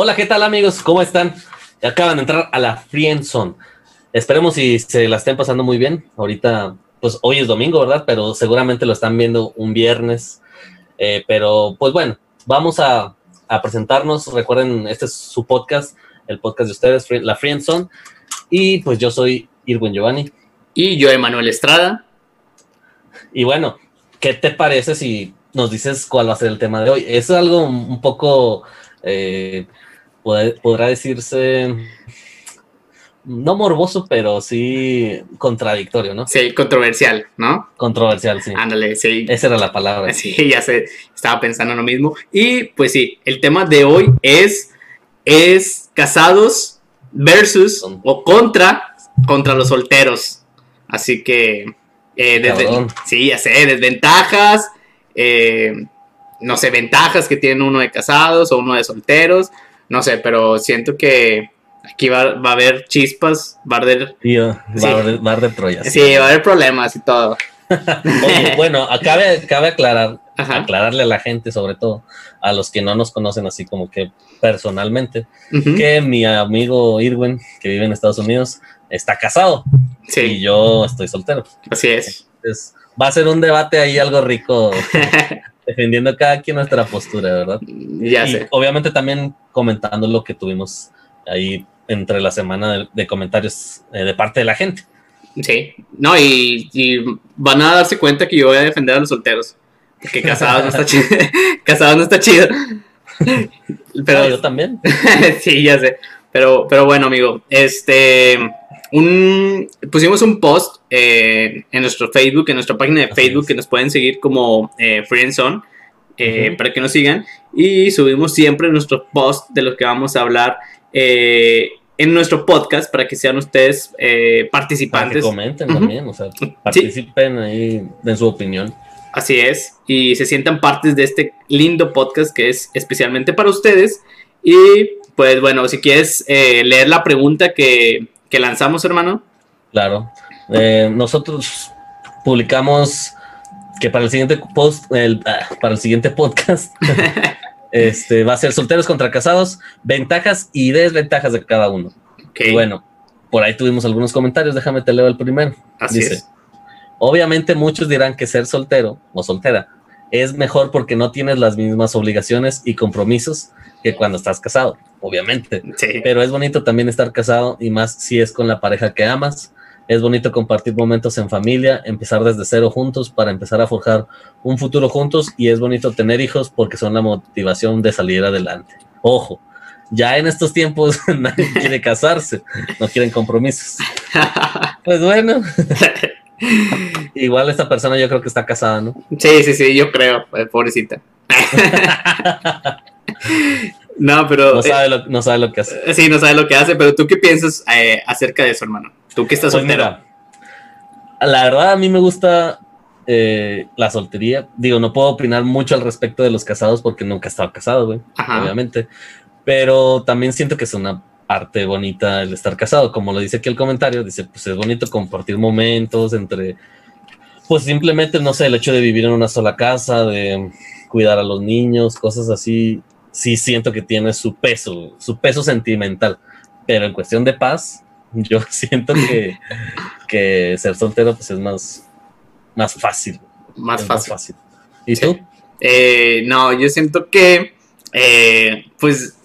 Hola, ¿qué tal amigos? ¿Cómo están? Acaban de entrar a la Friendzone. Esperemos si se la estén pasando muy bien. Ahorita, pues hoy es domingo, ¿verdad? Pero seguramente lo están viendo un viernes. Eh, pero pues bueno, vamos a, presentarnos. Recuerden, este es su podcast, el podcast de ustedes, la Friendzone. Y pues yo soy Irwin Giovanni. Y yo, Emanuel Estrada. Y bueno, ¿qué te parece si nos dices cuál va a ser el tema de hoy? Es algo un poco... Eh, podrá decirse no morboso, pero sí contradictorio, ¿no? Sí, controversial, ¿no? Controversial, sí. Ándale, sí. Esa era la palabra. Sí, ya sé, estaba pensando lo mismo. Y pues sí, el tema de hoy es, es casados versus o contra, contra los solteros. Así que, eh, sí, ya sé, desventajas, eh, no sé, ventajas que tiene uno de casados o uno de solteros no sé, pero siento que aquí va, a haber chispas, va a haber... va, a haber, Troya. Sí, va a haber problemas y todo. Oye, bueno, cabe, cabe aclarar, aclararle a la gente, sobre todo a los que no nos conocen así como que personalmente, que mi amigo Irwin, que vive en Estados Unidos, está casado. Sí. Y yo estoy soltero. Así es. va a ser un debate ahí algo rico defendiendo cada quien nuestra postura, ¿verdad? Ya y Obviamente también comentando lo que tuvimos ahí entre la semana de, comentarios eh, de parte de la gente. Sí, no, y, van a darse cuenta que yo voy a defender a los solteros. Porque casados no está chido. casados no está chido. Pero ah, yo también. sí, ya sé. Pero, pero bueno, amigo, este un, pusimos un post eh, en nuestro Facebook, en nuestra página de Facebook, que nos pueden seguir como eh, Friendzone, eh, para que nos sigan. Y subimos siempre nuestro post de lo que vamos a hablar eh, en nuestro podcast para que sean ustedes participantes. Para que comenten también, o sea, participen ahí en su opinión. Así es, y se sientan partes de este lindo podcast que es especialmente para ustedes. Y pues bueno, si quieres leer la pregunta que que lanzamos, hermano. Claro. Eh, nosotros publicamos que para el siguiente post, ah, para el siguiente podcast, este va a ser solteros contra casados, ventajas y desventajas de cada uno. Okay. bueno, por ahí tuvimos algunos comentarios, déjame te leo el primero. Así Dice, es. Obviamente muchos dirán que ser soltero o soltera es mejor porque no tienes las mismas obligaciones y compromisos que cuando estás casado, obviamente. Pero es bonito también estar casado y más si es con la pareja que amas. Es bonito compartir momentos en familia, empezar desde cero juntos para empezar a forjar un futuro juntos y es bonito tener hijos porque son la motivación de salir adelante. Ojo, ya en estos tiempos nadie quiere casarse, no quieren compromisos. Pues bueno. Igual esta persona yo creo que está casada, ¿no? Sí, sí, sí, yo creo, eh, pobrecita. No, pero... No sabe, lo, no sabe, lo, que hace. Sí, no sabe lo que hace, pero tú qué piensas eh, acerca de eso, hermano? Tú que estás pues soltero. la verdad a mí me gusta eh, la soltería. Digo, no puedo opinar mucho al respecto de los casados porque nunca he estado casado, güey, obviamente. Pero también siento que es una parte bonita el estar casado. Como lo dice aquí el comentario, dice, pues es bonito compartir momentos entre, pues simplemente, no sé, el hecho de vivir en una sola casa, de cuidar a los niños, cosas así, sí siento que tiene su peso, su peso sentimental. Pero en cuestión de paz, yo siento que, que ser soltero pues es más, más fácil. Más fácil. ¿Y tú? Eh, no, yo siento que, eh, pues,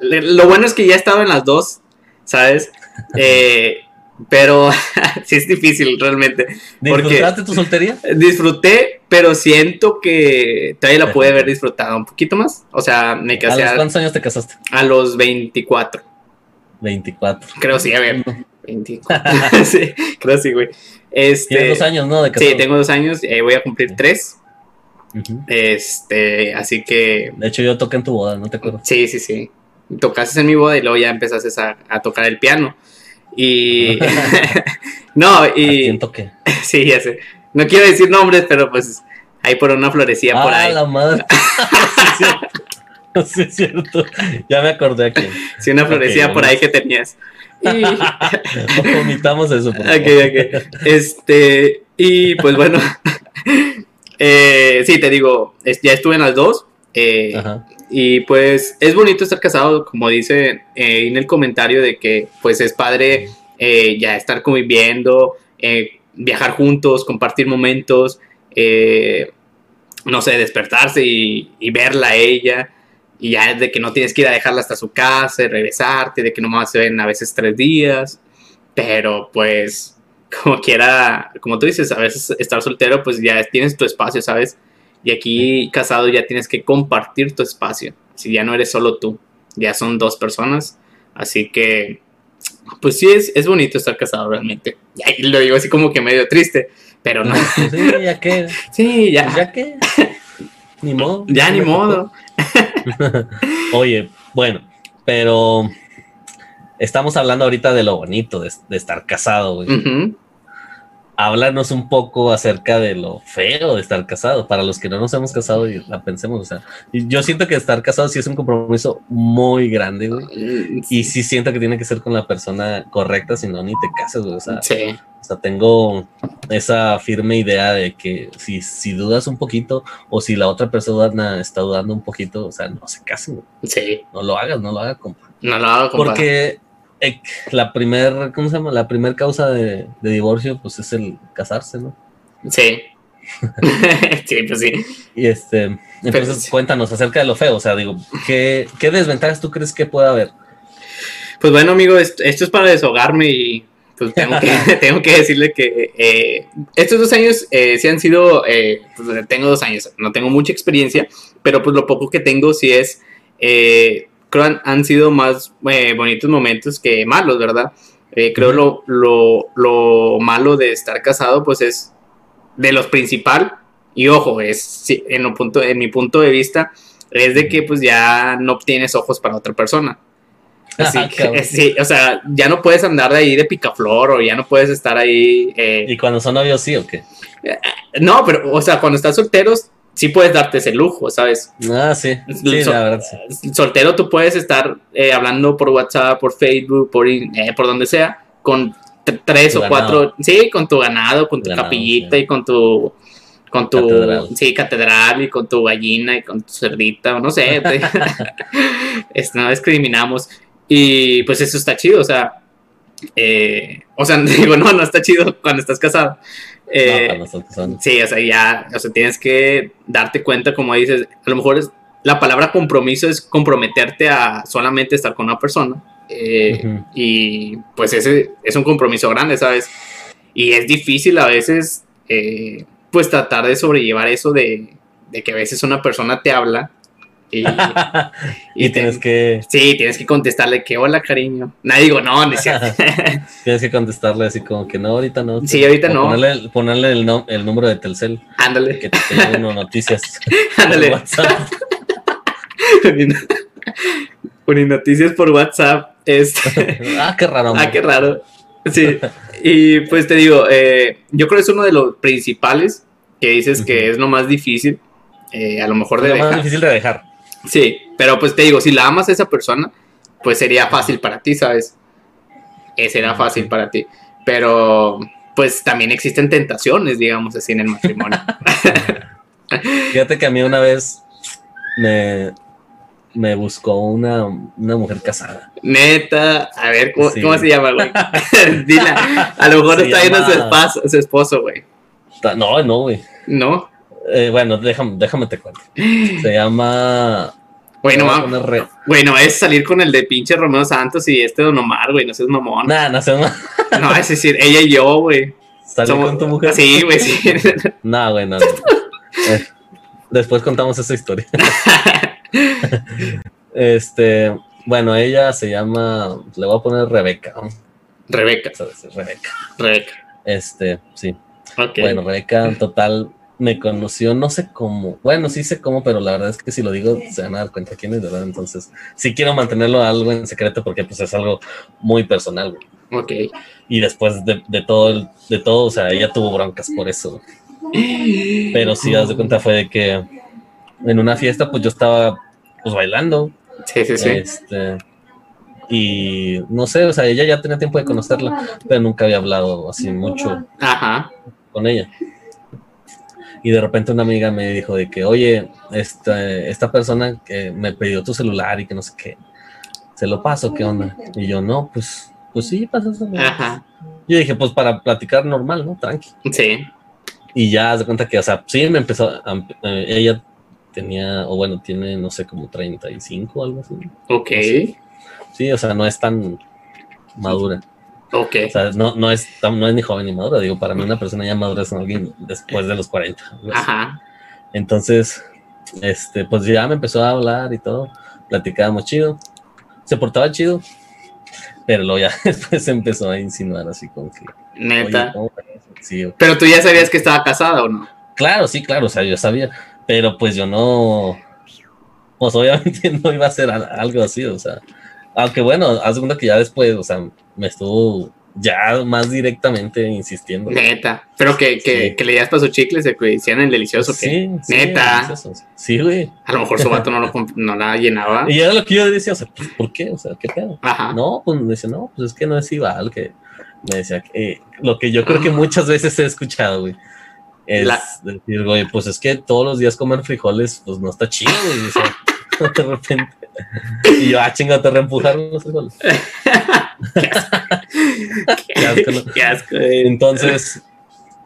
lo bueno es que ya he estado en las dos, ¿sabes? Eh, pero sí es difícil realmente. ¿Disfrutaste tu soltería? Disfruté, pero siento que todavía la pude haber disfrutado un poquito más. O sea, me casé. ¿A los cuántos años te casaste? A los 24. 24. Creo sí, a ver. 24. sí, creo sí, güey. Este, Tienes dos años, ¿no? De sí, tengo dos años. Eh, voy a cumplir tres. Este, así que. De hecho, yo toqué en tu boda, ¿no te acuerdo? Sí, sí, sí tocaste en mi boda y luego ya empezaste a, tocar el piano. Y. no, y. toqué? sí, ya sé. No quiero decir nombres, pero pues ahí por una florecía por ah, ahí. la madre. sí, es cierto. Ya me acordé aquí. Sí, una florecía por ahí que tenías. Y... vomitamos eso. Por ok, ok. Este, y pues bueno. eh, sí, te digo, ya estuve en las dos. Eh, y pues es bonito estar casado, como dice eh, en el comentario de que pues es padre eh, ya estar conviviendo, viajar juntos, compartir momentos, no sé, despertarse y, y, verla a ella. Y ya de que no tienes que ir a dejarla hasta su casa regresarte, de que nomás se ven a veces tres días. Pero pues, como quiera, como tú dices, a veces estar soltero, pues ya tienes tu espacio, ¿sabes? Y aquí casado ya tienes que compartir tu espacio. Si ya no eres solo tú, ya son dos personas. Así que, pues sí, es, es bonito estar casado realmente. Y lo digo así como que medio triste, pero no. Sí, ya que. Sí, ya. Ya que. Ni modo. Ya ni modo. Oye, bueno, pero estamos hablando ahorita de lo bonito de, estar casado, güey háblanos un poco acerca de lo feo de estar casado. Para los que no nos hemos casado y la pensemos, o sea, yo siento que estar casado sí es un compromiso muy grande, güey. Mm, y sí siento que tiene que ser con la persona correcta, si no, ni te casas, güey. O sea, o sea, tengo esa firme idea de que si, si dudas un poquito o si la otra persona está dudando un poquito, o sea, no se casen, güey. Sí. No lo hagas, no lo hagas, compa. No lo hagas, compa. Porque la primer, ¿cómo se llama? La primer causa de, divorcio, pues es el casarse, ¿no? Sí. sí, pues sí. Y este, entonces cuéntanos acerca de lo feo, o sea, digo, ¿qué, desventajas tú crees que puede haber? Pues bueno, amigo, esto, es para deshogarme y pues tengo que, tengo que decirle que eh, estos dos años eh, sí han sido, eh, pues tengo dos años, no tengo mucha experiencia, pero pues lo poco que tengo sí es creo han, han sido más eh, bonitos momentos que malos, ¿verdad? Eh, creo lo, lo, malo de estar casado, pues es de los principal, y ojo, es en, punto, en mi punto de vista, es de que pues ya no tienes ojos para otra persona. Así que, sí, o sea, ya no puedes andar de ahí de picaflor o ya no puedes estar ahí. Eh, ¿Y cuando son novios sí o qué? No, pero, o sea, cuando estás solteros, sí puedes darte ese lujo, ¿sabes? Ah, sí. sí la verdad, sí. Soltero tú puedes estar eh, hablando por WhatsApp, por Facebook, por, eh, por donde sea, con tres o cuatro, sí, con tu ganado, con tu capillita y con tu con tu catedral. sí catedral y con tu gallina y con tu cerdita o no sé no discriminamos y pues eso está chido o sea eh, o sea digo no no está chido cuando estás casado eh, sí, o sea, ya, o sea, tienes que darte cuenta, como dices, a lo mejor es, la palabra compromiso es comprometerte a solamente estar con una persona. Eh, y pues ese es un compromiso grande, ¿sabes? Y es difícil a veces, eh, pues tratar de sobrellevar eso de, de que a veces una persona te habla Y, tienes que. Sí, tienes que contestarle que hola, cariño. Nadie digo, no, no Tienes que contestarle así como que no, ahorita no. Sí, ahorita no. Ponerle, ponerle el, el, número de Telcel. Ándale. Que te llegue noticias. Ándale. WhatsApp. noticias por WhatsApp. Este. ah, qué raro. Ah, qué raro. Sí. Y pues te digo, eh, yo creo que es uno de los principales que dices que es lo más difícil. Eh, a lo mejor de lo más difícil de dejar. Sí, pero pues te digo, si la amas a esa persona, pues sería fácil para ti, ¿sabes? Eh, será fácil para ti. Pero pues también existen tentaciones, digamos así, en el matrimonio. Fíjate que a mí una vez me, me buscó una, mujer casada. Neta, a ver, ¿cómo, se llama, güey? Dila, a lo mejor está viendo su, esposo, su esposo, güey. No, no, güey. ¿No? Eh, bueno, déjame, déjame te cuento. Se llama. Bueno, bueno, es salir con el de pinche Romeo Santos y este Don Omar, güey, no seas mamón. Nah, no seas No, es decir, ella y yo, güey. ¿Salir con tu mujer? Sí, güey, sí. no, güey, no. Eh, después contamos esa historia. este, bueno, ella se llama, le voy a poner Rebeca. Rebeca. Rebeca. Rebeca. Este, sí. Bueno, Rebeca, en total, me conoció, no sé cómo, bueno, sí sé cómo, pero la verdad es que si lo digo se van a dar cuenta quién es, ¿verdad? Entonces, sí quiero mantenerlo algo en secreto porque pues es algo muy personal, Ok. Y después de, todo, el, de todo, o sea, ella tuvo broncas por eso. Pero sí, haz de cuenta fue de que en una fiesta pues yo estaba pues bailando. Sí, sí, sí. Este, y no sé, o sea, ella ya tenía tiempo de conocerla, pero nunca había hablado así mucho Ajá. con ella. Y de repente una amiga me dijo de que, oye, esta, esta persona que me pidió tu celular y que no sé qué, se lo paso, ¿qué onda? Y yo, no, pues, pues sí, pásaselo. Ajá. Yo dije, pues para platicar normal, ¿no? Tranqui. Sí. Y ya se cuenta que, o sea, sí me empezó, eh, ella tenía, o bueno, tiene, no sé, como 35 o algo así. Ok. Sí, o sea, no es tan madura. Ok. O sea, no, no, es, no es ni joven ni madura. Digo, para mí una persona ya madura es alguien después de los 40. Ajá. Entonces, este, pues ya me empezó a hablar y todo. Platicábamos chido. Se portaba chido. Pero luego ya después se empezó a insinuar así como que... Neta. sí, pero tú ya sabías que estaba casada o no? Claro, sí, claro. O sea, yo sabía. Pero pues yo no... Pues obviamente no iba a ser algo así, o sea... Aunque bueno, haz de cuenta que ya después, o sea, me estuvo ya más directamente insistiendo. Neta. Pero que, que, que le das para su chicle, se decían el delicioso. Sí, Neta. Sí, güey. A lo mejor su vato no, lo, no la llenaba. Y era lo que yo decía, o sea, pues, ¿por qué? O sea, ¿qué pedo? Ajá. No, pues me decía, no, pues es que no es igual, que me decía que lo que yo creo que muchas veces he escuchado, güey. Es decir, güey, pues es que todos los días comer frijoles, pues no está chido, güey. O sea, de repente. Y yo, ah, chinga, te reempujaron los frijoles. Qué asco, Entonces,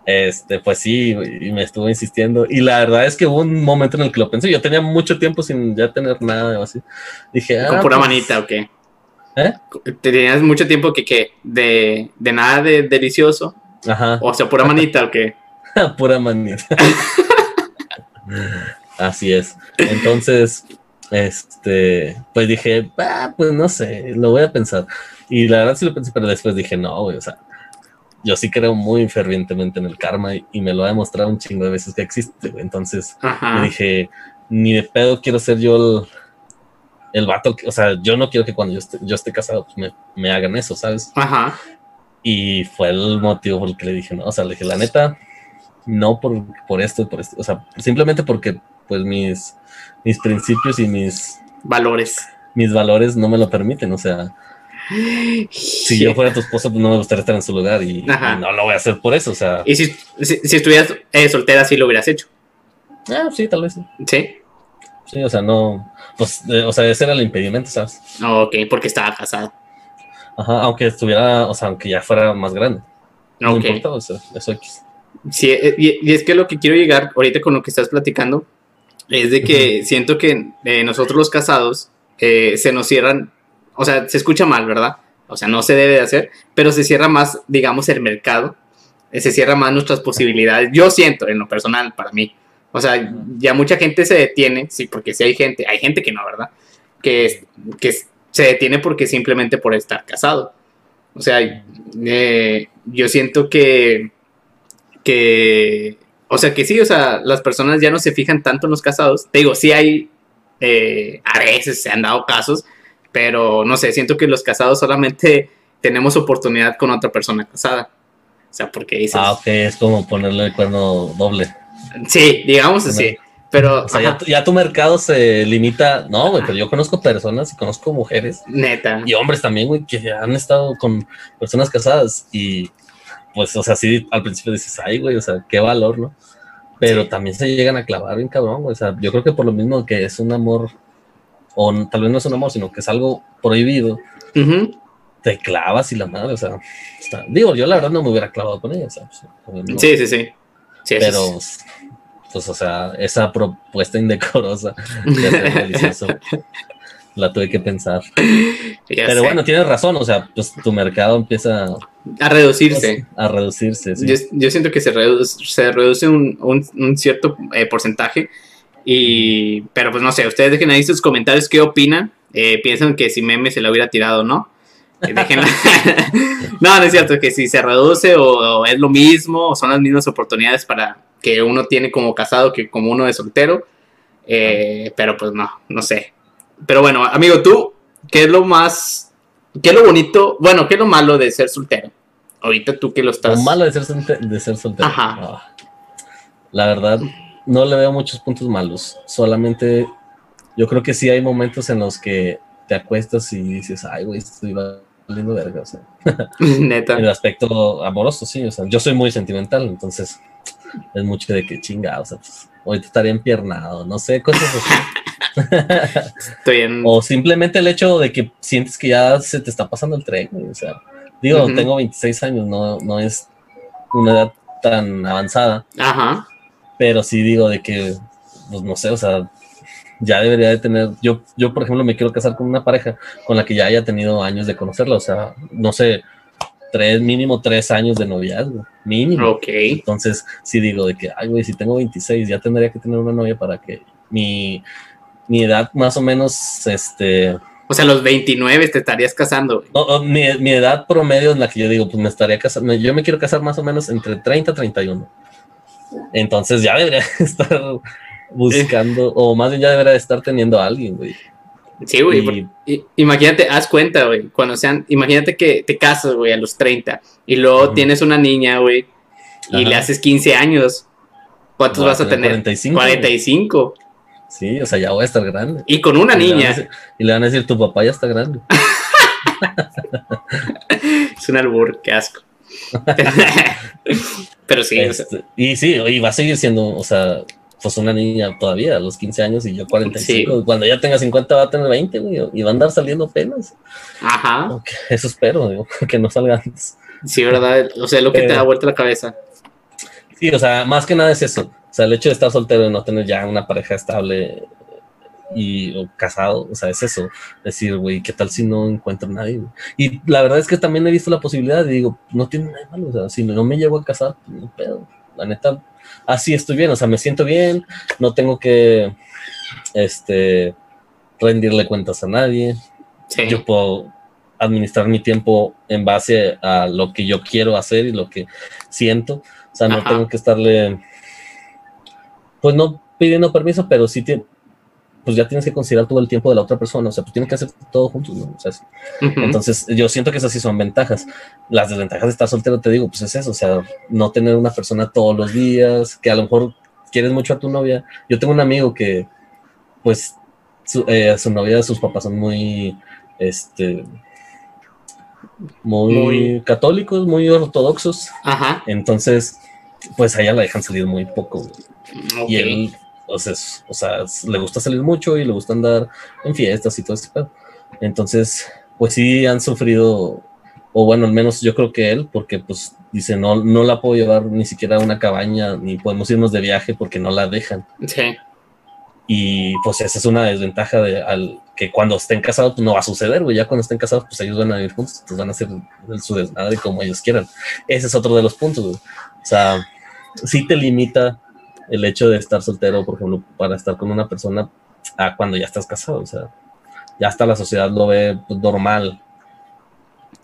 este, pues sí, y me estuvo insistiendo. Y la verdad es que hubo un momento en el que lo pensé. Yo tenía mucho tiempo sin ya tener nada así. Dije, ah, ¿Con pura pues, manita o qué? ¿Eh? ¿Tenías mucho tiempo que qué? ¿De, de nada de delicioso? Ajá. O sea, pura manita o qué? pura manita. Así es. Entonces, este, pues dije, ah, pues no sé, lo voy a pensar. Y la verdad sí lo pensé, pero después dije, no, güey, o sea, yo sí creo muy fervientemente en el karma y, me lo ha demostrado un chingo de veces que existe, güey. Entonces, me dije, ni de pedo quiero ser yo el, el vato, o sea, yo no quiero que cuando yo esté, yo esté casado, pues me, me hagan eso, ¿sabes? Ajá. Y fue el motivo por el que le dije, no, o sea, le dije, la neta, no por, por esto, por esto, o sea, simplemente porque, pues, mis mis principios y mis valores. Mis valores no me lo permiten, o sea, si yo fuera tu esposa, pues no me gustaría estar en su lugar y, no lo voy a hacer por eso, o sea. ¿Y si, si, estuvieras eh, soltera, sí lo hubieras hecho? Ah, sí, tal vez sí. ¿Sí? Sí, o sea, no, pues, o sea, ese era el impedimento, ¿sabes? Ok, porque estaba casado. Ajá, aunque estuviera, o sea, aunque ya fuera más grande. No importa, o sea, eso X. Sí, eh, y, y, es que lo que quiero llegar ahorita con lo que estás platicando es de que siento que eh, nosotros los casados eh, se nos cierran, o sea, se escucha mal, ¿verdad? O sea, no se debe de hacer, pero se cierra más, digamos, el mercado, eh, se cierra más nuestras posibilidades. Yo siento, en lo personal, para mí. O sea, ya mucha gente se detiene, sí, porque sí hay gente, hay gente que no, ¿verdad? Que, que se detiene porque simplemente por estar casado. O sea, yo siento que, que o sea que sí, o sea, las personas ya no se fijan tanto en los casados. Te digo, sí hay, eh, a veces se han dado casos, pero no sé, siento que los casados solamente tenemos oportunidad con otra persona casada. O sea, porque dices... Ah, ok, es como ponerle el cuerno doble. Sí, digamos así. Pero, o sea, ya tu, mercado se limita. No, güey, pero yo conozco personas y conozco mujeres. Neta. Y hombres también, güey, que han estado con personas casadas y pues, o sea, sí, al principio dices, ay, güey, o sea, qué valor, ¿no? Pero también se llegan a clavar bien cabrón, güey. O sea, yo creo que por lo mismo que es un amor, o tal vez no es un amor, sino que es algo prohibido, te clavas y la madre, o sea, digo, yo la verdad no me hubiera clavado con ella, ¿sabes? sí, sí, sí, Pero, pues, o sea, esa propuesta indecorosa de delicioso la tuve que pensar. Pero bueno, tienes razón, o sea, pues tu mercado empieza a reducirse. A reducirse, yo, siento que se reduce, se reduce un, un, cierto eh, porcentaje. Y, pero pues no sé, ustedes dejen ahí sus comentarios qué opinan. Eh, piensan que si meme se lo hubiera tirado no. Eh, no, no es cierto, que si se reduce o, es lo mismo, o son las mismas oportunidades para que uno tiene como casado que como uno de soltero. pero pues no, no sé. Pero bueno, amigo, tú, ¿qué es lo más, qué es lo bonito, bueno, qué es lo malo de ser soltero? Ahorita tú que lo estás... Lo malo de ser, de ser soltero. Ajá. Ah, la verdad, no le veo muchos puntos malos. Solamente yo creo que sí hay momentos en los que te acuestas y dices, ay, güey, estoy valiendo verga. O sea, Neta. En el aspecto amoroso, sí. O sea, yo soy muy sentimental, entonces es mucho de que chinga, o sea, pues, ahorita estaría empiernado, no sé, cosas así. Estoy O simplemente el hecho de que sientes que ya se te está pasando el tren, o sea, digo, tengo 26 años, no, no es una edad tan avanzada. Ajá. Pero sí digo de que, pues no sé, o sea, ya debería de tener, yo, yo por ejemplo me quiero casar con una pareja con la que ya haya tenido años de conocerla, o sea, no sé, tres, mínimo tres años de noviazgo, mínimo. Ok. Entonces, sí digo de que, ay, güey, si tengo 26, ya tendría que tener una novia para que mi, mi edad más o menos, este... O sea, a los 29 te estarías casando. No, mi, mi, edad promedio es la que yo digo, pues me estaría casando, yo me quiero casar más o menos entre 30 y 31. Entonces ya debería estar buscando, o más bien ya debería estar teniendo a alguien, güey. Sí, güey. Imagínate, haz cuenta, güey. Cuando sean, imagínate que te casas, güey, a los 30 y luego tienes una niña, güey, y le haces 15 años. ¿Cuántos vas a tener? 45. 45. Sí, o sea, ya voy a estar grande. Y con una niña. y le van a decir, tu papá ya está grande. es un albur, qué asco. Pero sí. Este, y sí, y va a seguir siendo, o sea, pues una niña todavía a los 15 años y yo 45. Cuando ya tenga 50 va a tener 20, güey, y va a andar saliendo penas. Ajá. eso espero, digo, que no salga antes. Sí, ¿verdad? O sea, lo que te da vuelta la cabeza. Sí, o sea, más que nada es eso. O sea, el hecho de estar soltero y no tener ya una pareja estable y o casado, o sea, es eso. Decir, güey, ¿qué tal si no encuentro a nadie? Y la verdad es que también he visto la posibilidad y digo, no tiene nada malo, o sea, si no me llego a casar, no pedo. La neta, así estoy bien, o sea, me siento bien, no tengo que, este, rendirle cuentas a nadie. Yo puedo administrar mi tiempo en base a lo que yo quiero hacer y lo que siento. O sea, no tengo que estarle, pues no pidiendo permiso, pero sí pues ya tienes que considerar todo el tiempo de la otra persona, o sea, pues tienes que hacer todo juntos, ¿no? O sea, Entonces, yo siento que esas sí son ventajas. Las desventajas de estar soltero, te digo, pues es eso, o sea, no tener una persona todos los días, que a lo mejor quieres mucho a tu novia. Yo tengo un amigo que, pues, su, eh, su novia, sus papás son muy, este, muy, católicos, muy ortodoxos. Ajá. Entonces, pues a ella la dejan salir muy poco. Y él entonces, o sea, le gusta salir mucho y le gusta andar en fiestas y todo este pedo. Entonces, pues sí han sufrido, o bueno, al menos yo creo que él, porque pues dice, no, no la puedo llevar ni siquiera a una cabaña, ni podemos irnos de viaje porque no la dejan. Sí. Y pues esa es una desventaja de al, que cuando estén casados pues, no va a suceder, güey. Ya cuando estén casados, pues ellos van a vivir juntos, pues van a hacer su desmadre como ellos quieran. Ese es otro de los puntos, güey. O sea, sí te limita el hecho de estar soltero, por ejemplo, para estar con una persona a cuando ya estás casado, o sea, ya hasta la sociedad lo ve pues, normal.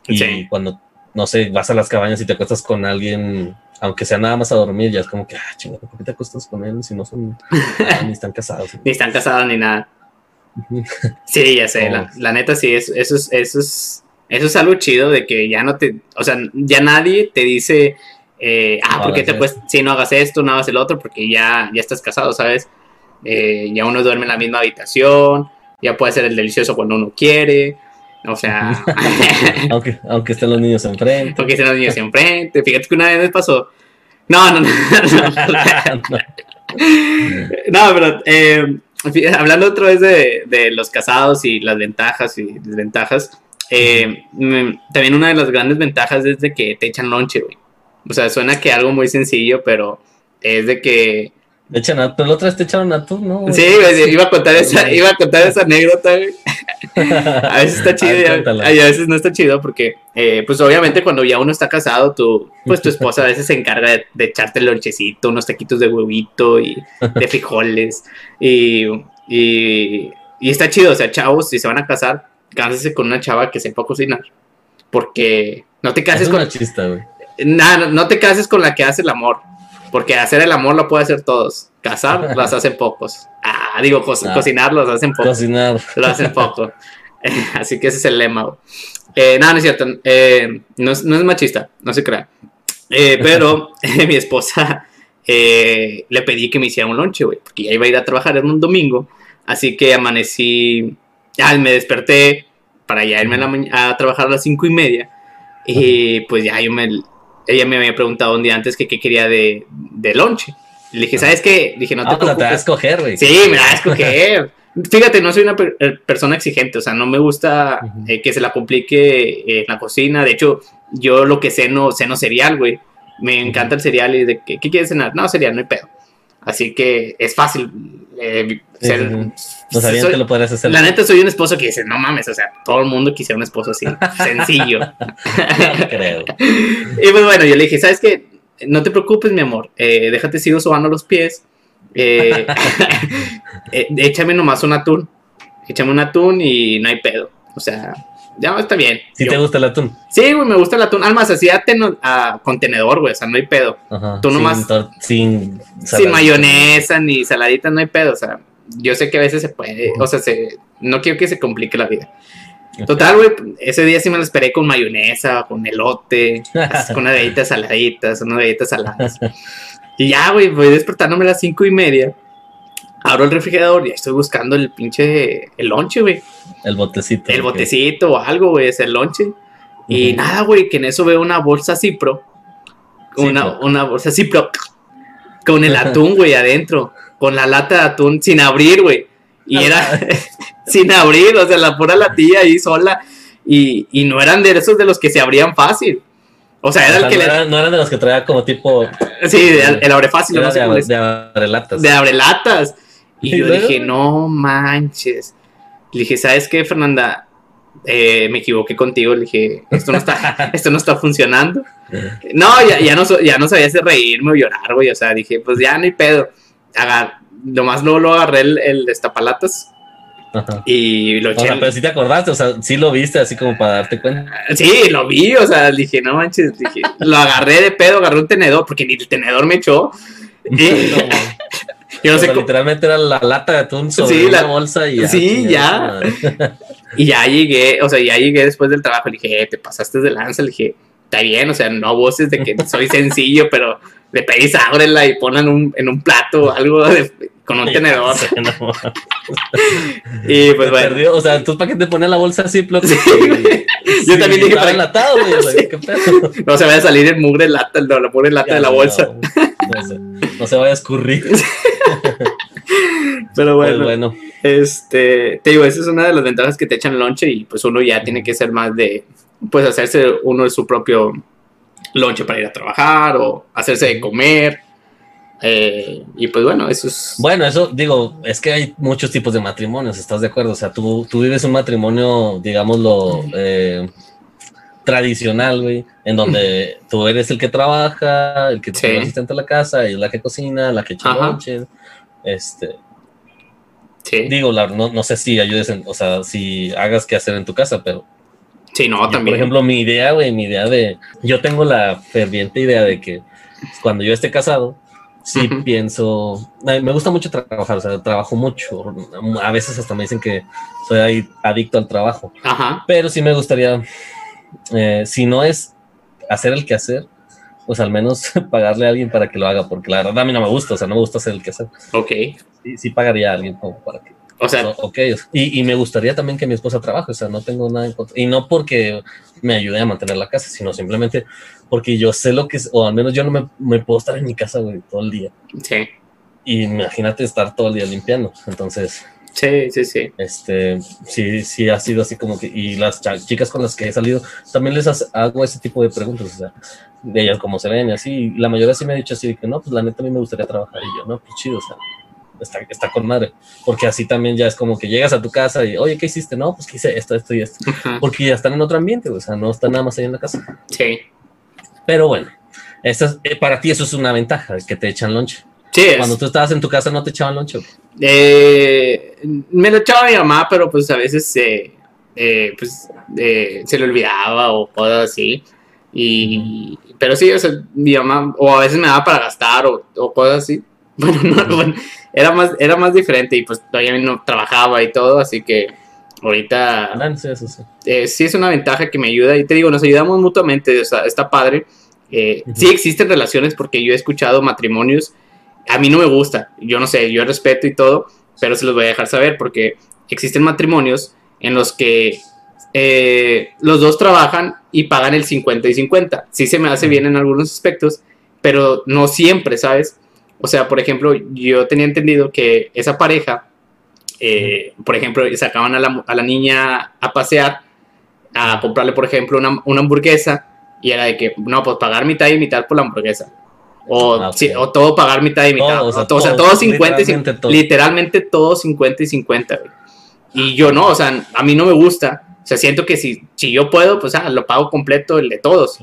Y cuando, no sé, vas a las cabañas y te acuestas con alguien, aunque sea nada más a dormir, ya es como que, ah, chingada, ¿por qué te acuestas con él si no son, ni están casados? ni están casados ni nada. sí, ya sé, la, neta sí, eso, eso, es, eso, es, eso es algo chido de que ya no te, o sea, ya nadie te dice eh, ah, porque te pues, si no hagas esto, no hagas el otro, porque ya, ya estás casado, ¿sabes? Eh, ya uno duerme en la misma habitación, ya puede ser el delicioso cuando uno quiere, o sea... aunque, aunque estén los niños enfrente. Aunque estén los niños enfrente, fíjate que una vez me pasó... No, no, no. no, pero eh, hablando otra vez de, de, los casados y las ventajas y desventajas, también una de las grandes ventajas es de que te echan lonche, güey. O sea, suena que algo muy sencillo, pero es de que. De echan a, pero la otra vez te echaron a tú, ¿no? Sí, iba a contar esa, iba a contar esa anécdota, güey. a veces está chido y a, veces no está chido porque, eh, pues obviamente cuando ya uno está casado, tu, pues tu esposa a veces se encarga de, echarte el lonchecito, unos taquitos de huevito y de frijoles. y, y, y está chido, o sea, chavos, si se van a casar, cásense con una chava que sepa cocinar. Porque no te cases es con. Una chista, güey nada, no te cases con la que hace el amor. Porque hacer el amor lo puede hacer todos. Casar las hacen pocos. Ah, digo, ah. cocinar los hacen pocos. Cocinar. Lo hacen poco. Así que ese es el lema. Eh, nada, no es cierto. Eh, no, es, machista, no se crea. Eh, pero mi esposa le pedí que me hiciera un lonche, güey. Porque ya iba a ir a trabajar en un domingo. Así que amanecí. Ya me desperté para ya irme a, a trabajar a las cinco y media. Y pues ya yo me ella me había preguntado un día antes que qué quería de, de lonche. Le dije, ¿sabes qué? Le dije, no te ah, te va a escoger, güey. Sí, me va a escoger. Fíjate, no soy una eh, persona exigente, o sea, no me gusta eh, que se la complique en la cocina. De hecho, yo lo que ceno, ceno cereal, güey. Me encanta el cereal y de ¿qué quieres cenar? No, cereal, no hay pedo. Así que es fácil eh, ser. No que lo podrías hacer. La neta, soy un esposo que dice, no mames, o sea, todo el mundo quisiera un esposo así, sencillo. no creo. y pues bueno, yo le dije, ¿sabes qué? No te preocupes, mi amor, eh, déjate, sigo sobando los pies. Eh, eh, échame nomás un atún. Échame un atún y no hay pedo. O sea, ya está bien. ¿Sí te gusta el atún? Sí, güey, me gusta el atún. Además, así a contenedor, güey, o sea, no hay pedo. Tú nomás. Sin, sin, mayonesa ni saladita, no hay pedo. O sea, yo sé que a veces se puede, o sea, se, no quiero que se complique la vida. Total, güey, ese día sí me lo esperé con mayonesa, con elote, con unas galletas saladitas, unas galletas saladas. y ya, güey, voy despertándome a las cinco y media abro el refrigerador y estoy buscando el pinche, el lonche, güey. El botecito. El botecito o algo, güey, es el lonche. Y nada, güey, que en eso veo una bolsa Cipro. Una, una bolsa Cipro. Con el atún, güey, adentro. Con la lata de atún sin abrir, güey. Y era sin abrir, o sea, la pura latilla ahí sola. Y, y no eran de esos de los que se abrían fácil. O sea, era el que no, le... no eran de los que traía como tipo. Sí, el, abre fácil. no sé de, de abrelatas. De abrelatas. Y yo dije, no manches. Le dije, ¿sabes qué, Fernanda? Eh, me equivoqué contigo. Le dije, esto no está, esto no está funcionando. No, ya, ya, no, ya no sabía si reírme o llorar, güey. O sea, dije, pues ya no hay pedo. Agar, nomás luego lo agarré el, el destapalatas. Y lo eché. O sea, pero si te acordaste, o sea, sí lo viste así como para darte cuenta. Sí, lo vi, o sea, dije, no manches, dije, lo agarré de pedo, agarré un tenedor, porque ni el tenedor me echó. Y, Yo no sé literalmente era la lata de atún sobre la, bolsa y ya. Sí, ya. y ya llegué, o sea, ya llegué después del trabajo. Le dije, eh, te pasaste de lanza. Le dije, está bien, o sea, no voces de que soy sencillo, pero le pedís ábrela y ponla un, en un plato algo con un tenedor. y pues bueno. Perdió, o sea, entonces para qué te pones la bolsa así, sí, Yo también dije para enlatado, güey. No se vaya a salir el mugre lata, la mugre lata de la bolsa. No, se, vaya a escurrir. Pero bueno, bueno, este, te digo, esa es una de las ventajas que te echan lonche y pues uno ya tiene que ser más de, pues hacerse uno de su propio lonche para ir a trabajar o hacerse de comer. Eh, y pues bueno, eso es... Bueno, eso digo, es que hay muchos tipos de matrimonios, ¿estás de acuerdo? O sea, tú, tú vives un matrimonio, digámoslo, eh, tradicional, güey, en donde tú eres el que trabaja, el que te sí. asistente a la casa, y la que cocina, la que echa lonche, este... Sí. Digo, no, no sé si ayudes, en, o sea, si hagas qué hacer en tu casa, pero Sí, no, también. Por ejemplo, mi idea, güey, mi idea de. Yo tengo la ferviente idea de que cuando yo esté casado, sí pienso. Me gusta mucho trabajar, o sea, trabajo mucho. A veces hasta me dicen que soy adicto al trabajo. Ajá. Pero sí me gustaría, eh, si no es hacer el quehacer, pues al menos pagarle a alguien para que lo haga, porque la verdad a mí no me gusta, o sea, no me gusta hacer el quehacer. Ok. Sí, sí pagaría a alguien como para que o sea, ok, y, y, me gustaría también que mi esposa trabaje, o sea, no tengo nada en contra. Y no porque me ayude a mantener la casa, sino simplemente porque yo sé lo que es, o al menos yo no me, me puedo estar en mi casa, güey, todo el día. Sí. Y imagínate estar todo el día limpiando. Entonces. Sí, sí, sí. Este, sí, sí ha sido así como que. Y las chicas con las que he salido, también les hago ese tipo de preguntas, o sea, de ellas cómo se ven y así. Y la mayoría sí me ha dicho así, que no, pues la neta a mí me gustaría trabajar. Y yo, no, pues chido, o sea está, está con madre. Porque así también ya es como que llegas a tu casa y, oye, ¿qué hiciste? No, pues que hice esto, esto y esto. Porque ya están en otro ambiente, o sea, no están nada más ahí en la casa. Sí. Pero bueno, eh, para ti eso es una ventaja, que te echan lonche. Sí. Cuando tú estabas en tu casa no te echaban lonche. Eh, me lo echaba mi mamá, pero pues a veces eh, pues, se le olvidaba o cosas así. Y, pero sí, o sea, mi mamá, o a veces me daba para gastar o, o cosas así. Bueno, no, bueno, era más, era más diferente y pues todavía no trabajaba y todo, así que ahorita eh, sí, es una ventaja que me ayuda y te digo, nos ayudamos mutuamente, o sea, está padre. Eh, sí existen relaciones porque yo he escuchado matrimonios, a mí no me gusta, yo no sé, yo respeto y todo, pero se los voy a dejar saber porque existen matrimonios en los que eh, los dos trabajan y pagan el 50 y 50. Sí se me hace bien en algunos aspectos, pero no siempre, ¿sabes? O sea, por ejemplo, yo tenía entendido que esa pareja, eh, por ejemplo, sacaban a la, a la, niña a pasear, a comprarle, por ejemplo, una, una, hamburguesa, y era de que, no, pues pagar mitad y mitad por la hamburguesa. O, ah, sí, o todo pagar mitad y mitad. o, sea, todo, 50 literalmente, y, literalmente todo 50 y 50. Y yo no, o sea, a mí no me gusta o sea, siento que si, si yo puedo, pues ah, lo pago completo el de todos.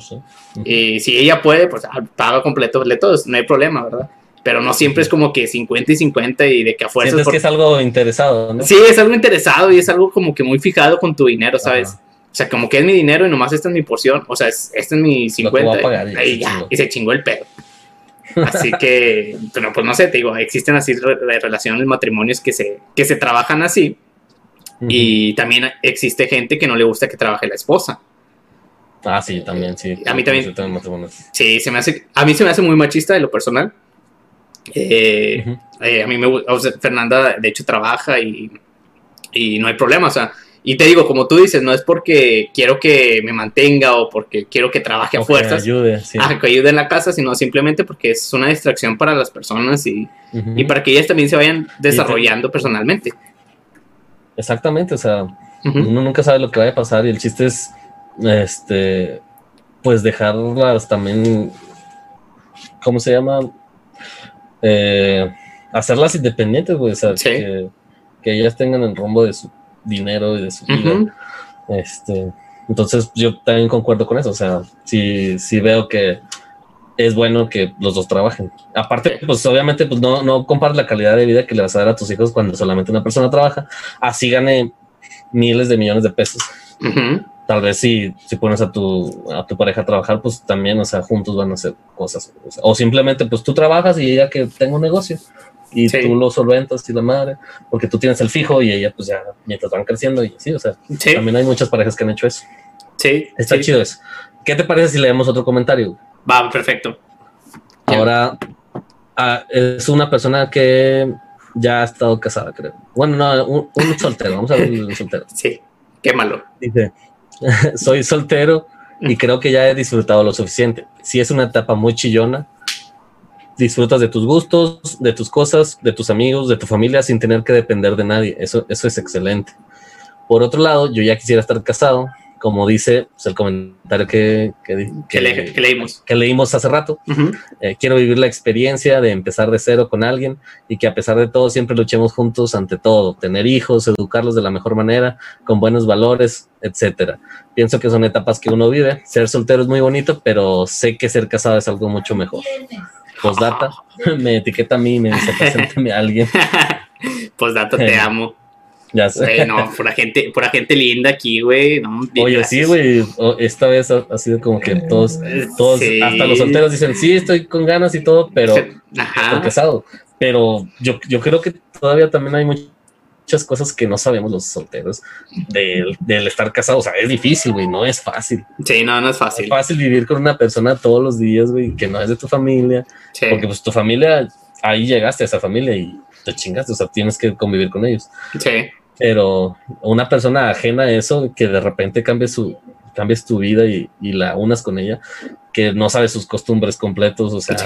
Y si ella puede, pues ah, pago completo el de todos. No hay problema, ¿verdad? Pero no siempre es como que 50 y 50 y de que a fuerzas. Sientes que es algo interesado, ¿no? Sí, es algo interesado y es algo como que muy fijado con tu dinero, ¿sabes? O sea, como que es mi dinero y nomás esta es mi porción. O sea, esta es mi 50. y, ya, y se chingó el pedo. Así que, pero pues no sé, te digo, existen así relaciones, matrimonios que se, que se trabajan así y también existe gente que no le gusta que trabaje la esposa. Ah, sí, también, sí. A mí también. Sí, se me hace, a mí se me hace muy machista de lo personal. Eh, eh, a mí me gusta, Fernanda de hecho trabaja y, y no hay problema, o sea, y te digo, como tú dices, no es porque quiero que me mantenga o porque quiero que trabaje a fuerzas. Que ayude, sí. que ayude en la casa, sino simplemente porque es una distracción para las personas y, y para que ellas también se vayan desarrollando personalmente. Exactamente, o sea, uno nunca sabe lo que va a pasar y el chiste es, este, pues dejarlas también, ¿cómo se llama? Eh, hacerlas independientes, güey, o sea, que, ellas tengan el rumbo de su dinero y de su vida. Este, entonces yo también concuerdo con eso, o sea, si, si veo que es bueno que los dos trabajen. Aparte, pues obviamente, pues no, no compares la calidad de vida que le vas a dar a tus hijos cuando solamente una persona trabaja. Así gane miles de millones de pesos. Tal vez si, si pones a tu, a tu pareja a trabajar, pues también, o sea, juntos van a hacer cosas. O, simplemente, pues tú trabajas y ella que tenga un negocio y tú lo solventas y la madre, porque tú tienes el fijo y ella, pues ya, mientras van creciendo y así, o sea, también hay muchas parejas que han hecho eso. Sí. Está chido eso. ¿Qué te parece si leemos otro comentario? Va, perfecto. Ahora ah, es una persona que ya ha estado casada, creo. Bueno, no, un, soltero. Vamos a ver un soltero. Sí, qué malo. Dice, soy soltero y creo que ya he disfrutado lo suficiente. Si es una etapa muy chillona, disfrutas de tus gustos, de tus cosas, de tus amigos, de tu familia sin tener que depender de nadie. Eso, eso es excelente. Por otro lado, yo ya quisiera estar casado, como dice pues, el comentario que, que, leímos. que leímos hace rato. Eh, quiero vivir la experiencia de empezar de cero con alguien y que a pesar de todo siempre luchemos juntos ante todo, tener hijos, educarlos de la mejor manera, con buenos valores, etcétera. Pienso que son etapas que uno vive. Ser soltero es muy bonito, pero sé que ser casado es algo mucho mejor. Postdata, me etiqueta a mí, me dice, preséntame a alguien. Postdata, te amo. Ya sé. no, pura gente, pura gente linda aquí, güey. Oye, sí, güey. Esta vez ha, sido como que todos, todos, hasta los solteros dicen, sí, estoy con ganas y todo, pero estoy casado. Pero yo, yo creo que todavía también hay muchas cosas que no sabemos los solteros del, del estar casado. O sea, es difícil, güey, no es fácil. Sí, no, no es fácil. es fácil vivir con una persona todos los días, güey, que no es de tu familia. Porque pues tu familia, ahí llegaste a esa familia y te chingaste, o sea, tienes que convivir con ellos. Sí. Pero una persona ajena a eso, que de repente cambie su, cambies tu vida y, la unas con ella, que no sabe sus costumbres completos, o sea,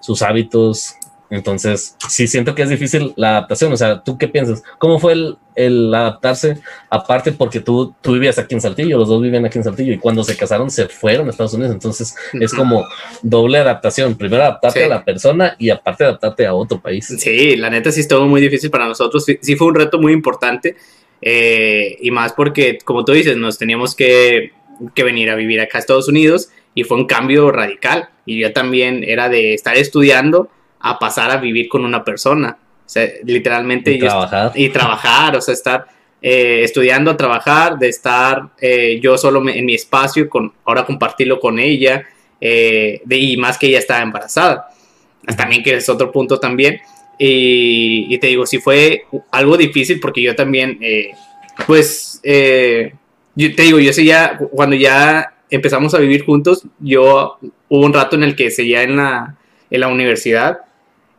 sus hábitos, entonces, sí siento que es difícil la adaptación. O sea, ¿tú qué piensas? ¿Cómo fue el, el, adaptarse? Aparte, porque tú, tú vivías aquí en Saltillo, los dos vivían aquí en Saltillo, y cuando se casaron se fueron a Estados Unidos. Entonces, es como doble adaptación. Primero adaptarte a la persona y aparte adaptarte a otro país. Sí, la neta sí estuvo muy difícil para nosotros. Sí, fue un reto muy importante. Eh, y más porque, como tú dices, nos teníamos que, que venir a vivir acá a Estados Unidos y fue un cambio radical. Y yo también era de estar estudiando a pasar a vivir con una persona. O sea, literalmente. Y trabajar. Y trabajar, o sea, estar eh, estudiando, trabajar, de estar eh, yo solo en mi espacio, con, ahora compartirlo con ella, eh, de, y más que ella estaba embarazada. También que es otro punto también. Y, te digo, si fue algo difícil porque yo también, pues, yo te digo, yo sé ya, cuando ya empezamos a vivir juntos, yo hubo un rato en el que seguía en la, en la universidad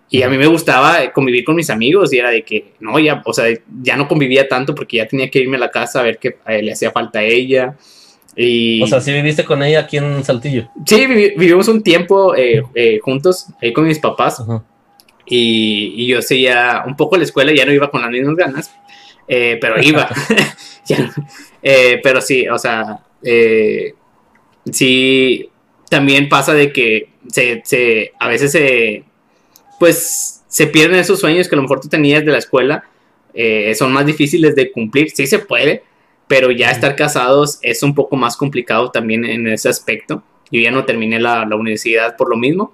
y a mí me gustaba convivir con mis amigos y era de que, no, ya, o sea, ya no convivía tanto porque ya tenía que irme a la casa a ver qué eh, le hacía falta a ella. Y, o sea, ¿sí viviste con ella aquí en Saltillo? Sí, vivimos un tiempo eh, eh, juntos, ahí con mis papás. Y, yo seguía un poco la escuela, ya no iba con las mismas ganas, eh, pero iba. pero sí, o sea, sí, también pasa de que se, se, a veces se, pues, se pierden esos sueños que a lo mejor tú tenías de la escuela. son más difíciles de cumplir, sí se puede, pero ya estar casados es un poco más complicado también en ese aspecto. Yo ya no terminé la, universidad por lo mismo.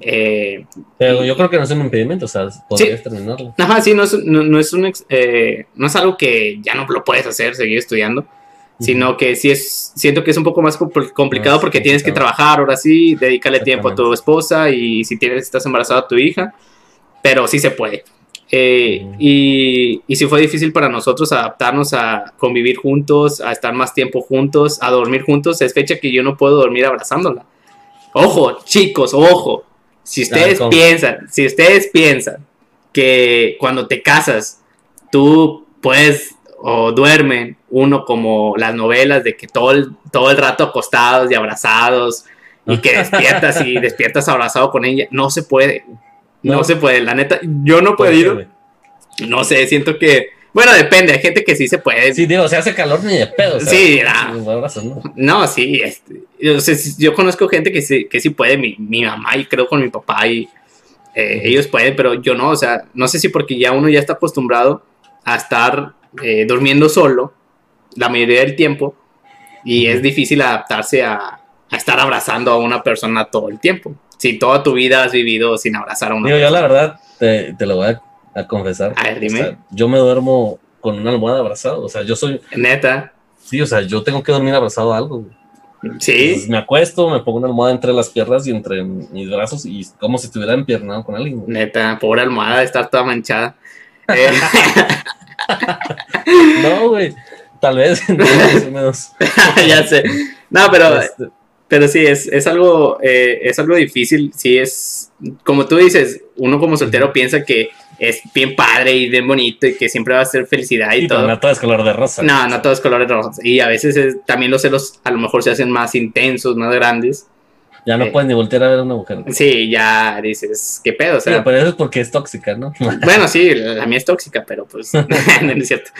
Eh, pero yo creo que no es un impedimento, o sea, podrías terminarlo. Ajá, sí, no es, no, es un, eh, no es algo que ya no lo puedes hacer, seguir estudiando, sino que sí es, siento que es un poco más complicado porque tienes que trabajar ahora sí, dedicarle tiempo a tu esposa y si tienes, estás embarazada a tu hija, pero sí se puede. Eh, y, y sí fue difícil para nosotros adaptarnos a convivir juntos, a estar más tiempo juntos, a dormir juntos. Es fecha que yo no puedo dormir abrazándola. Ojo, chicos, ojo. Si ustedes piensan, si ustedes piensan que cuando te casas, tú puedes o duermen uno como las novelas de que todo el, todo el rato acostados y abrazados y que despiertas y despiertas abrazado con ella, no se puede. No, se puede, la neta. Yo no he podido. No sé, siento que. Bueno, depende, hay gente que sí se puede. Sí, digo, se hace calor ni de pedo. sí, no. no. sí, este, yo, conozco gente que sí, que sí puede, mi, mamá y creo con mi papá y eh, ellos pueden, pero yo no, o sea, no sé si porque ya uno ya está acostumbrado a estar eh, durmiendo solo la mayoría del tiempo y es difícil adaptarse a, a estar abrazando a una persona todo el tiempo si toda tu vida has vivido sin abrazar a una Digo, yo la verdad, te, lo voy a, confesar. A ver, dime. yo me duermo con una almohada abrazada. O sea, yo soy. Neta. Sí, o sea, yo tengo que dormir abrazado a algo. Sí. me acuesto, me pongo una almohada entre las piernas y entre mis brazos y como si estuviera empiernado con alguien. Neta, pobre almohada de estar toda manchada. Eh. no, güey. Tal vez. ya sé. No, pero. Este, pero sí, es, es algo, eh, es algo difícil. Sí, es, como tú dices, uno como soltero piensa que es bien padre y bien bonito y que siempre va a ser felicidad y, todo. no todo es color de rosa. No, no todo es color de rosa. Y a veces también los celos a lo mejor se hacen más intensos, más grandes. Ya no eh, puedes ni voltear a ver a una mujer. Sí, ya dices, ¿qué pedo? O sea, pero eso es porque es tóxica, ¿no? bueno, sí, la mía es tóxica, pero pues no es cierto.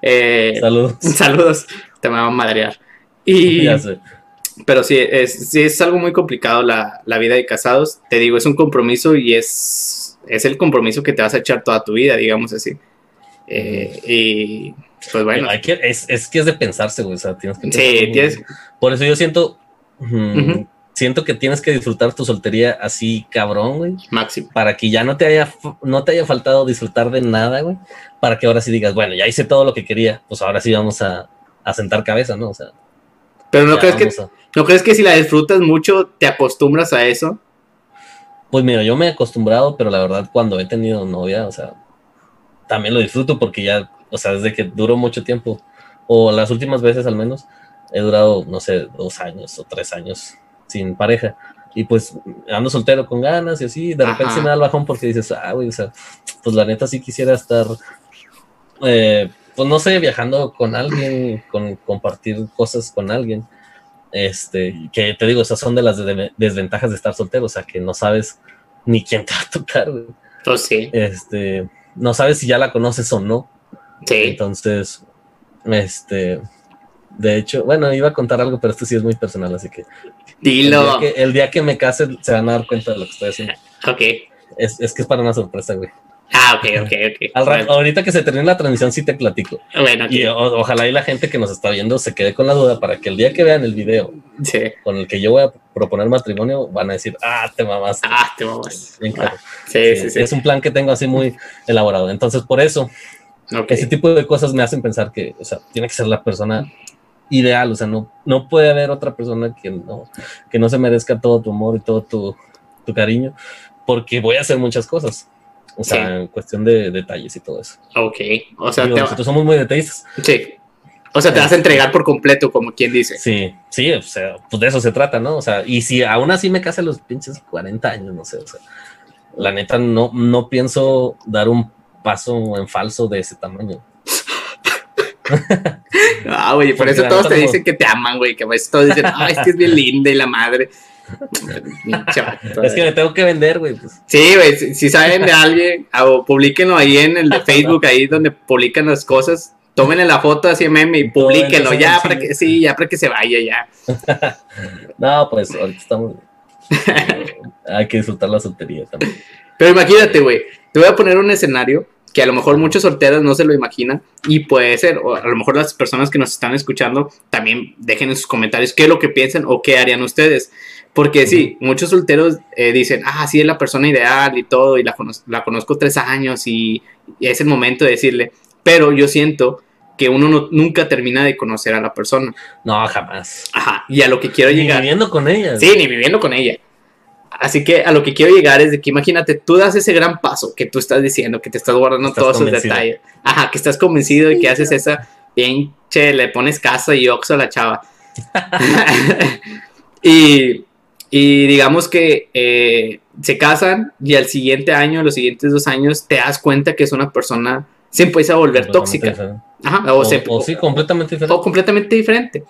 Eh, saludos. Saludos, te me van a madrear. Y, ya sé. Pero sí, es, sí, es algo muy complicado la, vida de casados. Te digo, es un compromiso y es, es el compromiso que te vas a echar toda tu vida, digamos así. Eh, y pues bueno. es, que es de pensarse, güey. O sea, tienes que Sí, tienes... Por eso yo siento. Siento que tienes que disfrutar tu soltería así, cabrón, güey. Máximo. Para que ya no te haya, no te haya faltado disfrutar de nada, güey. Para que ahora sí digas, bueno, ya hice todo lo que quería. Pues ahora sí vamos a, a sentar cabeza, ¿no? O sea. Pero no crees que ¿No crees que si la disfrutas mucho te acostumbras a eso? Pues mira, yo me he acostumbrado, pero la verdad cuando he tenido novia, o sea, también lo disfruto porque ya, o sea, desde que duró mucho tiempo, o las últimas veces al menos, he durado, no sé, dos años o tres años sin pareja. Y pues ando soltero con ganas y así, de repente se me da el bajón porque dices, ah, güey, o sea, pues la neta sí quisiera estar, eh, pues no sé, viajando con alguien, con compartir cosas con alguien. Este, que te digo, esas son de las desventajas de estar soltero, o sea, que no sabes ni quién te va a tocar. Pues sí. Este, no sabes si ya la conoces o no. Sí. Entonces, este, de hecho, bueno, iba a contar algo, pero esto sí es muy personal, así que. Dilo. El día que, me case se van a dar cuenta de lo que estoy haciendo. Ok. Es, es que es para una sorpresa, güey. Ah, ok, ok, ok. Ahorita que se termine la transmisión sí te platico. Bueno, Y ojalá y la gente que nos está viendo se quede con la duda para que el día que vean el video con el que yo voy a proponer matrimonio van a decir, ah, te mamas. Ah, te mamas. Ah, sí, sí, sí, Es un plan que tengo así muy elaborado. Entonces, por eso, ese tipo de cosas me hacen pensar que, o sea, tiene que ser la persona ideal, o sea, no, no puede haber otra persona que no, que no se merezca todo tu amor y todo tu, tu cariño, porque voy a hacer muchas cosas. O sea, en cuestión de detalles y todo eso. Ok. O sea, nosotros somos muy detallistas. Sí. O sea, te vas a entregar por completo, como quien dice. Sí, sí, o sea, pues de eso se trata, ¿no? O sea, y si aún así me casa los pinches 40 años, no sé, o sea, la neta no, no pienso dar un paso en falso de ese tamaño. ah, güey, por eso todos te dicen que te aman, güey, que todos dicen, ay, es que es bien linda y la madre. es que me tengo que vender, güey. Pues. Sí, güey, si, saben de alguien, o publíquenlo ahí en el de Facebook, ahí donde publican las cosas, tómenle la foto así meme y publíquenlo ya para que, sí, ya para que se vaya ya. no, pues ahorita estamos. Hay que disfrutar la soltería también. Pero imagínate, güey, te voy a poner un escenario que a lo mejor muchos solteros no se lo imaginan y puede ser, o a lo mejor las personas que nos están escuchando también dejen en sus comentarios qué es lo que piensan o qué harían ustedes. Porque sí, muchos solteros eh, dicen, ah, sí, es la persona ideal y todo, y la, la conozco tres años y, es el momento de decirle, pero yo siento que uno nunca termina de conocer a la persona. No, jamás. Ajá, y a lo que quiero llegar. Ni viviendo con ella. Sí, ni viviendo con ella. Así que a lo que quiero llegar es de que imagínate, tú das ese gran paso que tú estás diciendo, que te estás guardando todos esos detalles. Ajá, que estás convencido y que haces esa pinche, le pones casa y oxo a la chava. y, y, digamos que eh, se casan y al siguiente año, los siguientes dos años, te das cuenta que es una persona, se empieza a volver tóxica. Ajá, o, sí, completamente diferente. O completamente diferente.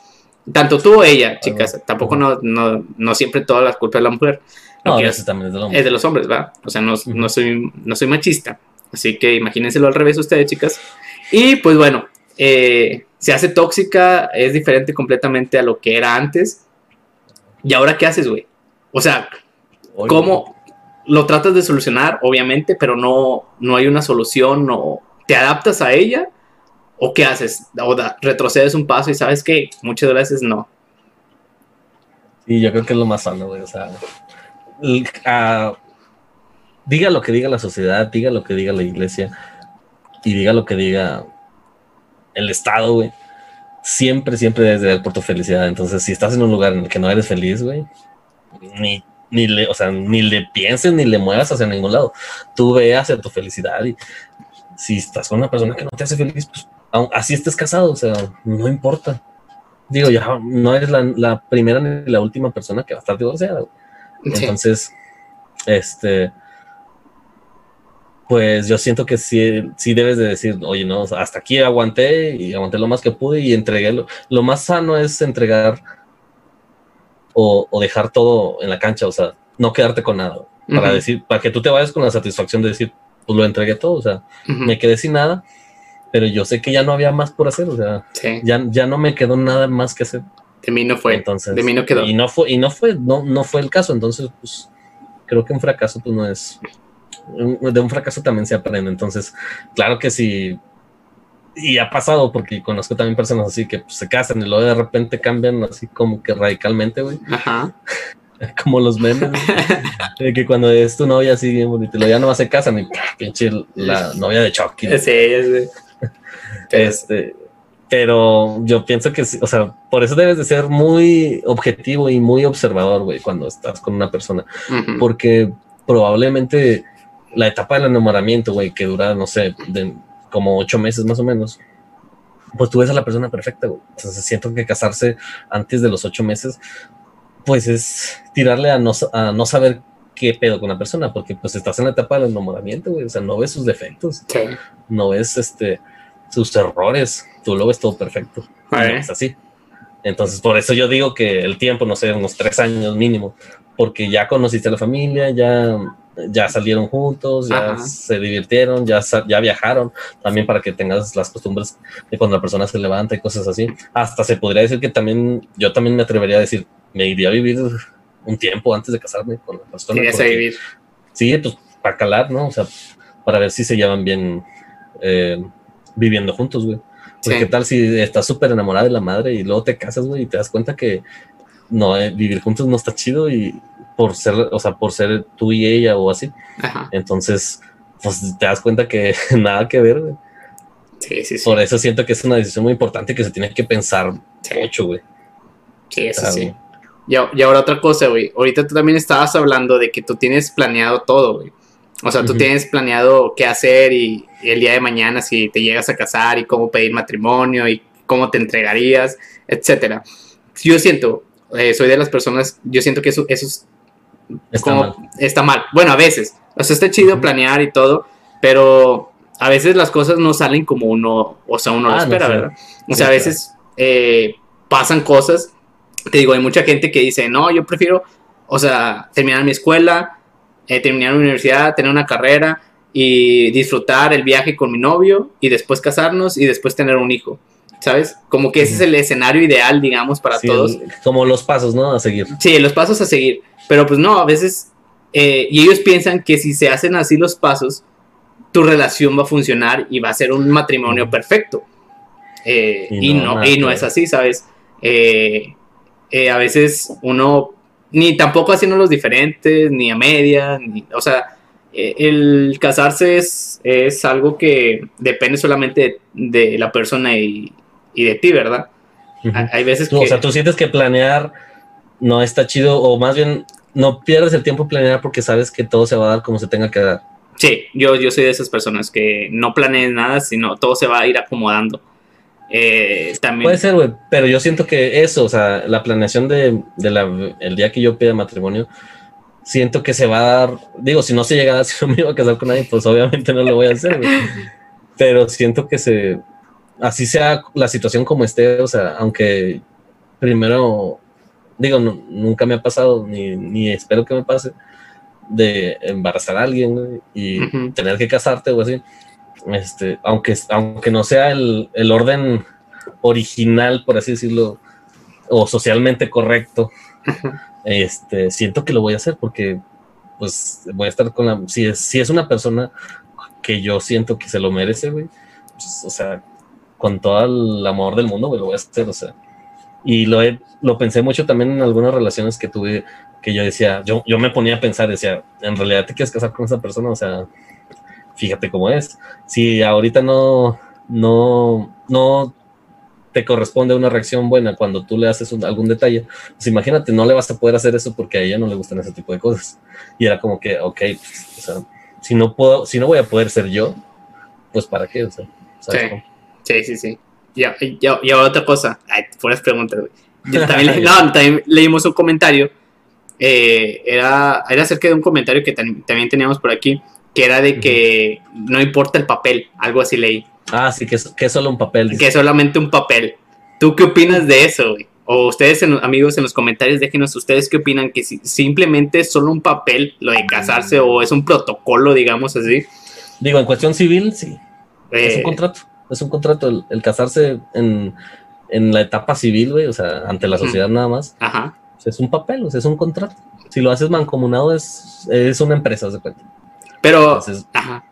Tanto tú o ella, chicas. Tampoco no, no, no siempre todas las culpas de la mujer. No, es, también es de, es de los hombres, ¿va? O sea, no, no, soy, no soy machista. Así que imagínenselo al revés ustedes, chicas. Y pues bueno, eh, se hace tóxica, es diferente completamente a lo que era antes. ¿Y ahora qué haces, güey? O sea, ¿cómo lo tratas de solucionar? Obviamente, pero no, no hay una solución o te adaptas a ella o qué haces? O retrocedes un paso y sabes que muchas veces no. Sí, yo creo que es lo más sano, güey. O sea, diga lo que diga la sociedad, diga lo que diga la iglesia y diga lo que diga el Estado, güey. Siempre, siempre debes de ver por tu felicidad. Entonces, si estás en un lugar en el que no eres feliz, güey, ni, ni le, o sea, ni le pienses ni le muevas hacia ningún lado. Tú ve hacia tu felicidad y si estás con una persona que no te hace feliz, pues así estés casado, o sea, no importa. Digo, ya no eres la, la primera ni la última persona que va a estar divorciada. Entonces, este, pues yo siento que sí, sí debes de decir, oye, no, hasta aquí aguanté y aguanté lo más que pude y entregué. Lo, lo más sano es entregar o, dejar todo en la cancha, o sea, no quedarte con nada. Para decir, para que tú te vayas con la satisfacción de decir, pues lo entregué todo, o sea, me quedé sin nada, pero yo sé que ya no había más por hacer, o sea, ya, ya no me quedó nada más que hacer. De mí no fue. Entonces, de mí no quedó. Y no fue, y no fue, no, no fue el caso. Entonces, pues, creo que un fracaso, pues no es. De un fracaso también se aprende. Entonces, claro que sí. Y ha pasado, porque conozco también personas así que pues, se casan y luego de repente cambian así como que radicalmente, güey. Ajá. como los memes, de que cuando es tu novia así bien bonito, ya no se casan y pinche la novia de Chucky. Sí, sí. Este, pero yo pienso que, o sea, por eso debes de ser muy objetivo y muy observador, güey, cuando estás con una persona. Porque probablemente la etapa del enamoramiento, güey, que dura, no sé, de como ocho meses más o menos, pues tú ves a la persona perfecta, güey. Entonces siento que casarse antes de los ocho meses, pues es tirarle a no, a no saber qué pedo con la persona, porque pues estás en la etapa del enamoramiento, güey. O sea, no ves sus defectos, no ves este sus errores, tú lo ves todo perfecto. es así. Entonces, por eso yo digo que el tiempo, no sé, unos tres años mínimo, porque ya conociste a la familia, ya, ya salieron juntos, ya se divirtieron, ya, ya viajaron, también para que tengas las costumbres de cuando la persona se levanta y cosas así. Hasta se podría decir que también, yo también me atrevería a decir, me iría a vivir un tiempo antes de casarme con la persona. vivir. Sí, pues para calar, ¿no? O sea, para ver si se llevan bien. Eh, viviendo juntos, güey. Pues qué tal si estás súper enamorada de la madre y luego te casas, güey, y te das cuenta que no, eh, vivir juntos no está chido y por ser, o sea, por ser tú y ella o así. Entonces, pues te das cuenta que nada que ver, güey. Sí, sí, sí. Por eso siento que es una decisión muy importante que se tiene que pensar mucho, güey. Sí, eso sí. Y, y ahora otra cosa, güey. Ahorita tú también estabas hablando de que tú tienes planeado todo, güey. O sea, tú tienes planeado qué hacer y, el día de mañana si te llegas a casar y cómo pedir matrimonio y cómo te entregarías, etcétera. Yo siento, eh, soy de las personas, yo siento que eso, eso está, mal. está mal. Bueno, a veces. O sea, está chido planear y todo, pero a veces las cosas no salen como uno, o sea, uno lo ah, espera, ¿verdad? O sea, a veces eh, pasan cosas, te digo, hay mucha gente que dice, no, yo prefiero, o sea, terminar mi escuela, eh, terminar la universidad, tener una carrera y disfrutar el viaje con mi novio y después casarnos y después tener un hijo. ¿Sabes? Como que ese es el escenario ideal, digamos, para todos. Como los pasos, ¿no? A seguir. Sí, los pasos a seguir. Pero pues no, a veces, eh, y ellos piensan que si se hacen así los pasos, tu relación va a funcionar y va a ser un matrimonio perfecto. Eh, y, no, y, no, es así, ¿sabes? Eh, eh, a veces uno, ni tampoco haciendo los diferentes, ni a medias, o sea, el casarse es, es, algo que depende solamente de, la persona y, de ti, ¿verdad? Hay veces que... O sea, tú sientes que planear no está chido, o más bien no pierdes el tiempo planear porque sabes que todo se va a dar como se tenga que dar. Sí, yo, yo soy de esas personas que no planean nada, sino todo se va a ir acomodando. Eh, también... Puede ser, güey, pero yo siento que eso, o sea, la planeación de, el día que yo pida matrimonio, siento que se va a dar, digo, si no se llega a dar, si no me iba a casar con nadie, pues obviamente no lo voy a hacer. Pero siento que se, así sea la situación como esté, o sea, aunque primero, digo, nunca me ha pasado, ni, ni espero que me pase, de embarazar a alguien y tener que casarte o así. Este, aunque, aunque no sea el, orden original, por así decirlo, o socialmente correcto, este, siento que lo voy a hacer porque pues voy a estar con la, si es, si es una persona que yo siento que se lo merece, güey, pues, o sea, con todo el amor del mundo, güey, lo voy a hacer, o sea. Y lo, lo pensé mucho también en algunas relaciones que tuve que yo decía, yo, yo me ponía a pensar, decía, en realidad te quieres casar con esa persona, o sea, fíjate cómo es. Si ahorita no, no, no te corresponde una reacción buena cuando tú le haces algún detalle, pues imagínate, no le vas a poder hacer eso porque a ella no le gustan ese tipo de cosas. Y era como que, ok, pues, o sea, si no puedo, si no voy a poder ser yo, pues para qué, o sea, sí. sí, sí, sí. Y, otra cosa, ay, fueras preguntas, También, no, también leímos un comentario eh, era, era acerca de un comentario que también teníamos por aquí, que era de que no importa el papel, algo así leí. Ah, sí, que es, solo un papel. Que es solamente un papel. ¿Tú qué opinas de eso, O ustedes, amigos, en los comentarios, déjenos ustedes qué opinan, que si, simplemente es solo un papel lo de casarse o es un protocolo, digamos así. Digo, en cuestión civil, sí. es un eh, contrato. Es un contrato el, casarse en, en, la etapa civil, güey, o sea, ante la sociedad nada más. Ajá es un papel, o sea, es un contrato. Si lo haces mancomunado, es, es una empresa, de cuenta. Pero, ajá.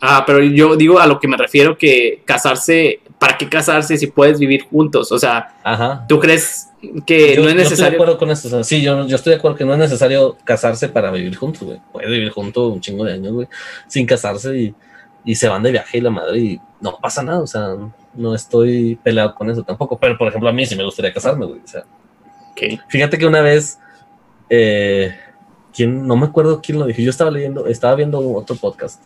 ah, pero yo digo a lo que me refiero que casarse, ¿para qué casarse si puedes vivir juntos? O sea, ajá. ¿tú crees que no es necesario? Yo estoy de acuerdo con esto. sí, yo, yo estoy de acuerdo que no es necesario casarse para vivir juntos, güey. Puedes vivir juntos un chingo de años, güey, sin casarse y, y se van de viaje y la madre y no pasa nada, o sea, no estoy peleado con eso tampoco. Pero, por ejemplo, a mí sí me gustaría casarme, güey, o sea Fíjate que una vez, eh, no me acuerdo quién lo dijo, yo estaba leyendo, estaba viendo otro podcast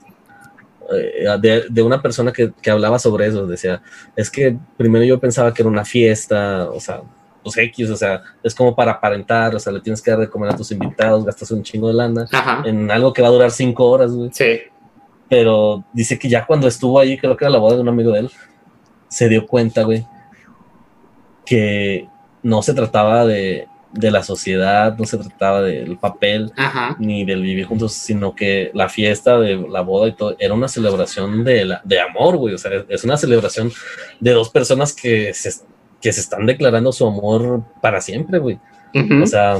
eh, de, una persona que, hablaba sobre eso, decía, es que primero yo pensaba que era una fiesta, o sea, los X, o sea, es como para aparentar, o sea, le tienes que dar de comer a tus invitados, gastas un chingo de lana en algo que va a durar cinco horas, güey. Sí. Pero dice que ya cuando estuvo ahí, creo que era la boda de un amigo de él, se dio cuenta, güey, que no se trataba de, la sociedad, no se trataba del papel ni del vivir juntos, sino que la fiesta de la boda y todo era una celebración de, de amor, güey. O sea, es una celebración de dos personas que se, que se están declarando su amor para siempre, güey. O sea,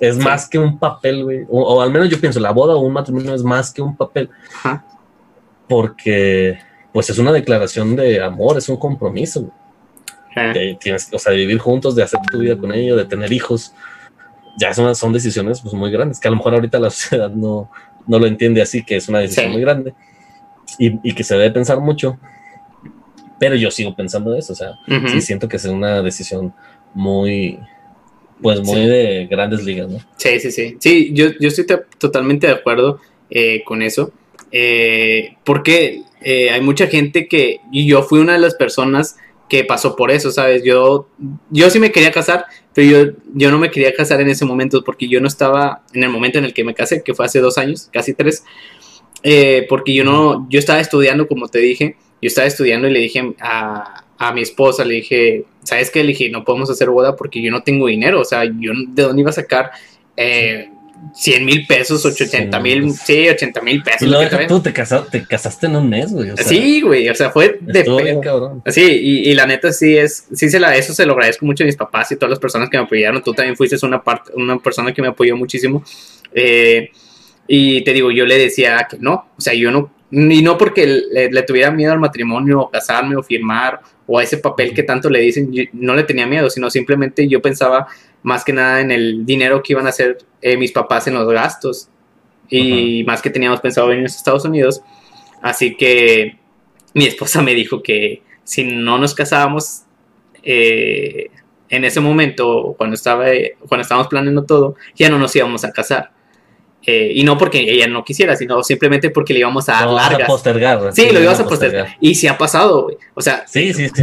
es más que un papel, güey. O, al menos yo pienso, la boda o un matrimonio es más que un papel. Porque, pues es una declaración de amor, es un compromiso, güey tienes, o sea, de vivir juntos, de hacer tu vida con ellos, de tener hijos, ya son, son decisiones pues, muy grandes, que a lo mejor ahorita la sociedad no, no lo entiende así, que es una decisión muy grande y, y, que se debe pensar mucho, pero yo sigo pensando eso, o sea, sí siento que es una decisión muy, pues muy de grandes ligas, ¿no? Sí, sí, sí, sí, yo, yo estoy totalmente de acuerdo eh, con eso, eh, porque eh, hay mucha gente que, y yo fui una de las personas que pasó por eso, ¿sabes? Yo, yo sí me quería casar, pero yo, yo no me quería casar en ese momento porque yo no estaba en el momento en el que me casé, que fue hace dos años, casi tres. eh, porque yo no, yo estaba estudiando, como te dije, yo estaba estudiando y le dije a, a mi esposa, le dije, ¿sabes qué? Le dije, no podemos hacer boda porque yo no tengo dinero, o sea, yo de dónde iba a sacar eh, 100 mil pesos, 80 mil, sí, 80 mil pesos. Y luego tú te, casaste, te casaste en un mes, güey. sí, güey, o sea, fue de cabrón. Sí, y, y, la neta sí es, sí se la, eso se lo agradezco mucho a mis papás y todas las personas que me apoyaron. Tú también fuiste una parte, una persona que me apoyó muchísimo. Eh, y te digo, yo le decía que no, o sea, yo no, y no porque le, tuviera miedo al matrimonio, o casarme, o firmar, o a ese papel que tanto le dicen, no le tenía miedo, sino simplemente yo pensaba más que nada en el dinero que iban a hacer eh, mis papás en los gastos. Y más que teníamos pensado venir a Estados Unidos. Así que mi esposa me dijo que si no nos casábamos eh, en ese momento, cuando, estaba, cuando estábamos planeando todo, ya no nos íbamos a casar. Eh, y no porque ella no quisiera, sino simplemente porque le íbamos a dar no, largas. A postergar. Sí, lo íbamos a postergar. Y sí ha pasado. O sea, sí, sí, sí.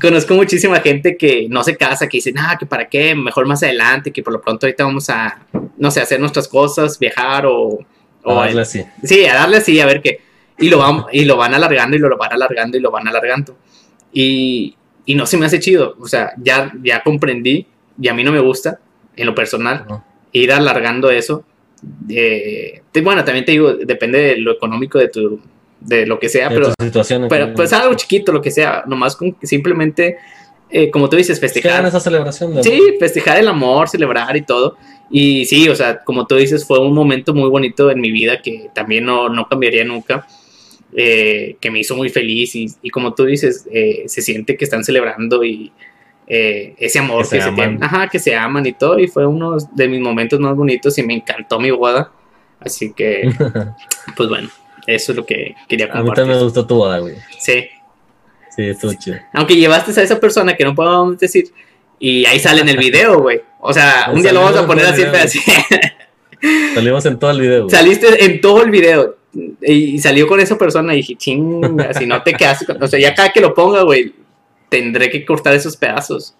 Conozco muchísima gente que no se casa, que dice, nada, que para qué, mejor más adelante, que por lo pronto ahorita vamos a, no sé, hacer nuestras cosas, viajar o. o a darle así. Sí, a darle así, a ver qué. Y lo, van, y lo van alargando y lo, van alargando y lo van alargando. Y, y no se me hace chido. O sea, ya, ya comprendí y a mí no me gusta, en lo personal, ir alargando eso eh, bueno, también te digo, depende de lo económico de tu, de lo que sea, pero, pero pues algo chiquito, lo que sea, nomás con simplemente, eh, como tú dices, festejar. esa celebración. Sí, festejar el amor, celebrar y todo. Y sí, o sea, como tú dices, fue un momento muy bonito en mi vida que también no, no cambiaría nunca. Eh, que me hizo muy feliz y, y como tú dices, se siente que están celebrando y, eh, ese amor que, se, tienen, ajá, que se aman y todo, y fue uno de mis momentos más bonitos y me encantó mi boda. Así que, pues bueno, eso es lo que quería compartir. A mí también me gustó tu boda, güey. Sí. Sí, estuvo chido. Aunque llevaste a esa persona que no podemos decir, y ahí sale en el video, güey. O sea, un día lo vamos a poner así, así. Salimos en todo el video. Saliste en todo el video. Y salió con esa persona y dije, chinga, si no te quedas. O sea, ya cada que lo ponga, güey, tendré que cortar esos pedazos.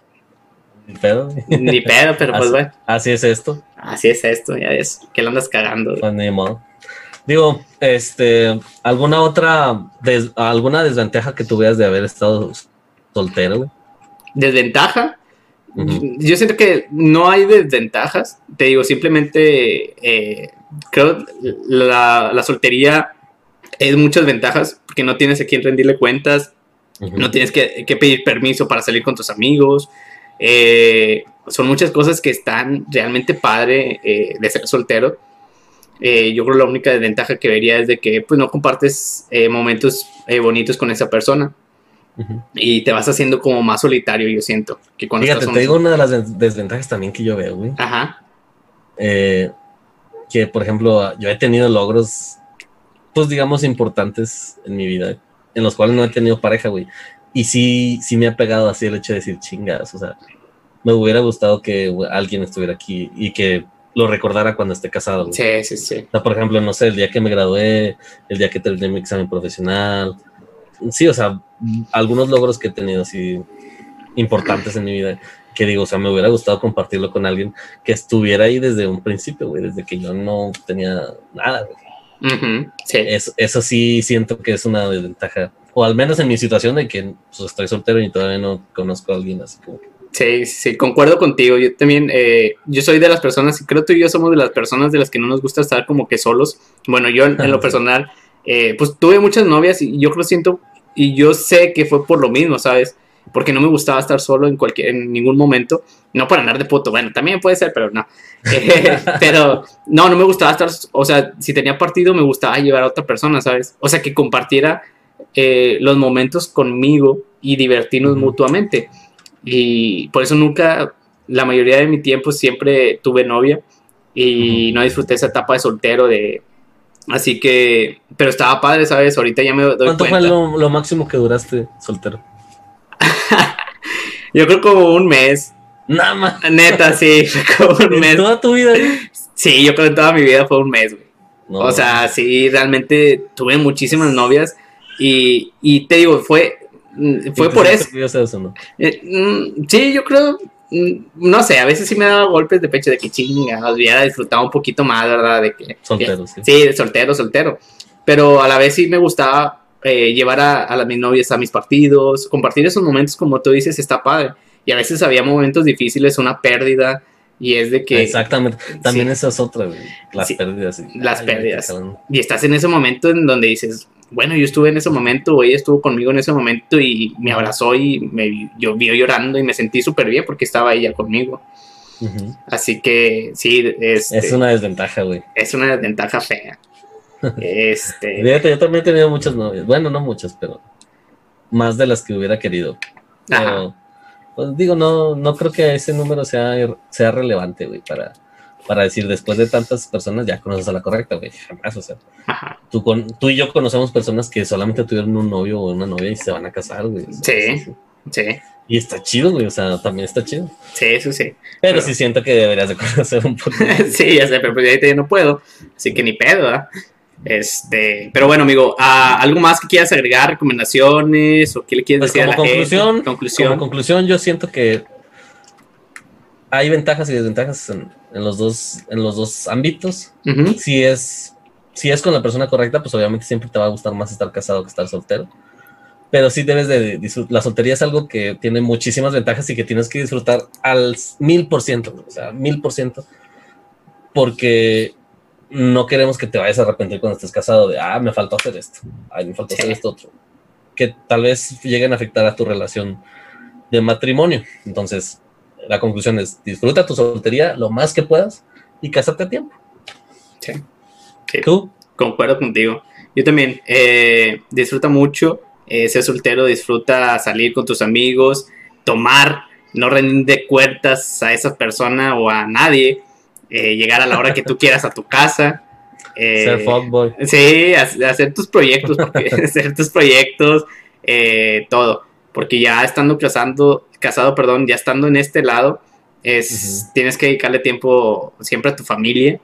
Ni pedo. Ni pedo, pero pues bueno. Así es esto. Así es esto, ya ves. Que lo andas cagando. Pues ni modo. Digo, este, ¿alguna otra, alguna desventaja que tuvieras de haber estado soltero, ¿Desventaja? Yo siento que no hay desventajas. Te digo, simplemente eh, creo la, la soltería es muchas ventajas porque no tienes a quien rendirle cuentas, no tienes que, pedir permiso para salir con tus amigos. Eh, son muchas cosas que están realmente padre eh, de ser soltero. Eh, yo creo que la única desventaja que vería es de que pues no compartes momentos bonitos con esa persona. Y te vas haciendo como más solitario, yo siento. Que cuando Fíjate, te digo una de las desventajas también que yo veo, güey. Ajá. que, por ejemplo, yo he tenido logros, pues digamos, importantes en mi vida en los cuales no he tenido pareja, güey. Y sí, sí me ha pegado así el hecho de decir chingas, o sea, me hubiera gustado que alguien estuviera aquí y que lo recordara cuando esté casado. Güey. Sí, sí, sí. O sea, por ejemplo, no sé, el día que me gradué, el día que terminé mi examen profesional. Sí, o sea, algunos logros que he tenido así importantes en mi vida, que digo, o sea, me hubiera gustado compartirlo con alguien que estuviera ahí desde un principio, güey, desde que yo no tenía nada, güey sí. eso, sí siento que es una desventaja. O al menos en mi situación de que pues, estoy soltero y todavía no conozco a alguien así como Sí, sí, concuerdo contigo. Yo también, eh, yo soy de las personas, y creo tú y yo somos de las personas de las que no nos gusta estar como que solos. Bueno, yo en, lo personal, eh, pues tuve muchas novias y yo creo siento, y yo sé que fue por lo mismo, ¿sabes? Porque no me gustaba estar solo en cualquier en ningún momento, no para andar de puto, bueno, también puede ser, pero no. Eh, pero no, no me gustaba estar, o sea, si tenía partido me gustaba llevar a otra persona, ¿sabes? O sea, que compartiera eh, los momentos conmigo y divertirnos mutuamente. Y por eso nunca, la mayoría de mi tiempo siempre tuve novia y no disfruté esa etapa de soltero de... Así que, pero estaba padre, ¿sabes? Ahorita ya me doy ¿Cuánto fue lo máximo que duraste soltero? Yo creo como un mes. Nada más. Neta, sí, como un mes. ¿Toda tu vida? Sí, yo creo que toda mi vida fue un mes, güey. O sea, sí, realmente tuve muchísimas novias y, y te digo, fue, fue por eso. eso no? Eh, mm, sí, yo creo, mm, no sé, a veces sí me daba golpes de pecho de que chinga, hubiera disfrutado un poquito más, ¿verdad? De que, soltero, sí. Sí, soltero, soltero. pero a la vez sí me gustaba eh, llevar a, a, mis novias a mis partidos, compartir esos momentos, como tú dices, está padre. Y a veces había momentos difíciles, una pérdida, y es de que. Exactamente. También esa es otra, Las pérdidas. Las pérdidas. Y estás en ese momento en donde dices, bueno, yo estuve en ese momento, o ella estuvo conmigo en ese momento y me abrazó y me yo vio llorando y me sentí súper bien porque estaba ella conmigo. Así que sí, es este, es una desventaja, güey. Es una desventaja fea. Este. yo también he tenido muchas novias. Bueno, no muchas, pero más de las que hubiera querido. Pero, pues digo, no, no creo que ese número sea, sea relevante, güey, para, para decir después de tantas personas ya conoces a la correcta, güey, jamás, o sea, tú, con, tú y yo conocemos personas que solamente tuvieron un novio o una novia y se van a casar, güey. sí, sí, Y está chido, güey, o sea, también está chido. Sí, eso sí. Pero, sí siento que deberías de conocer un poco. sí, ya sé, pero pues ahorita ya no puedo, así que ni pedo, ¿verdad? Este, pero bueno, amigo, ¿algo más que quieras agregar? ¿Recomendaciones? ¿O qué le quieres pues decir a la conclusión, conclusión. Como conclusión, yo siento que hay ventajas y desventajas en, los, dos, en los dos ámbitos. si, es, si es con la persona correcta, pues obviamente siempre te va a gustar más estar casado que estar soltero. Pero sí debes de disfrutar. La soltería es algo que tiene muchísimas ventajas y que tienes que disfrutar al mil por ciento, o sea, mil por ciento. Porque no queremos que te vayas a arrepentir cuando estés casado de, ah, me faltó hacer esto, ay, me faltó hacer esto otro. Que tal vez lleguen a afectar a tu relación de matrimonio. Entonces, la conclusión es, disfruta tu soltería lo más que puedas y cásate a tiempo. Sí. ¿Tú? Concuerdo contigo. Yo también. Eh, disfruta mucho eh, ser soltero, disfruta salir con tus amigos, tomar, no rendir cuentas a esa persona o a nadie eh, llegar a la hora que tú quieras a tu casa. Eh, Ser fuckboy. Sí, hacer tus proyectos, hacer tus proyectos, eh, todo. Porque ya estando casando, casado, perdón, ya estando en este lado, es, tienes que dedicarle tiempo siempre a tu familia,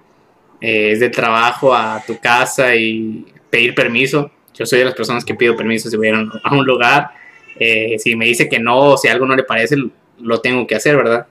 es de trabajo a tu casa y pedir permiso. Yo soy de las personas que pido permiso si voy a un lugar. si me dice que no, si algo no le parece, lo tengo que hacer, ¿verdad?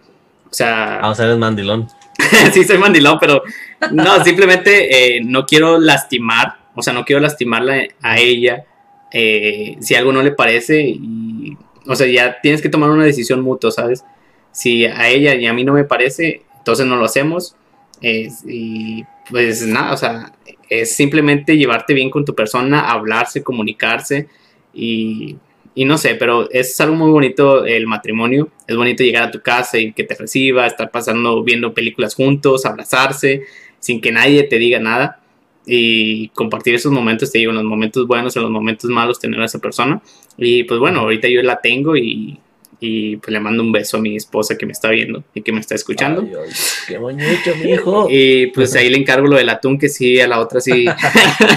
O sea... Vamos a ver, mandilón. sí, soy mandilón, pero no, simplemente eh, no quiero lastimar, o sea, no quiero lastimarla a ella eh, si algo no le parece y, o sea, ya tienes que tomar una decisión mutua, ¿sabes? Si a ella y a mí no me parece, entonces no lo hacemos y pues nada, o sea, es simplemente llevarte bien con tu persona, hablarse, comunicarse y y no sé, pero es algo muy bonito el matrimonio. Es bonito llegar a tu casa y que te reciba, estar pasando, viendo películas juntos, abrazarse, sin que nadie te diga nada. Y compartir esos momentos, te digo, en los momentos buenos, en los momentos malos, tener a esa persona. Y pues bueno, ahorita yo la tengo y y pues le mando un beso a mi esposa que me está viendo y que me está escuchando. Ay, qué bonito, mi hijo. Y pues ahí le encargo lo del atún, que sí, a la otra sí.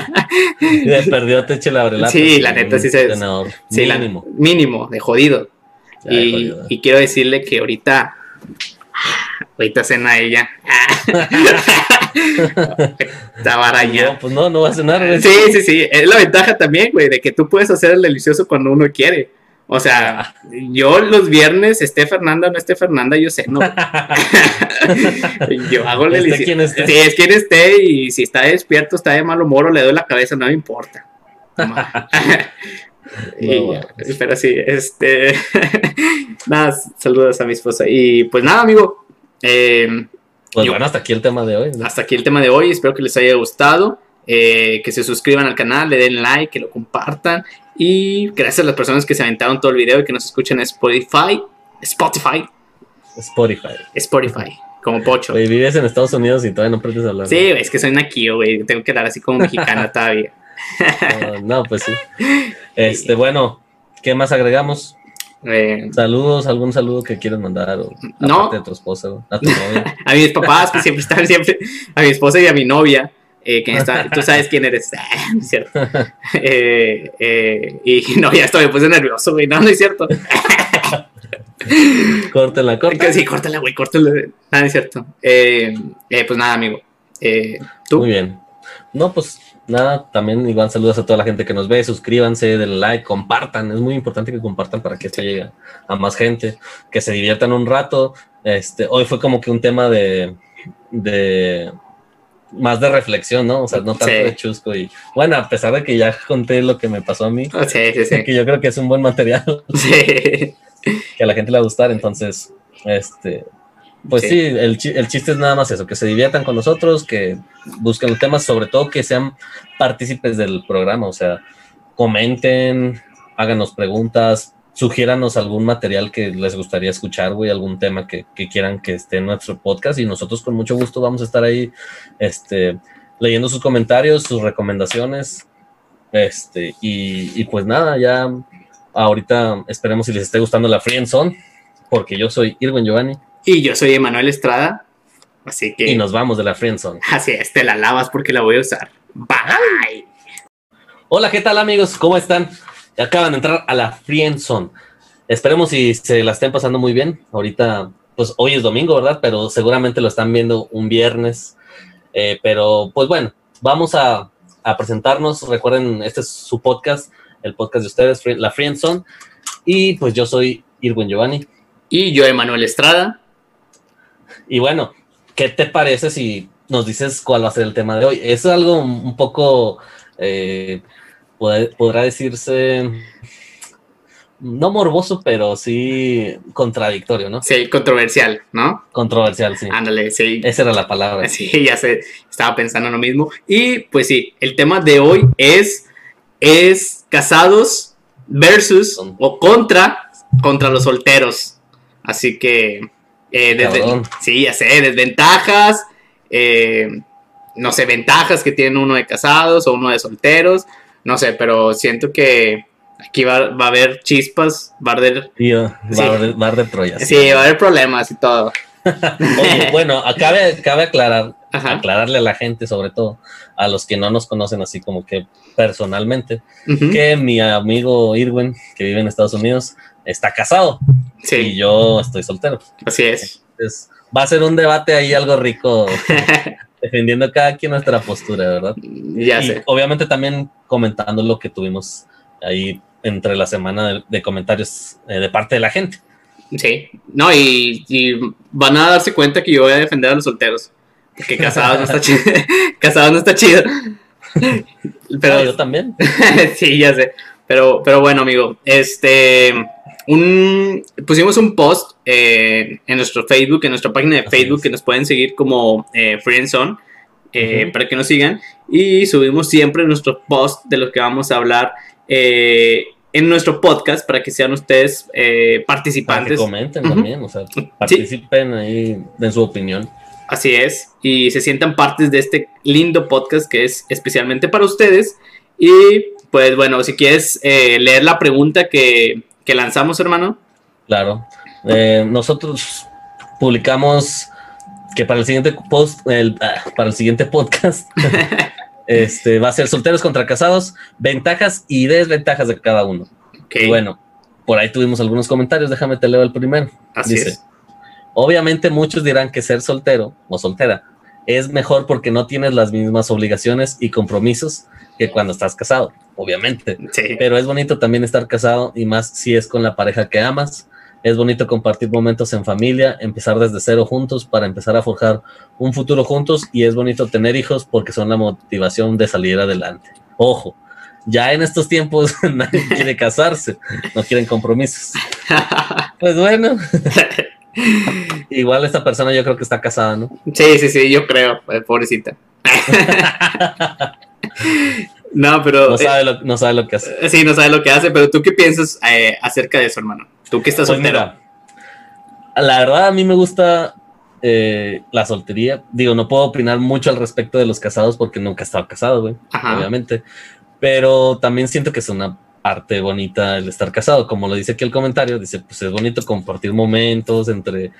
le perdió teche la Sí, la neta sí se. Sí, mínimo. mínimo, de jodido. y, y quiero decirle que ahorita. Ahorita cena ella. Está araña. No, pues no, no va a cenar. Sí, sí, sí. Es la ventaja también, güey, de que tú puedes hacer el delicioso cuando uno quiere. O sea, yo los viernes, esté Fernanda o no esté Fernanda, yo sé, no. yo hago delicioso. Sí, es quien esté y si está despierto, está de mal humor o le doy la cabeza, no me importa. Pero sí, este. nada, saludos a mi esposa. Y pues nada, amigo. Eh, pues bueno, hasta aquí el tema de hoy. Hasta aquí el tema de hoy. Espero que les haya gustado. Eh, que se suscriban al canal, le den like, que lo compartan y gracias a las personas que se aventaron todo el video y que nos escuchan en Spotify. Spotify. Spotify. Spotify. Como pocho. vives en Estados Unidos y todavía no aprendes a hablar. Sí, es que soy naquillo, güey. Tengo que hablar así como mexicana todavía. no, pues sí. Este, bueno, ¿qué más agregamos? Eh, Saludos, algún saludo que quieras mandar o no. a tu esposa, a tu novia. a mis papás que siempre están siempre, a mi esposa y a mi novia. Eh, está, tú sabes quién eres, ah, es cierto. Eh, eh, y no, ya estoy, me puse nervioso, güey, no, no es cierto. córtala, córtala. Sí, córtala, güey, córtala. Nada, es cierto. pues nada, amigo. ¿Tú? Muy bien. No, pues nada, también igual saludos a toda la gente que nos ve, suscríbanse, denle like, compartan, es muy importante que compartan para que esto llegue a más gente, que se diviertan un rato. Este, hoy fue como que un tema de, de más de reflexión, ¿no? O sea, no tanto de chusco. Y bueno, a pesar de que ya conté lo que me pasó a mí, sí, sí, sí. que yo creo que es un buen material. Sí. Que a la gente le va a gustar. Entonces, este, pues sí, el, el, chiste es nada más eso, que se diviertan con nosotros, que busquen los temas, sobre todo que sean partícipes del programa, o sea, comenten, háganos preguntas, sugiéranos algún material que les gustaría escuchar, güey, algún tema que, quieran que esté en nuestro podcast y nosotros con mucho gusto vamos a estar ahí este, leyendo sus comentarios, sus recomendaciones. Este, y, pues nada, ya ahorita esperemos si les esté gustando la Free Zone, porque yo soy Irwin Giovanni. Y yo soy Emanuel Estrada. Así que. Y nos vamos de la Friendzone. Así es, te la lavas porque la voy a usar. Bye. Hola, ¿qué tal amigos? ¿Cómo están? Acaban de entrar a la Friendzone. Esperemos si se la estén pasando muy bien. Ahorita, pues hoy es domingo, ¿verdad? Pero seguramente lo están viendo un viernes. Eh, pero pues bueno, vamos a, presentarnos. Recuerden, este es su podcast, el podcast de ustedes, La Friendzone. Y pues yo soy Irwin Giovanni. Y yo, Emanuel Estrada. Y bueno, ¿qué te parece si nos dices cuál va a ser el tema de hoy? Es algo un poco... Eh, podrá decirse no morboso, pero sí contradictorio, ¿no? Sí, controversial, ¿no? Controversial, sí. Ándale, sí. Esa era la palabra. Sí, ya sé, estaba pensando lo mismo. Y pues sí, el tema de hoy es, es casados versus o contra, contra los solteros. Así que, eh, sí, ya sé, desventajas, eh, no sé, ventajas que tiene uno de casados o uno de solteros no sé, pero siento que aquí va, a haber chispas, va a haber... va, a haber, Troyas. Sí, va a haber problemas y todo. Oye, bueno, cabe, cabe aclarar, aclararle a la gente, sobre todo a los que no nos conocen así como que personalmente, que mi amigo Irwin, que vive en Estados Unidos, está casado sí. y yo estoy soltero. Así es. Entonces, va a ser un debate ahí algo rico defendiendo cada quien nuestra postura, ¿verdad? Ya y Obviamente también comentando lo que tuvimos ahí entre la semana de, comentarios eh, de parte de la gente. Sí, no, y, van a darse cuenta que yo voy a defender a los solteros. Porque casados no está chido. casados no está chido. Pero yo también. sí, ya sé. Pero, pero bueno, amigo, este un, pusimos un post eh, en nuestro Facebook, en nuestra página de Facebook, que nos pueden seguir como eh, Friendzone, eh, para que nos sigan. Y subimos siempre nuestro post de lo que vamos a hablar eh, en nuestro podcast para que sean ustedes participantes. Para que comenten también, o sea, participen ahí en su opinión. Así es, y se sientan partes de este lindo podcast que es especialmente para ustedes. Y pues bueno, si quieres leer la pregunta que que lanzamos, hermano. Claro. Eh, nosotros publicamos que para el siguiente post, ah, para el siguiente podcast, este va a ser solteros contra casados, ventajas y desventajas de cada uno. Y bueno, por ahí tuvimos algunos comentarios, déjame te leo el primero. Así Dice, Obviamente muchos dirán que ser soltero o soltera es mejor porque no tienes las mismas obligaciones y compromisos que cuando estás casado, obviamente. Pero es bonito también estar casado y más si es con la pareja que amas. Es bonito compartir momentos en familia, empezar desde cero juntos para empezar a forjar un futuro juntos y es bonito tener hijos porque son la motivación de salir adelante. Ojo, ya en estos tiempos nadie quiere casarse, no quieren compromisos. Pues bueno, igual esta persona yo creo que está casada, ¿no? Sí, sí, sí, yo creo, eh, pobrecita. No, pero. No sabe, lo, no sabe, lo, que hace. Sí, no sabe lo que hace, pero tú qué piensas eh, acerca de eso, hermano? Tú que estás pues soltero. la verdad, a mí me gusta eh, la soltería. Digo, no puedo opinar mucho al respecto de los casados porque nunca he estado casado, güey. Obviamente. Pero también siento que es una parte bonita el estar casado. Como lo dice aquí el comentario, dice, pues es bonito compartir momentos entre.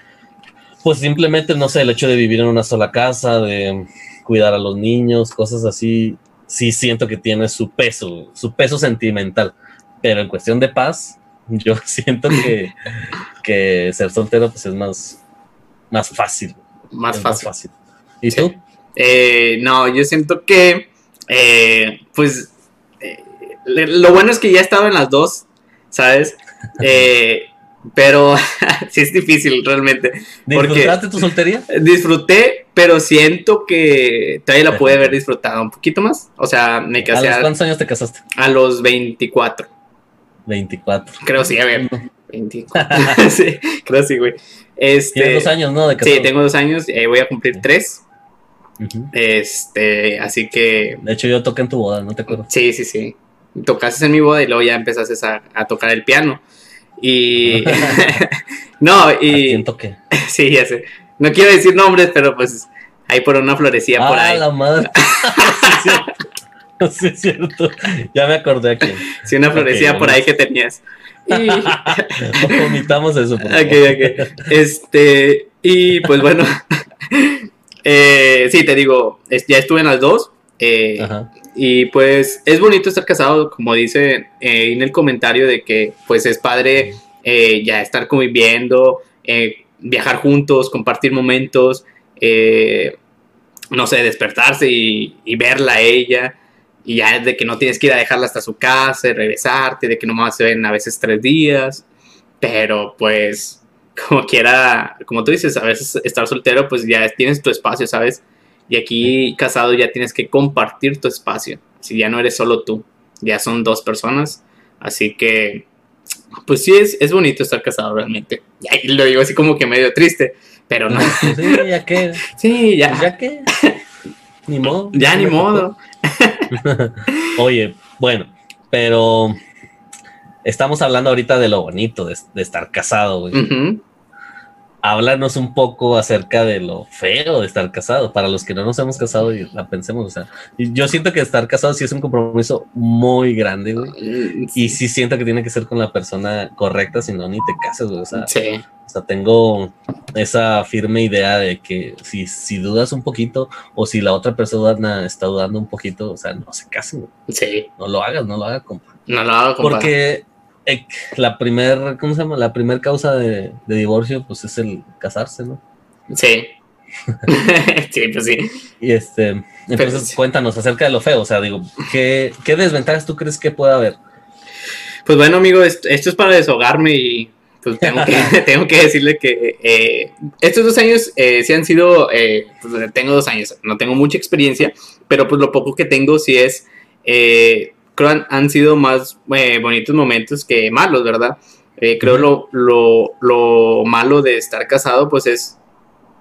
Pues simplemente, no sé, el hecho de vivir en una sola casa, de cuidar a los niños, cosas así sí siento que tiene su peso, su peso sentimental. Pero en cuestión de paz, yo siento que, que ser soltero pues es más, más fácil. Más fácil. ¿Y tú? Eh, no, yo siento que, eh, pues, eh, lo bueno es que ya he estado en las dos, ¿sabes? Pero sí es difícil realmente. ¿Disfrutaste tu soltería? Disfruté, pero siento que todavía la pude haber disfrutado un poquito más. O sea, me casé. ¿A los cuántos años te casaste? A los 24. 24. Creo sí, a ver. 24. sí, creo sí, güey. Este, Tienes dos años, ¿no? De sí, tengo dos años. Eh, voy a cumplir tres. Este, así que. De hecho, yo toqué en tu boda, ¿no te acuerdo? Sí, sí, sí. Tocaste en mi boda y luego ya empezaste a, a tocar el piano. Y. no, y. quién toqué? sí, ya sé. No quiero decir nombres, pero pues ahí por una florecía por ah, ahí. la madre. sí, es cierto. Ya me acordé aquí. Sí, una florecía por ahí que tenías. Y... Vomitamos eso. Por ok, ok. Este, y pues bueno. eh, sí, te digo, ya estuve en las dos. Eh, y pues es bonito estar casado, como dice eh, en el comentario de que pues es padre eh, ya estar conviviendo, viajar juntos, compartir momentos, no sé, despertarse y, verla a ella. Y ya de que no tienes que ir a dejarla hasta su casa, y regresarte, de que nomás se ven a veces tres días. Pero pues, como quiera, como tú dices, a veces estar soltero, pues ya tienes tu espacio, ¿sabes? Y aquí casado ya tienes que compartir tu espacio. Si ya no eres solo tú, ya son dos personas. Así que, pues sí, es, es bonito estar casado realmente. Y lo digo así como que medio triste, pero no. Sí, ya que. Sí, ya. Ya que. Ni modo. Ya ni modo. Oye, bueno, pero estamos hablando ahorita de lo bonito de, estar casado, güey háblanos un poco acerca de lo feo de estar casado, para los que no nos hemos casado y la pensemos, o sea, yo siento que estar casado sí es un compromiso muy grande, güey, y sí siento que tiene que ser con la persona correcta, si no, ni te cases, güey, o sea, o sea, tengo esa firme idea de que si, si dudas un poquito, o si la otra persona está dudando un poquito, o sea, no se casen, güey. Sí. No lo hagas, no lo hagas, compa. No lo hagas, compa. Porque la primer, ¿cómo se llama? La primer causa de, divorcio, pues es el casarse, ¿no? Sí. sí, pues sí. Y este, entonces cuéntanos acerca de lo feo, o sea, digo, ¿qué, desventajas tú crees que pueda haber? Pues bueno, amigo, esto, es para deshogarme y pues tengo que, tengo que decirle que eh, estos dos años eh, sí han sido, eh, pues tengo dos años, no tengo mucha experiencia, pero pues lo poco que tengo sí es creo han, han sido más eh, bonitos momentos que malos, ¿verdad? Eh, creo lo, lo, lo, malo de estar casado, pues es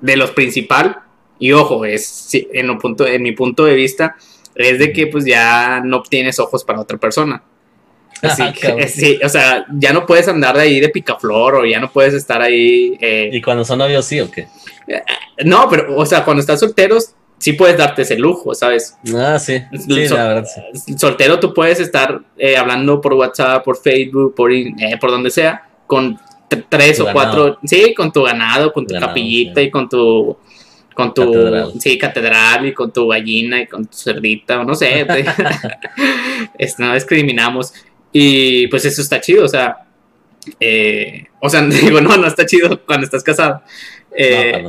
de los principal, y ojo, es en, un punto, en mi punto de vista, es de que pues ya no tienes ojos para otra persona. Así que, sí, o sea, ya no puedes andar de ahí de picaflor o ya no puedes estar ahí. Eh, ¿Y cuando son novios sí o qué? No, pero, o sea, cuando estás solteros, sí puedes darte ese lujo, ¿sabes? Ah, sí. sí la verdad, Soltero tú puedes estar eh, hablando por WhatsApp, por Facebook, por, eh, por donde sea, con tres o cuatro, sí, con tu ganado, con tu capillita y con tu con tu catedral. sí catedral y con tu gallina y con tu cerdita o no sé no discriminamos y pues eso está chido o sea eh, o sea digo no no está chido cuando estás casado eh,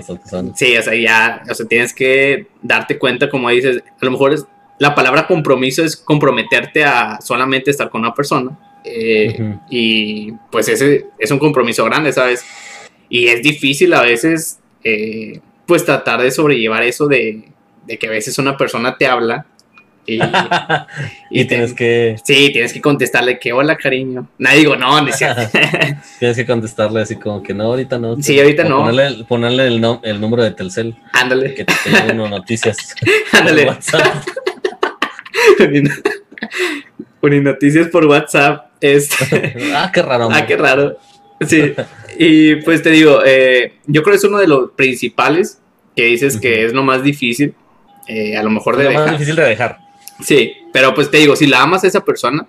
sí, o sea, ya, o sea, tienes que darte cuenta, como dices, a lo mejor es, la palabra compromiso es comprometerte a solamente estar con una persona. Eh, y pues ese es un compromiso grande, ¿sabes? Y es difícil a veces, eh, pues tratar de sobrellevar eso de, de que a veces una persona te habla Y, tienes que. Sí, tienes que contestarle que hola, cariño. Nadie digo, no, no Tienes que contestarle así como que no, ahorita no. Sí, ahorita no. Ponerle, ponerle el, el, número de Telcel. Ándale. Que te lleguen noticias. Ándale. WhatsApp. noticias por WhatsApp. Este. ah, qué raro. Ah, qué raro. Sí. Y pues te digo, eh, yo creo que es uno de los principales que dices que es lo más difícil. Eh, a lo mejor de lo más difícil de dejar. Sí, pero pues te digo, si la amas a esa persona,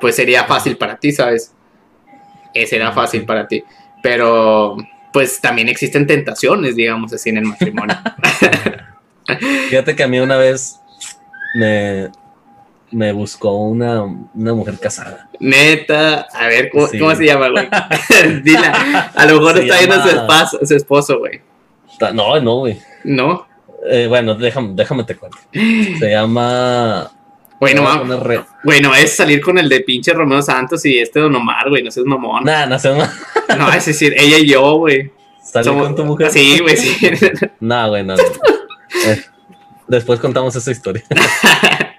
pues sería fácil para ti, ¿sabes? Eh, será fácil para ti. Pero pues también existen tentaciones, digamos así, en el matrimonio. Fíjate que a mí una vez me, me buscó una, mujer casada. Neta, a ver, ¿cómo, se llama, güey? Dila, a lo mejor está viendo su, su esposo, güey. No, no, güey. ¿No? Eh, bueno, déjame, déjame te cuento. Se llama Bueno, bueno, es salir con el de pinche Romeo Santos y este Don Omar, güey, no seas mamón. Nah, no seas mamón. No, es decir, ella y yo, güey. ¿Salir con tu mujer? Sí, güey, sí. no, güey, no. Eh, después contamos esa historia.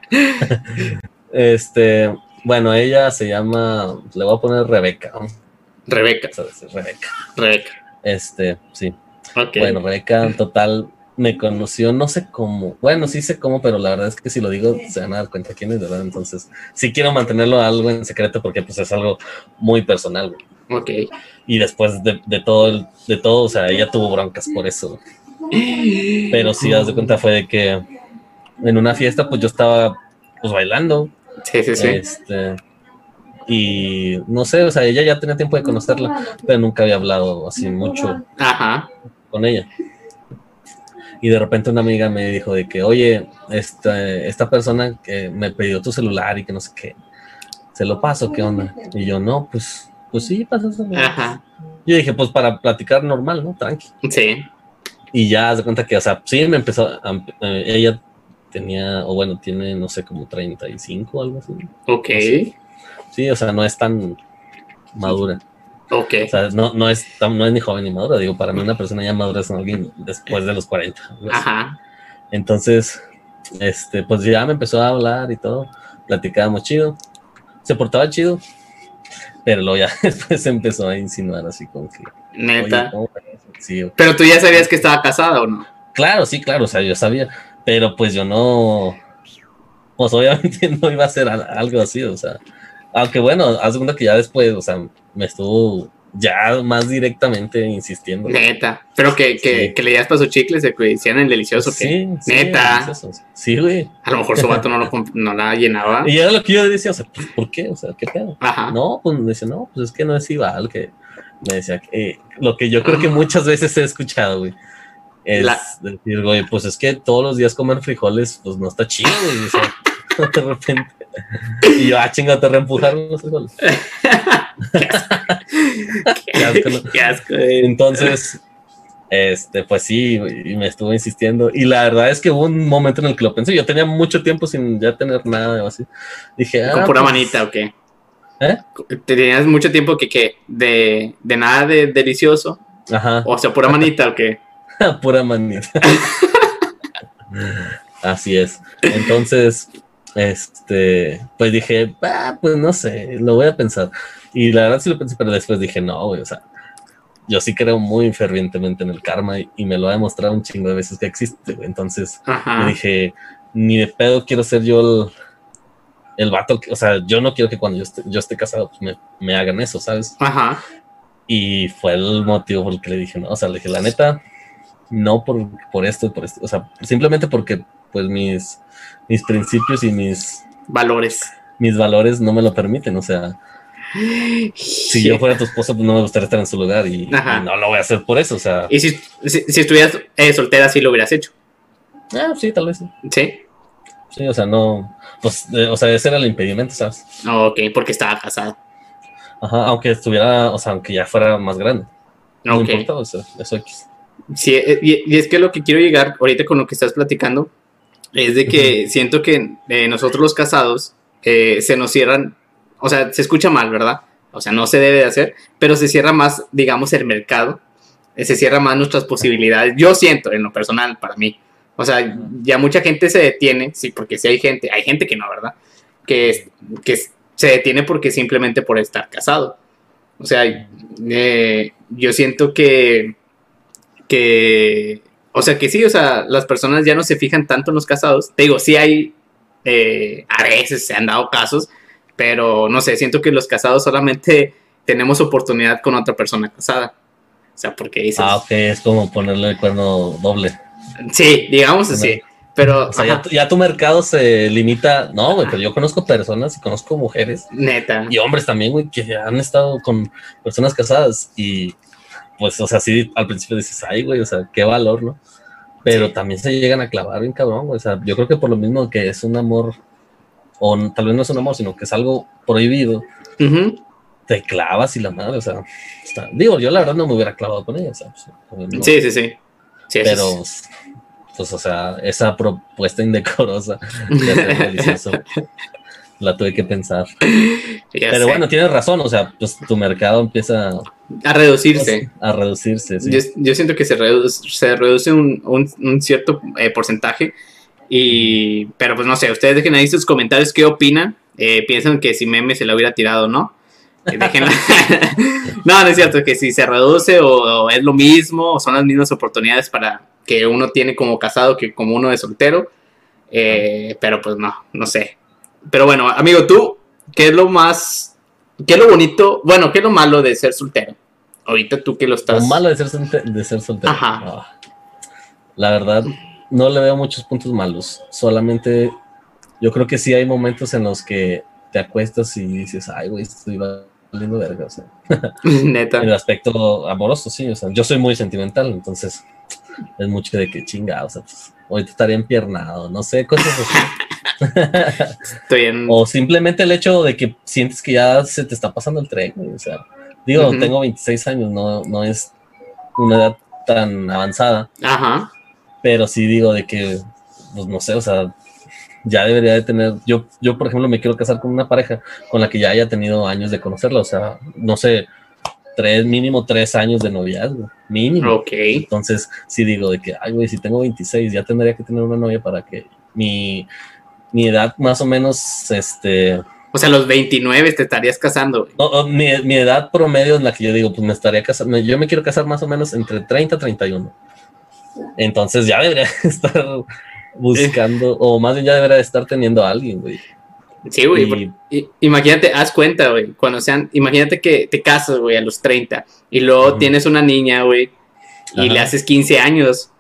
este, bueno, ella se llama, le voy a poner Rebeca. Rebeca. Rebeca. Rebeca. Este, sí. Bueno, Rebeca, en total, me conoció, no sé cómo. Bueno, sí sé cómo, pero la verdad es que si lo digo, se van a dar cuenta quién es, ¿verdad? Entonces, sí quiero mantenerlo algo en secreto porque pues es algo muy personal, Ok. Y después de, todo, de todo, o sea, ella tuvo broncas por eso. Pero sí, haz de cuenta fue de que en una fiesta, pues yo estaba pues bailando. Sí, sí, sí. Este, y no sé, o sea, ella ya tenía tiempo de conocerla, pero nunca había hablado así mucho con ella. Y de repente una amiga me dijo de que, oye, esta, esta persona que me pidió tu celular y que no sé qué, se lo paso, ¿qué onda? Y yo, no, pues, pues sí, pásaselo. Ajá. Yo dije, pues para platicar normal, ¿no? Tranqui. Sí. Y ya se cuenta que, o sea, sí me empezó, a, eh, ella tenía, o bueno, tiene, no sé, como 35 o algo así. Ok. Sí, o sea, no es tan madura. Ok. O sea, no, no, es, no es ni joven ni madura. Digo, para mí una persona ya madura es alguien después de los 40. Ajá. Entonces, este, pues ya me empezó a hablar y todo. Platicábamos chido. Se portaba chido. Pero luego ya después empezó a insinuar así como que... Neta. sí, pero tú ya sabías que estaba casada o no? Claro, sí, claro. O sea, yo sabía. Pero pues yo no... Pues obviamente no iba a ser algo así, o sea aunque bueno, haz cuenta que ya después, o sea, me estuvo ya más directamente insistiendo. Neta. Pero que, que, que le das para sus chicles de que decían el delicioso. Sí, Neta. Sí, güey. A lo mejor su vato no, lo, no la llenaba. Y era lo que yo decía, o sea, pues, ¿por qué? O sea, ¿qué pedo? Ajá. No, pues me decía, no, pues es que no es igual. Que me decía que lo que yo creo que muchas veces he escuchado, güey. Es decir, güey, pues es que todos los días comer frijoles, pues no está chido, güey. O sea, de repente. Y yo, ah, chinga, te reempujaron los frijoles. Qué asco, Entonces, este, pues sí, y me estuvo insistiendo. Y la verdad es que hubo un momento en el que lo pensé. Yo tenía mucho tiempo sin ya tener nada así. Dije, ah, ¿Con pura pues, manita o qué? ¿Eh? ¿Tenías mucho tiempo que qué? ¿De, de nada de delicioso? Ajá. O sea, pura manita o qué? pura manita. Así es. Entonces, este, pues dije, ah, pues no sé, lo voy a pensar. Y la verdad sí lo pensé, pero después dije, no, güey, o sea, yo sí creo muy fervientemente en el karma y, me lo ha demostrado un chingo de veces que existe, Entonces, me dije, ni de pedo quiero ser yo el, el vato, o sea, yo no quiero que cuando yo esté, yo esté casado, pues me, me hagan eso, ¿sabes? Ajá. Y fue el motivo por el que le dije, no, o sea, le dije, la neta, no por, por esto, por esto, o sea, simplemente porque, pues, mis mis principios y mis valores. Mis valores no me lo permiten, o sea, si yo fuera tu esposo, pues no me gustaría estar en su lugar y, no lo voy a hacer por eso, o sea. ¿Y si, si, estuvieras eh, soltera, sí lo hubieras hecho? Ah, sí, tal vez sí. ¿Sí? Sí, o sea, no, pues, o sea, ese era el impedimento, ¿sabes? Ok, porque estaba casado. Ajá, aunque estuviera, o sea, aunque ya fuera más grande. No okay. importa, o sea, eso X. Sí, eh, y, y, es que lo que quiero llegar ahorita con lo que estás platicando es de que siento que eh, nosotros los casados eh, se nos cierran, o sea, se escucha mal, ¿verdad? O sea, no se debe de hacer, pero se cierra más, digamos, el mercado, eh, se cierra más nuestras posibilidades. Yo siento, en lo personal, para mí. O sea, ya mucha gente se detiene, sí, porque sí hay gente, hay gente que no, ¿verdad? Que, que se detiene porque simplemente por estar casado. O sea, yo siento que, que o sea que sí, o sea, las personas ya no se fijan tanto en los casados. Te digo, sí hay, eh, a veces se han dado casos, pero no sé, siento que los casados solamente tenemos oportunidad con otra persona casada. O sea, porque dices... Ah, ok, es como ponerle el cuerno doble. Sí, digamos así. Pero, o sea, ya tu, mercado se limita. No, güey, pero yo conozco personas y conozco mujeres. Neta. Y hombres también, güey, que han estado con personas casadas y pues, o sea, sí, al principio dices, ay, güey, o sea, qué valor, ¿no? Pero también se llegan a clavar bien cabrón, güey. O sea, yo creo que por lo mismo que es un amor, o tal vez no es un amor, sino que es algo prohibido, te clavas y la madre, o sea, digo, yo la verdad no me hubiera clavado con ella, o sea, pues, sí, sí, sí, Pero, pues, o sea, esa propuesta indecorosa de hacer delicioso la tuve que pensar. Pero bueno, tienes razón, o sea, pues tu mercado empieza a reducirse. A reducirse, sí. yo, siento que se reduce, se reduce un, cierto eh, porcentaje. Y, pero pues no sé, ustedes dejen ahí sus comentarios qué opinan. Eh, piensan que si meme se lo hubiera tirado, ¿no? Eh, no, no es cierto, que si se reduce o, es lo mismo, o son las mismas oportunidades para que uno tiene como casado que como uno de soltero. pero pues no, no sé. Pero bueno, amigo, tú, ¿qué es lo más, qué es lo bonito, bueno, qué es lo malo de ser soltero? Ahorita tú que lo estás... Lo malo de ser, de ser soltero. Ajá. Ah, la verdad, no le veo muchos puntos malos. Solamente yo creo que sí hay momentos en los que te acuestas y dices, ay, güey, estoy valiendo verga. O sea, Neta. En el aspecto amoroso, sí. O sea, yo soy muy sentimental, entonces es mucho de que chinga, o sea, pues, ahorita estaría empiernado, no sé, cosas así. O simplemente el hecho de que sientes que ya se te está pasando el tren, O sea, digo, tengo 26 años, no, no es una edad tan avanzada. Ajá. Pero sí digo de que, pues no sé, o sea, ya debería de tener, yo, yo por ejemplo me quiero casar con una pareja con la que ya haya tenido años de conocerla, o sea, no sé, tres, mínimo tres años de noviazgo, mínimo. Ok. Entonces, sí digo de que, ay, güey, si tengo 26, ya tendría que tener una novia para que mi, mi edad más o menos, este... O sea, los 29 te estarías casando. No, mi, mi, edad promedio en la que yo digo, pues me estaría casando, yo me quiero casar más o menos entre 30 y 31. Entonces ya debería estar buscando, o más bien ya debería estar teniendo a alguien, güey. Sí, güey. Imagínate, haz cuenta, güey. Cuando sean, imagínate que te casas, güey, a los 30 y luego tienes una niña, güey, y le haces 15 años.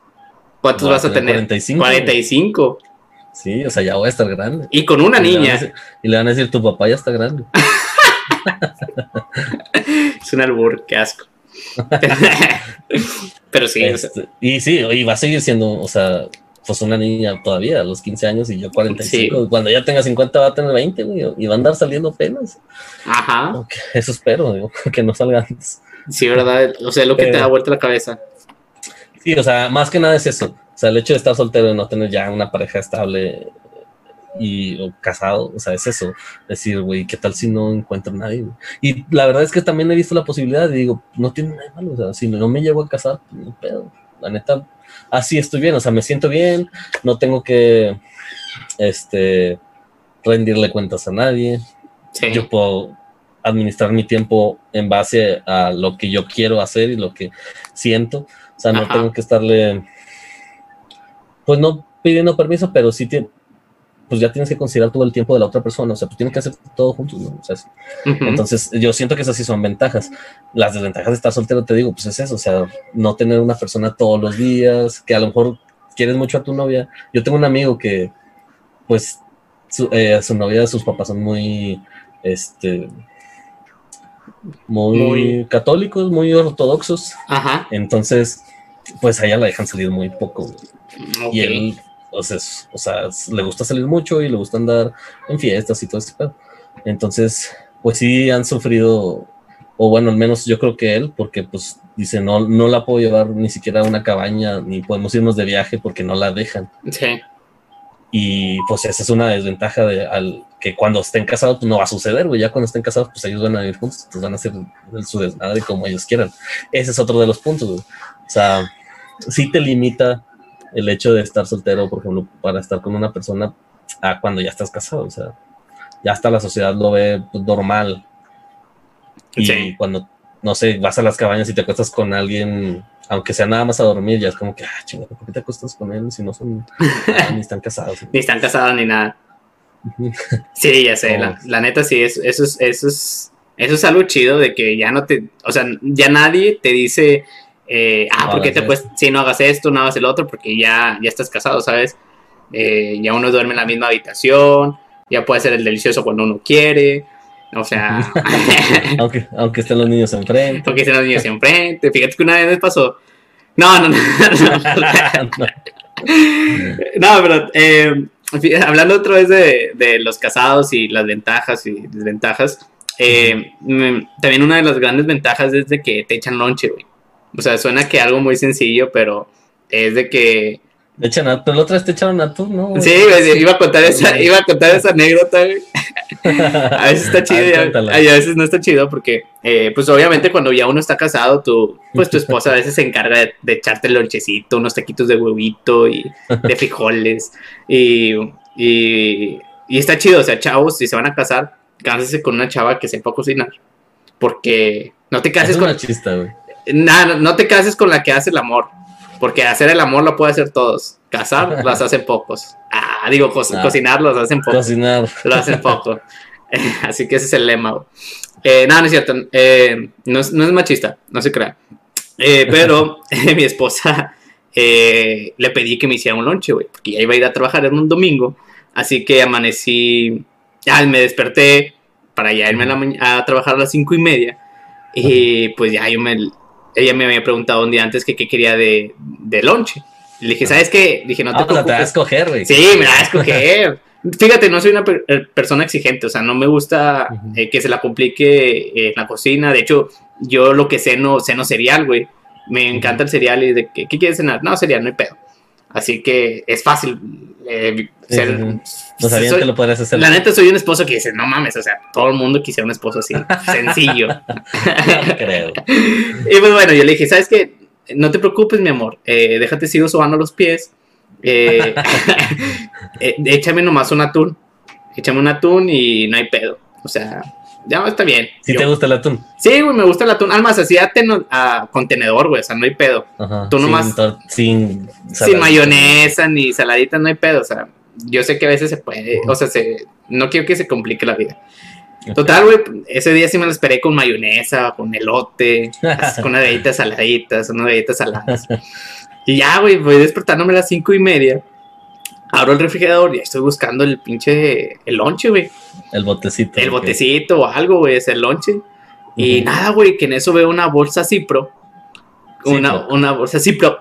¿Cuántos vas a tener? 45. 45. Sí, o sea, ya voy a estar grande. Y con una niña. y le van a decir, tu papá ya está grande. es un albur, qué asco. Pero sí. Este, y sí, y va a seguir siendo, o sea, pues una niña todavía a los 15 años y yo 45. Cuando ya tenga 50 va a tener 20, y va a andar saliendo penas. Ajá. eso espero, digo, que no salga antes. Sí, ¿verdad? O sea, lo que te da vuelta la cabeza. Sí, o sea, más que nada es eso. O sea, el hecho de estar soltero y no tener ya una pareja estable y o casado, o sea, es eso. Decir, güey, ¿qué tal si no encuentro a nadie? Y la verdad es que también he visto la posibilidad y digo, no tiene nada de malo. O sea, si no me llego a casar, pues, no pedo. La neta, así estoy bien. O sea, me siento bien, no tengo que este rendirle cuentas a nadie. Yo puedo administrar mi tiempo en base a lo que yo quiero hacer y lo que siento. O sea, no tengo que estarle, pues no pidiendo permiso, pero sí, pues ya tienes que considerar todo el tiempo de la otra persona. O sea, pues tienes que hacer todo juntos, ¿no? O sea, Entonces, yo siento que esas sí son ventajas. Las desventajas de estar soltero, te digo, pues es eso. O sea, no tener una persona todos los días, que a lo mejor quieres mucho a tu novia. Yo tengo un amigo que, pues, su, eh, su novia, sus papás son muy, este, muy, católicos, muy ortodoxos. Ajá. Entonces, pues a ella la dejan salir muy poco. Y él, o sea, le gusta salir mucho y le gusta andar en fiestas y todo este pedo. Entonces, pues sí han sufrido, o bueno, al menos yo creo que él, porque pues dice, no, no la puedo llevar ni siquiera a una cabaña, ni podemos irnos de viaje porque no la dejan. Sí. Y pues esa es una desventaja de al, que cuando estén casados pues no va a suceder, güey. Ya cuando estén casados pues ellos van a vivir juntos, pues van a hacer su desmadre como ellos quieran. Ese es otro de los puntos, güey. O sea, sí te limita el hecho de estar soltero, por ejemplo, para estar con una persona a cuando ya estás casado. O sea, ya hasta la sociedad lo ve pues, normal. Y cuando, no sé, vas a las cabañas y te acuestas con alguien aunque sea nada más a dormir, ya es como que, ah, chingada, ¿por qué te acuestas con él si no son, ni están casados? ni están casados ni nada. sí, ya sé, la, neta sí, eso, eso, es, eso, es, eso es algo chido de que ya no te, o sea, ya nadie te dice, eh, ah, ¿por qué te acuestas? Si no hagas esto, no hagas el otro, porque ya, ya estás casado, ¿sabes? Eh, ya uno duerme en la misma habitación, ya puede ser el delicioso cuando uno quiere. O sea. aunque, aunque estén los niños enfrente. Aunque estén los niños enfrente. Fíjate que una vez me pasó. No, no, no. No, pero eh, hablando otra vez de, de, los casados y las ventajas y desventajas. Eh, también una de las grandes ventajas es de que te echan lonche, güey. O sea, suena que algo muy sencillo, pero es de que Echan atún, pero la otra te echaron atún, ¿no? Sí, iba a contar esa, iba a contar esa anécdota, güey. a veces está chido y a, veces no está chido porque, eh, pues obviamente cuando ya uno está casado, tu, pues tu esposa a veces se encarga de, echarte el lonchecito, unos taquitos de huevito y de frijoles. Y, y, y, está chido, o sea, chavos, si se van a casar, cásense con una chava que sepa cocinar. Porque no te cases con... Chista, güey. Nada, no te cases con la que hace el amor porque hacer el amor lo puede hacer todos. Casar las hacen pocos. Ah, digo, ah. cocinar los hacen pocos. Cocinar. Lo hacen poco. Así que ese es el lema. Eh, nada, no es cierto. Eh, no, es, machista, no se crea. Eh, pero mi esposa le pedí que me hiciera un lonche, güey, porque ya iba a ir a trabajar en un domingo. Así que amanecí, ya me desperté para ya irme a, a trabajar a las cinco y media. Y pues ya yo me, ella me había preguntado un día antes que qué quería de, de lonche. Le dije, ¿sabes qué? Dije, no te preocupes. te va a escoger, güey. Sí, me va a escoger. Fíjate, no soy una eh, persona exigente, o sea, no me gusta eh, que se la complique en la cocina. De hecho, yo lo que ceno, ceno cereal, güey. Me encanta el cereal y de que, ¿qué quieres cenar? No, cereal, no hay pedo. Así que es fácil eh, ser. No sabían que lo podrías hacer. La neta, soy un esposo que dice, no mames, o sea, todo el mundo quisiera un esposo así, sencillo. creo. y pues bueno, yo le dije, ¿sabes qué? No te preocupes, mi amor, eh, déjate, sigo sobando los pies. Eh, eh, échame nomás un atún. Échame un atún y no hay pedo. O sea, ya está bien. ¿Sí te gusta el atún? Sí, güey, me gusta el atún. Además, así a contenedor, güey, o sea, no hay pedo. Tú nomás. Sin, sin, mayonesa ni saladita, no hay pedo. O sea, yo sé que a veces se puede, o sea, se, no quiero que se complique la vida. Total, güey, ese día sí me lo esperé con mayonesa, con elote, con unas galletas saladitas, unas galletas saladas. Y ya, güey, voy despertándome a las cinco y media abro el refrigerador y estoy buscando el pinche, el lonche, güey. El botecito. El botecito o algo, güey, es el lonche. Y nada, güey, que en eso veo una bolsa Cipro. Una, una bolsa Cipro.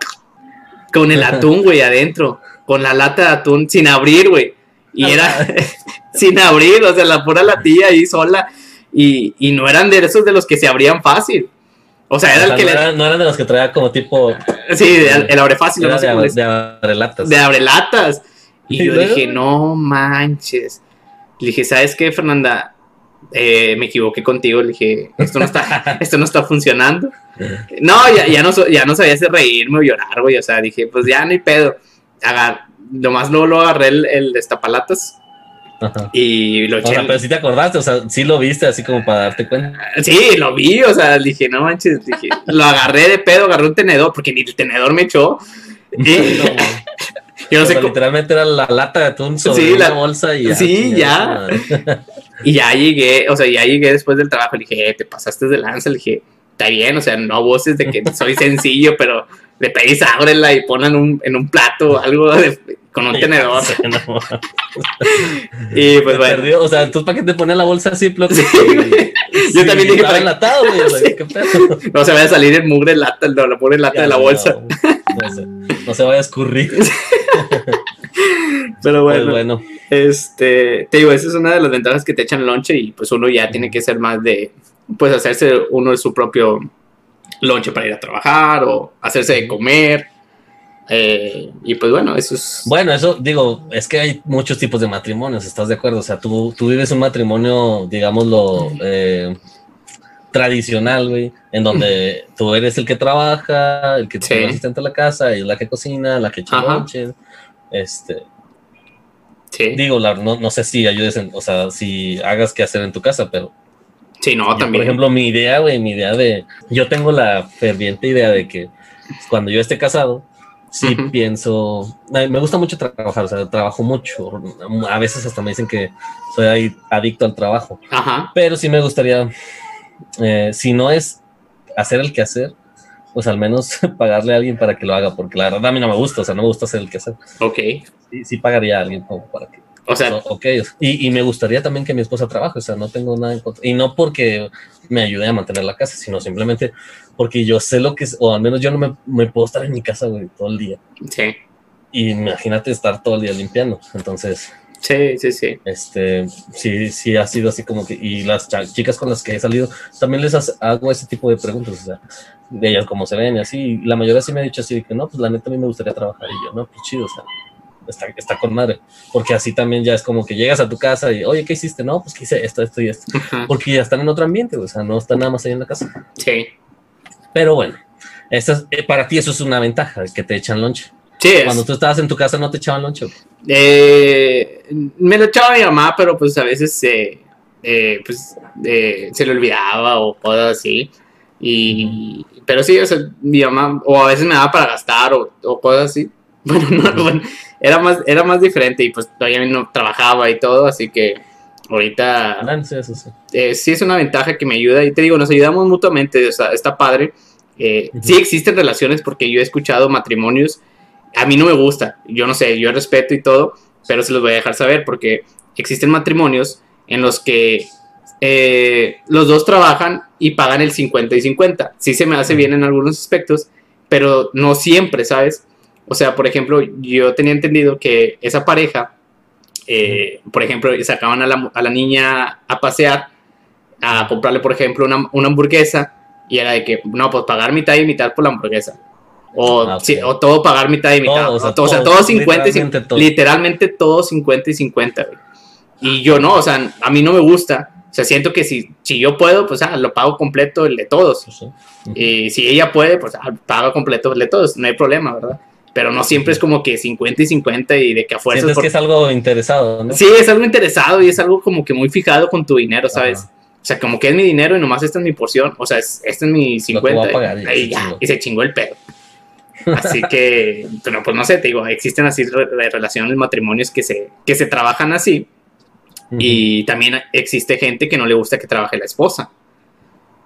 Con el atún, güey, adentro. Con la lata de atún sin abrir, güey. Y era sin abrir, o sea, la pura latilla ahí sola. Y, y no eran de esos de los que se abrían fácil. O sea, era el que no, le... no eran de los que traía como tipo. Sí, el, abre fácil. no sé de, de abrelatas. De abrelatas. Y yo dije, no manches. Le dije, ¿sabes qué, Fernanda? Eh, me equivoqué contigo. Le dije, esto no está, esto no está funcionando. No, ya, ya, no, ya no sabía si reírme o llorar, güey. O sea, dije, pues ya no hay pedo. Agar, nomás luego lo agarré el, el destapalatas. Y lo eché. O sea, pero si te acordaste, o sea, sí lo viste así como para darte cuenta. Sí, lo vi, o sea, dije, no manches, dije, lo agarré de pedo, agarré un tenedor, porque ni el tenedor me echó. Y, Yo no sé literalmente era la lata de atún sobre la, bolsa y ya. Sí, ya. y ya llegué, o sea, ya llegué después del trabajo. Le dije, eh, te pasaste de lanza. Le dije, está bien, o sea, no voces de que soy sencillo, pero le pedís ábrela y ponen un, en un plato algo con un tenedor. y pues bueno. Perdió, o sea, entonces para qué te pones la bolsa así, Yo también dije para enlatado, güey. No se vaya a salir el mugre lata, no, la pone lata de la bolsa. no se vaya a escurrir. Pero pues bueno, este, te digo, esa es una de las ventajas que te echan lonche y pues uno ya tiene que ser más de, pues hacerse uno de su propio lonche para ir a trabajar o hacerse de comer. Eh, y pues bueno, eso es... Bueno, eso digo, es que hay muchos tipos de matrimonios, ¿estás de acuerdo? O sea, tú, tú vives un matrimonio, digámoslo, eh, tradicional, güey, en donde tú eres el que trabaja, el que tiene asistente a la casa, y la que cocina, la que echa este... Sí. Digo, no, no, sé si ayudes, en, o sea, si hagas qué hacer en tu casa, pero... Sí, no, también. Por ejemplo, mi idea, güey, mi idea de... Yo tengo la ferviente idea de que cuando yo esté casado, sí pienso... Me gusta mucho trabajar, o sea, trabajo mucho. A veces hasta me dicen que soy adicto al trabajo. Ajá. Pero sí me gustaría eh, si no es hacer el quehacer, pues al menos pagarle a alguien para que lo haga, porque la verdad a mí no me gusta, o sea, no me gusta hacer el quehacer. Ok. Sí, sí pagaría a alguien como para que. O sea, ok. Y, y, me gustaría también que mi esposa trabaje, o sea, no tengo nada en contra. Y no porque me ayude a mantener la casa, sino simplemente porque yo sé lo que es, o al menos yo no me, me puedo estar en mi casa, güey, todo el día. Sí. Y imagínate estar todo el día limpiando. Entonces, Sí, sí, sí. Este, sí, sí ha sido así como que, y las chicas con las que he salido, también les hago ese tipo de preguntas, o sea, de ellas cómo se ven y así, la mayoría sí me ha dicho así, que no, pues la neta a mí me gustaría trabajar, y yo, no, pues chido, o sea, está, está con madre, porque así también ya es como que llegas a tu casa y, oye, ¿qué hiciste? No, pues que hice esto, esto y esto, porque ya están en otro ambiente, o sea, no están nada más ahí en la casa. Sí. Pero bueno, eh, para ti eso es una ventaja, que te echan lonche. Sí. Cuando tú estabas en tu casa no te echaban lonche. Eh, me lo echaba mi mamá, pero pues a veces eh, pues, se le olvidaba o cosas así. Y, pero sí, o sea, mi mamá, o a veces me daba para gastar o, cosas así. Bueno, no, bueno, era más, era más diferente y pues todavía no trabajaba y todo, así que ahorita sí, es una ventaja que me ayuda y te digo, nos ayudamos mutuamente, o sea, está padre. Eh, Sí existen relaciones porque yo he escuchado matrimonios, a mí no me gusta, yo no sé, yo respeto y todo, pero se los voy a dejar saber porque existen matrimonios en los que eh, los dos trabajan y pagan el 50 y 50. Sí se me hace bien en algunos aspectos, pero no siempre, ¿sabes? O sea, por ejemplo, yo tenía entendido que esa pareja, eh, por ejemplo, sacaban a la, a la, niña a pasear, a comprarle, por ejemplo, una, una hamburguesa y era de que, no, pues pagar mitad y mitad por la hamburguesa. O, ah, o todo pagar mitad y mitad. o, sea, todo, 50 y 50. Literalmente todo 50 y 50, Y yo no, o sea, a mí no me gusta. O sea, siento que si, si yo puedo, pues ah, lo pago completo el de todos. Y si ella puede, pues ah, pago completo el de todos. No hay problema, ¿verdad? Pero no siempre es como que 50 y 50 y de que a fuerzas. Sientes que es algo interesado, ¿no? Sí, es algo interesado y es algo como que muy fijado con tu dinero, ¿sabes? O sea, como que es mi dinero y nomás esta es mi porción. O sea, es, este es mi 50. y, y, se chingó el pedo. Así que, pero pues no sé, te digo, existen así relaciones, matrimonios que se, que se trabajan así. Y también existe gente que no le gusta que trabaje la esposa.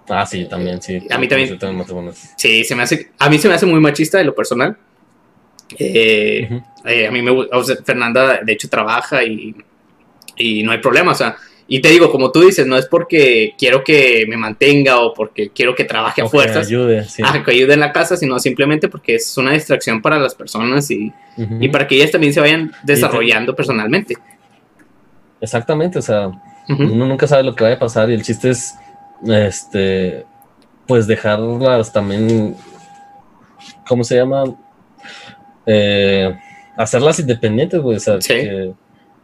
Ah, sí, también, sí. A mí también. Sí, se me hace, a mí se me hace muy machista de lo personal. Eh, eh, a mí me gusta, Fernanda de hecho trabaja y, y no hay problema, o sea, y te digo, como tú dices, no es porque quiero que me mantenga o porque quiero que trabaje a fuerzas. Que ayude, que ayude en la casa, sino simplemente porque es una distracción para las personas y, y para que ellas también se vayan desarrollando personalmente. Exactamente, o sea, uno nunca sabe lo que vaya a pasar y el chiste es, este, pues dejarlas también, ¿cómo se llama? Eh, hacerlas independientes, güey, o sea, que,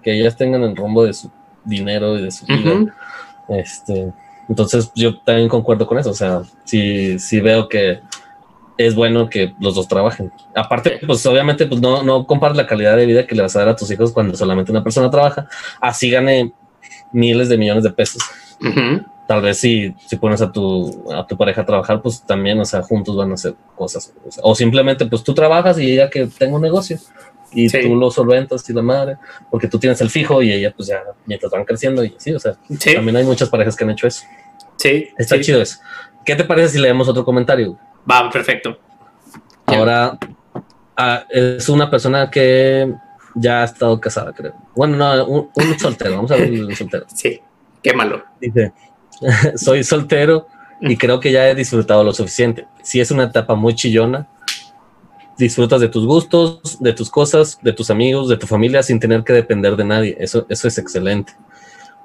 que ellas tengan el rumbo de su dinero y de su vida. este, entonces yo también concuerdo con eso, o sea, si si veo que es bueno que los dos trabajen. Aparte, pues obviamente pues no, no compares la calidad de vida que le vas a dar a tus hijos cuando solamente una persona trabaja, así gane miles de millones de pesos. Tal vez si, si pones a tu, a tu pareja a trabajar, pues también, o sea, juntos van a hacer cosas. O, simplemente, pues tú trabajas y ella que tenga un negocio y tú lo solventas y la madre, porque tú tienes el fijo y ella pues ya mientras van creciendo y sí, o sea, también hay muchas parejas que han hecho eso. Sí. Está chido eso. ¿Qué te parece si leemos otro comentario? Va, perfecto. Ahora ah, es una persona que ya ha estado casada, creo. Bueno, no, un, soltero, vamos a ver un soltero. Sí, qué malo. Dice, soy soltero y creo que ya he disfrutado lo suficiente. Si es una etapa muy chillona, disfrutas de tus gustos, de tus cosas, de tus amigos, de tu familia sin tener que depender de nadie. Eso, eso es excelente.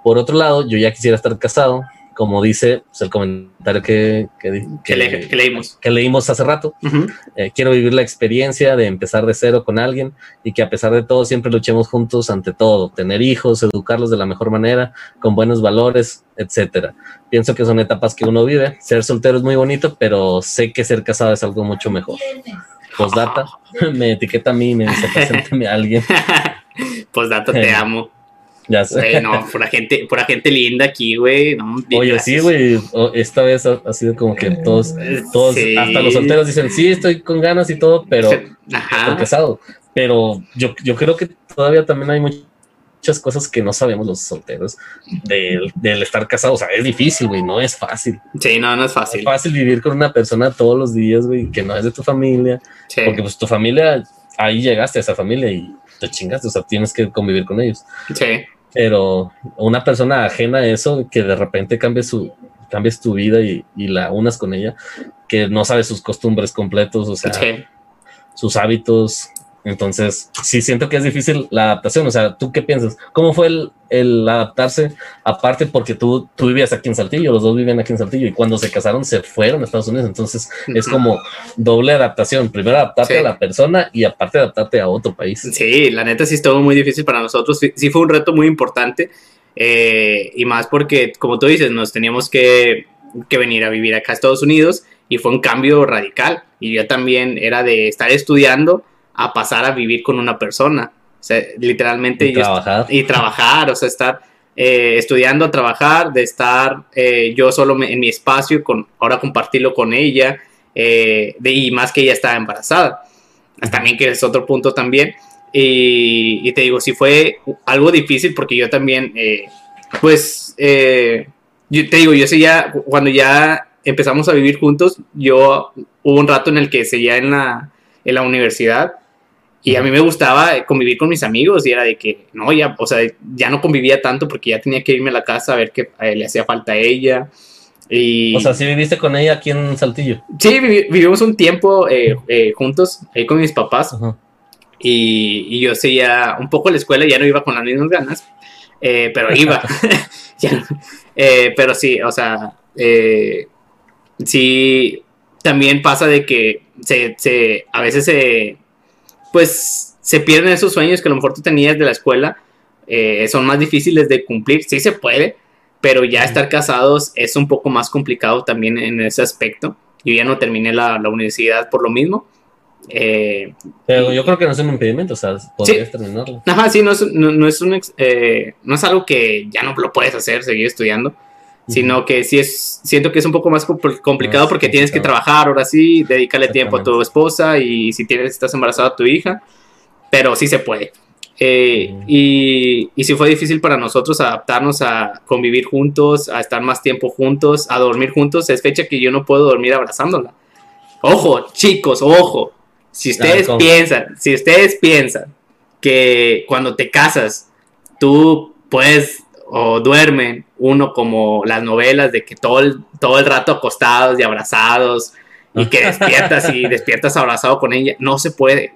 Por otro lado, yo ya quisiera estar casado, como dice pues, el comentario que, que, leímos. que leímos hace rato. Eh, quiero vivir la experiencia de empezar de cero con alguien y que a pesar de todo siempre luchemos juntos ante todo, tener hijos, educarlos de la mejor manera, con buenos valores, etcétera. Pienso que son etapas que uno vive. Ser soltero es muy bonito, pero sé que ser casado es algo mucho mejor. Postdata, me etiqueta a mí y me dice, preséntame a alguien. Postdata, te amo. Ya sé. no, pura gente, pura gente linda aquí, güey. Oye, sí, güey. Esta vez ha, sido como que todos, todos, hasta los solteros dicen, sí, estoy con ganas y todo, pero estoy casado. Pero yo, yo creo que todavía también hay mucho muchas cosas que no sabemos los solteros del, estar casados. O sea, es difícil, güey, no es fácil. Sí, no, no es fácil. es fácil vivir con una persona todos los días, güey, que no es de tu familia. Porque pues tu familia, ahí llegaste a esa familia y te chingaste, o sea, tienes que convivir con ellos. Sí. Pero una persona ajena a eso, que de repente cambie su, cambies tu vida y, la unas con ella, que no sabe sus costumbres completos, o sea, sus hábitos, Entonces, sí siento que es difícil la adaptación. O sea, ¿tú qué piensas? ¿Cómo fue el, el adaptarse? Aparte, porque tú, tú vivías aquí en Saltillo, los dos vivían aquí en Saltillo, y cuando se casaron se fueron a Estados Unidos. Entonces, es como doble adaptación. Primero adaptarte a la persona y aparte adaptarte a otro país. Sí, la neta sí estuvo muy difícil para nosotros. Sí, fue un reto muy importante. Eh, y más porque, como tú dices, nos teníamos que, que venir a vivir acá a Estados Unidos y fue un cambio radical. Y yo también era de estar estudiando a pasar a vivir con una persona. O sea, literalmente... Y trabajar. Y trabajar, o sea, estar eh, estudiando, trabajar, de estar eh, yo solo en mi espacio, con, ahora compartirlo con ella, eh, de, y más que ella estaba embarazada. También que es otro punto también. Y, te digo, sí fue algo difícil porque yo también, pues, yo te digo, yo sé ya, cuando ya empezamos a vivir juntos, yo hubo un rato en el que seguía en la, en la universidad y a mí me gustaba convivir con mis amigos y era de que, no, ya, o sea, ya no convivía tanto porque ya tenía que irme a la casa a ver qué le hacía falta a ella. Y... O sea, ¿sí viviste con ella aquí en Saltillo? Sí, vivimos un tiempo eh, eh, juntos, ahí con mis papás. Y, y, yo seguía un poco la escuela, ya no iba con las mismas ganas, eh, pero iba. pero sí, o sea, sí, también pasa de que se, se, a veces se pues se pierden esos sueños que a lo mejor tú tenías de la escuela, eh, son más difíciles de cumplir, sí se puede, pero ya estar casados es un poco más complicado también en ese aspecto. Yo ya no terminé la, universidad por lo mismo. Eh, pero yo creo que no es un impedimento, o sea, podrías terminarlo. Ajá, sí, no es, no, es un, eh, no es algo que ya no lo puedes hacer, seguir estudiando, sino que sí es, siento que es un poco más complicado porque tienes que trabajar, ahora sí, dedicarle tiempo a tu esposa y si tienes, estás embarazada a tu hija, pero sí se puede. Eh, y, y sí fue difícil para nosotros adaptarnos a convivir juntos, a estar más tiempo juntos, a dormir juntos. Es fecha que yo no puedo dormir abrazándola. Ojo, chicos, ojo. Si ustedes piensan, si ustedes piensan que cuando te casas, tú puedes o duermen uno como las novelas de que todo el, todo el rato acostados y abrazados y que despiertas y despiertas abrazado con ella. No se puede.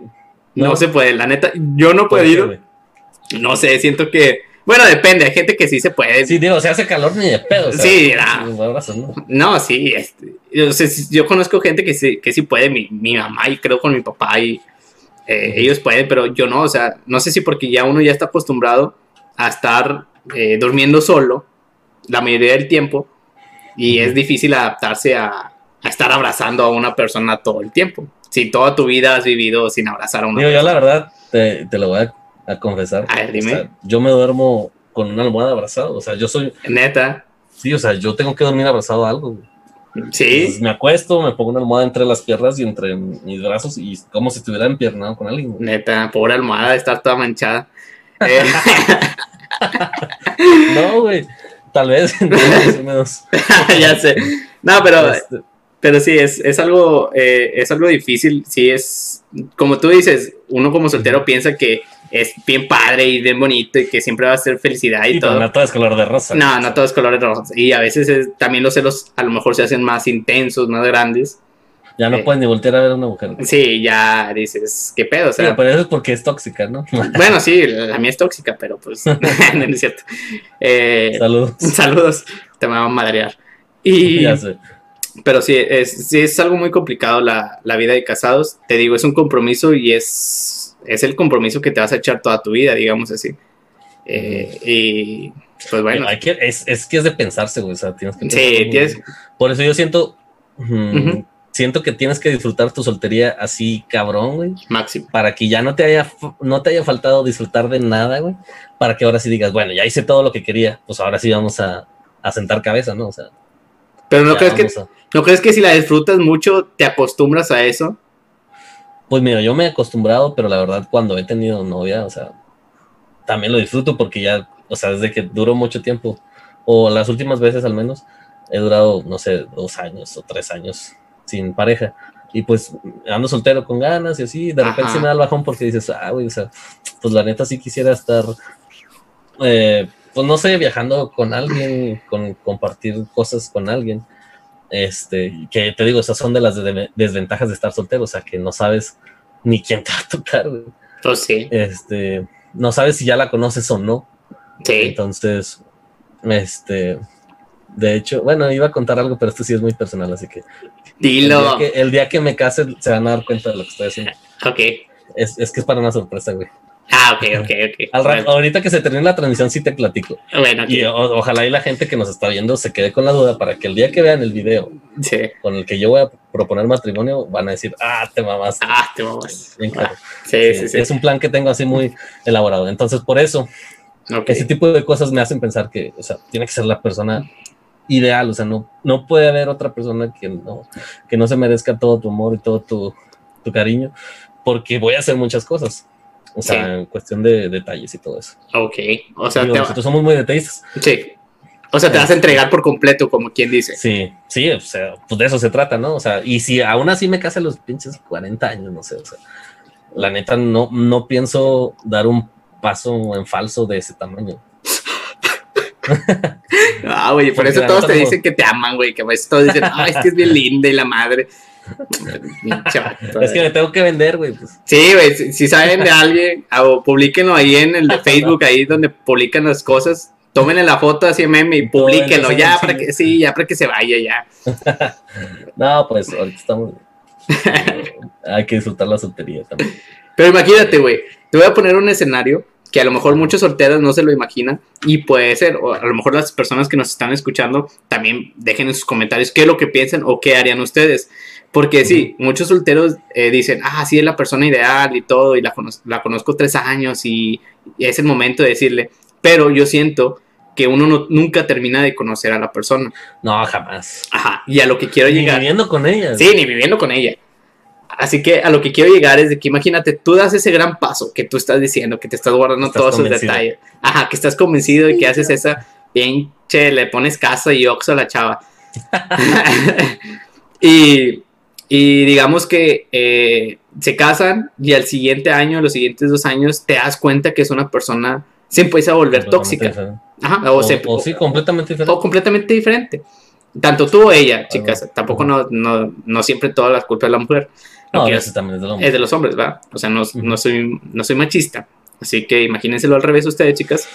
No, se puede. La neta, yo no he podido. No sé, siento que. Bueno, depende, hay gente que sí se puede. Sí, digo, se hace calor ni de pedo. sí, no. sí, este, yo, conozco gente que sí, que sí puede, mi, mamá y creo con mi papá y eh, ellos pueden, pero yo no, o sea, no sé si porque ya uno ya está acostumbrado a estar eh, durmiendo solo la mayoría del tiempo y es difícil adaptarse a, estar abrazando a una persona todo el tiempo. Si toda tu vida has vivido sin abrazar a una persona. Yo la verdad te, lo voy a, confesar. yo me duermo con una almohada abrazado. O sea, yo soy... Neta. Sí, o sea, yo tengo que dormir abrazado a algo. Sí. me acuesto, me pongo una almohada entre las piernas y entre mis brazos y como si estuviera empiernado con alguien. Neta, pobre almohada estar toda manchada. Eh, no, güey. Tal vez. ya sé. No, pero, este. pero sí, es, es algo, eh, es algo difícil. Sí, es, como tú dices, uno como soltero piensa que es bien padre y bien bonito y que siempre va a ser felicidad y, todo. No todo es color de rosa. No, no todo es color de rosa. Y a veces también los celos a lo mejor se hacen más intensos, más grandes. Ya no eh, puedes ni voltear a ver a una mujer. Sí, ya dices, ¿qué pedo? O sea, pero eso es porque es tóxica, ¿no? bueno, sí, la mía es tóxica, pero pues no es cierto. Eh, saludos. Saludos, te me van a madrear. Y, ya sé. Pero sí es, sí, es algo muy complicado la, la, vida de casados. Te digo, es un compromiso y es, es el compromiso que te vas a echar toda tu vida, digamos así. Eh, y pues bueno. es, es, que es de pensarse, güey. O sea, tienes que. Sí, tienes. Por eso yo siento siento que tienes que disfrutar tu soltería así cabrón, güey. Máximo. Para que ya no te haya, no te haya faltado disfrutar de nada, güey. Para que ahora sí digas, bueno, ya hice todo lo que quería, pues ahora sí vamos a, sentar cabeza, ¿no? O sea. Pero no crees que, ¿no crees que si la disfrutas mucho, te acostumbras a eso? Pues mira, yo me he acostumbrado, pero la verdad cuando he tenido novia, o sea, también lo disfruto porque ya, o sea, desde que duró mucho tiempo, o las últimas veces al menos, he durado, no sé, dos años o tres años sin pareja. Y pues ando soltero con ganas y así, de repente se me da el bajón porque dices, ah, güey, o sea, pues la neta sí quisiera estar, eh, pues no sé, viajando con alguien, con compartir cosas con alguien. Este, que te digo, esas son de las desventajas de estar soltero, o sea, que no sabes ni quién te va a tocar, Pues sí. Este, no sabes si ya la conoces o no. Sí. Entonces, este, de hecho, bueno, iba a contar algo, pero esto sí es muy personal, así que. Dilo. El día que, el me case se van a dar cuenta de lo que estoy haciendo. Ok. Es, es que es para una sorpresa, güey. Ah, ok, ok, ok. Al Ahorita que se termine la transmisión, sí te platico. Bueno, Y ojalá y la gente que nos está viendo se quede con la duda para que el día que vean el video con el que yo voy a proponer matrimonio, van a decir, ah, te mamás. Ah, te mamás. Ah, sí, sí, sí, Es un plan que tengo así muy elaborado. Entonces, por eso, ese tipo de cosas me hacen pensar que, o sea, tiene que ser la persona ideal, o sea, no, no puede haber otra persona que no, que no se merezca todo tu amor y todo tu, tu cariño, porque voy a hacer muchas cosas. O sea, en cuestión de detalles y todo eso. Ok. O sea, nosotros somos muy detallistas. Sí. O sea, te vas a entregar por completo, como quien dice. Sí, sí, o sea, pues de eso se trata, ¿no? O sea, y si aún así me case a los pinches 40 años, no sé, o sea, la neta no, no pienso dar un paso en falso de ese tamaño. ah, güey, por eso todos te dicen que te aman, güey, que todos dicen, ay, es que es bien linda y la madre es que me tengo que vender, güey. Pues. Sí, güey, si, saben de alguien, o publiquenlo ahí en el de Facebook, ahí donde publican las cosas, tómenle la foto así meme y publiquenlo ya para que, sí, ya para que se vaya ya. no, pues ahorita estamos. Hay que disfrutar la soltería también. Pero imagínate, güey, te voy a poner un escenario que a lo mejor muchos solteros no se lo imaginan y puede ser, o a lo mejor las personas que nos están escuchando también dejen en sus comentarios qué es lo que piensan o qué harían ustedes. Porque sí, muchos solteros eh, dicen, ah, sí es la persona ideal y todo, y la, la conozco tres años y, es el momento de decirle, pero yo siento que uno nunca termina de conocer a la persona. No, jamás. Ajá, y a lo que quiero llegar. Ni viviendo con ella. Sí, ni viviendo con ella. Así que a lo que quiero llegar es de que imagínate, tú das ese gran paso que tú estás diciendo, que te estás guardando todos esos detalles. Ajá, que estás convencido de que haces esa pinche, le pones casa y oxo a la chava. y y digamos que eh, se casan y al siguiente año, los siguientes dos años, te das cuenta que es una persona, se empieza a volver tóxica. Ajá, o, sí, completamente diferente. O completamente diferente. Tanto tú o ella, chicas. Tampoco no, no, no, siempre toda la culpa de la mujer. No, es, también es, de es de los hombres, ¿verdad? O sea, no, no, soy, no soy machista. Así que imagínenselo al revés ustedes, chicas.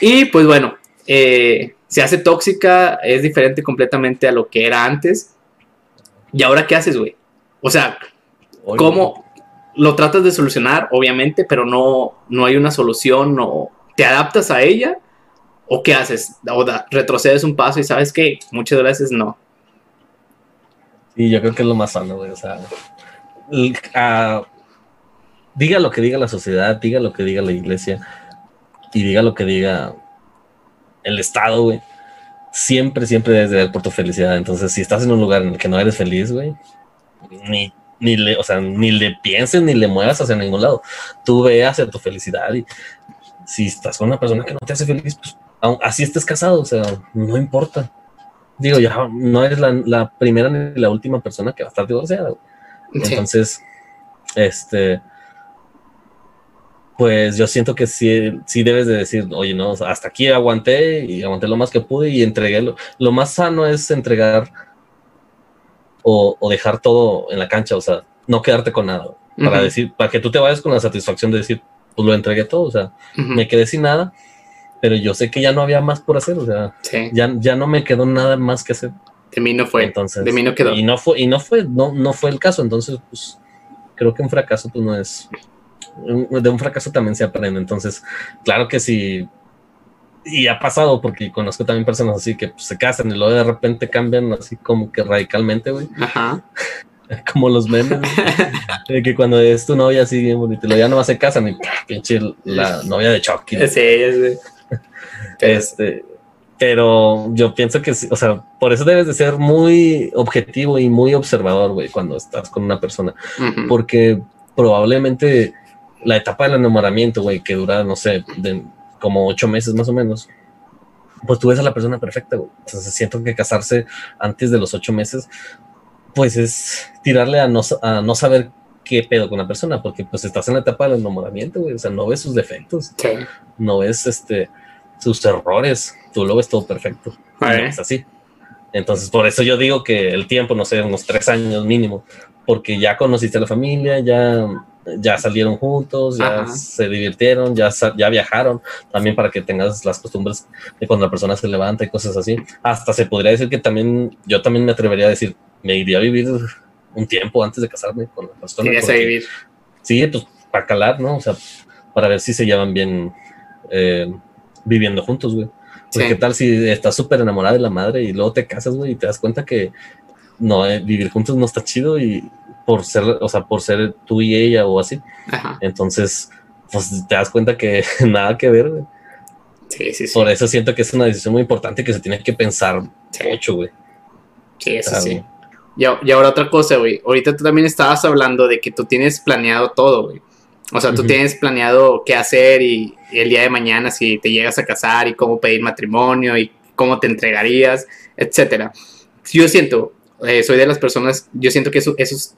Y pues bueno, eh, se hace tóxica, es diferente completamente a lo que era antes. ¿Y ahora qué haces, güey? O sea, ¿cómo lo tratas de solucionar? Obviamente, pero no, no hay una solución, o te adaptas a ella, o qué haces, o retrocedes un paso y sabes que muchas veces no. Sí, yo creo que es lo más sano, güey. O sea, diga lo que diga la sociedad, diga lo que diga la iglesia y diga lo que diga el Estado, güey. Siempre, siempre debes de ver por tu felicidad. Entonces, si estás en un lugar en el que no eres feliz, güey, ni, ni le, o sea, ni le pienses ni le muevas hacia ningún lado. Tú ve hacia tu felicidad y si estás con una persona que no te hace feliz, pues así estés casado, o sea, no importa. Digo, ya no eres la, primera ni la última persona que va a estar divorciada. Entonces, este, pues yo siento que sí, sí debes de decir, oye, no, hasta aquí aguanté y aguanté lo más que pude y entregué. Lo, lo más sano es entregar o, dejar todo en la cancha, o sea, no quedarte con nada, para decir, para que tú te vayas con la satisfacción de decir, pues lo entregué todo, o sea, me quedé sin nada, pero yo sé que ya no había más por hacer, o sea, ya, ya no me quedó nada más que hacer. De mí no fue. Entonces, de mí no quedó. Y no fue, y no fue, no, no fue el caso, entonces, pues, creo que un fracaso, pues no es, de un fracaso también se aprende, entonces, claro que si y ha pasado porque conozco también personas así que pues, se casan y luego de repente cambian así como que radicalmente, güey. Ajá. como los memes, de que cuando es tu novia así bien bonito, ya no se casan y pinche la novia de Chucky. Sí, sí. Este, pero yo pienso que, o sea, por eso debes de ser muy objetivo y muy observador, güey, cuando estás con una persona, porque probablemente la etapa del enamoramiento, güey, que dura, no sé, de como ocho meses más o menos, pues tú ves a la persona perfecta, güey. Entonces siento que casarse antes de los ocho meses, pues es tirarle a no, a no saber qué pedo con la persona, porque pues estás en la etapa del enamoramiento, güey. O sea, no ves sus defectos, no ves este, sus errores, tú lo ves todo perfecto. es así. Entonces, por eso yo digo que el tiempo, no sé, unos tres años mínimo, porque ya conociste a la familia, ya ya salieron juntos, ya se divirtieron, ya, ya viajaron, también para que tengas las costumbres de cuando la persona se levanta y cosas así. Hasta se podría decir que también, yo también me atrevería a decir, me iría a vivir un tiempo antes de casarme con la persona. a vivir? Sí, pues para calar, ¿no? O sea, para ver si se llevan bien eh, viviendo juntos, güey. Porque qué tal si estás súper enamorada de la madre y luego te casas, güey, y te das cuenta que no, eh, vivir juntos no está chido y por ser, o sea, por ser tú y ella o así. Entonces, pues te das cuenta que nada que ver, güey. Sí, sí, sí. Por eso siento que es una decisión muy importante que se tiene que pensar mucho, güey. Sí, eso sí. Y, y, ahora otra cosa, güey. Ahorita tú también estabas hablando de que tú tienes planeado todo, güey. O sea, tú tienes planeado qué hacer y, el día de mañana si te llegas a casar y cómo pedir matrimonio y cómo te entregarías, etcétera. Yo siento, eh, soy de las personas, yo siento que eso, eso es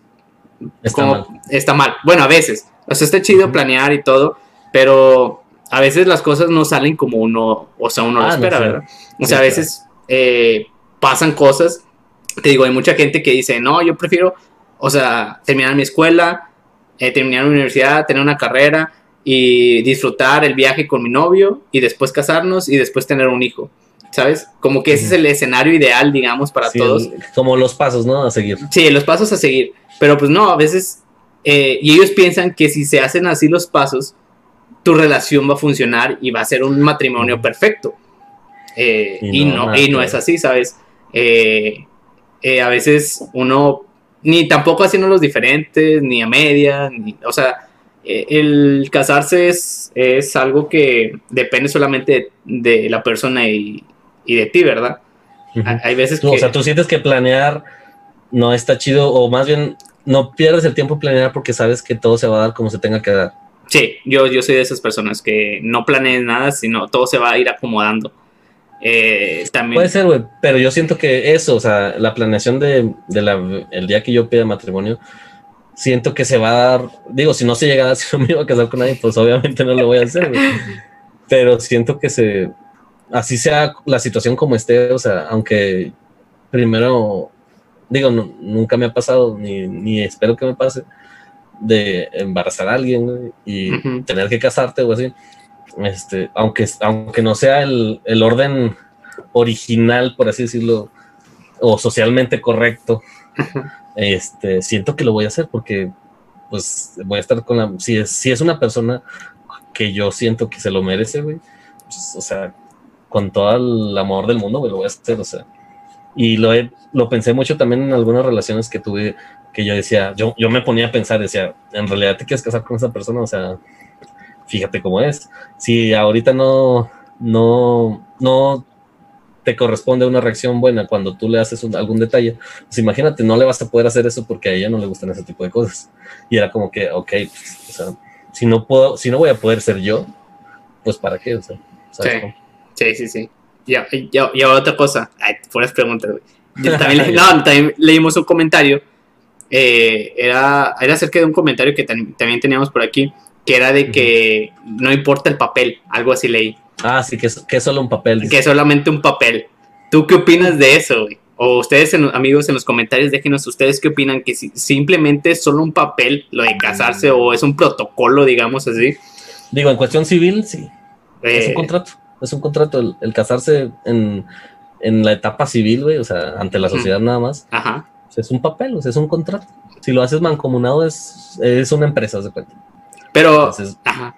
está, mal. está mal. Bueno, a veces. O sea, está chido planear y todo, pero a veces las cosas no salen como uno, o sea, uno lo ah, espera, ¿verdad? O sea, a veces eh, pasan cosas. Te digo, hay mucha gente que dice, no, yo prefiero, o sea, terminar mi escuela, eh, terminar la universidad, tener una carrera y disfrutar el viaje con mi novio y después casarnos y después tener un hijo. ¿Sabes? Como que ese es el escenario ideal, digamos, para todos. como los pasos, ¿no? A seguir. Sí, los pasos a seguir. Pero pues no, a veces, eh, y ellos piensan que si se hacen así los pasos, tu relación va a funcionar y va a ser un matrimonio perfecto. Eh, y, no, y no es así, ¿sabes? a veces uno ni tampoco haciendo los diferentes, ni a media, ni, o sea, eh, el casarse es, es algo que depende solamente de, la persona y, de ti, ¿verdad? Hay veces que... O sea, tú sientes que planear no está chido, o más bien no pierdes el tiempo planear porque sabes que todo se va a dar como se tenga que dar. Sí, yo, yo soy de esas personas que no planeen nada, sino todo se va a ir acomodando. Eh, también... Puede ser, güey, pero yo siento que eso, o sea, la planeación de, el día que yo pida matrimonio, siento que se va a dar, digo, si no se llega a si no me iba a casar con nadie, pues obviamente no lo voy a hacer, güey. Pero siento que se, así sea la situación como esté, o sea, aunque primero, digo, nunca me ha pasado, ni, ni, espero que me pase, de embarazar a alguien y tener que casarte o así este, aunque, aunque no sea el, orden original, por así decirlo, o socialmente correcto, este, siento que lo voy a hacer porque pues voy a estar con la, si es, si es una persona que yo siento que se lo merece, güey, pues, o sea, con todo el amor del mundo, lo voy a hacer, o sea, y lo, lo pensé mucho también en algunas relaciones que tuve, que yo decía, yo, yo me ponía a pensar, decía, en realidad te quieres casar con esa persona, o sea, fíjate cómo es. Si ahorita no, no, no te corresponde una reacción buena cuando tú le haces algún detalle, pues imagínate, no le vas a poder hacer eso porque a ella no le gustan ese tipo de cosas. Y era como que, ok, pues, o sea, si no puedo, si no voy a poder ser yo, pues para qué, o sea, sí. sí, sí, sí, Y, ahora otra cosa, Ay, fueras preguntas, También, no, también leímos un comentario, eh, era, era acerca de un comentario que también teníamos por aquí, que era de que no importa el papel, algo así leí. Ah, sí, que es, que solo un papel. Que es solamente un papel. ¿Tú qué opinas de eso, O ustedes, amigos, en los comentarios, déjenos ustedes qué opinan, que si, simplemente es solo un papel lo de casarse o es un protocolo, digamos así. Digo, en cuestión civil, sí. es un eh, contrato. Es un contrato. El, casarse en, la etapa civil, güey, o sea, ante la sociedad nada más. Ajá. es un papel, o sea, es un contrato. Si lo haces mancomunado, es, es una empresa, de cuenta. Pero, ajá.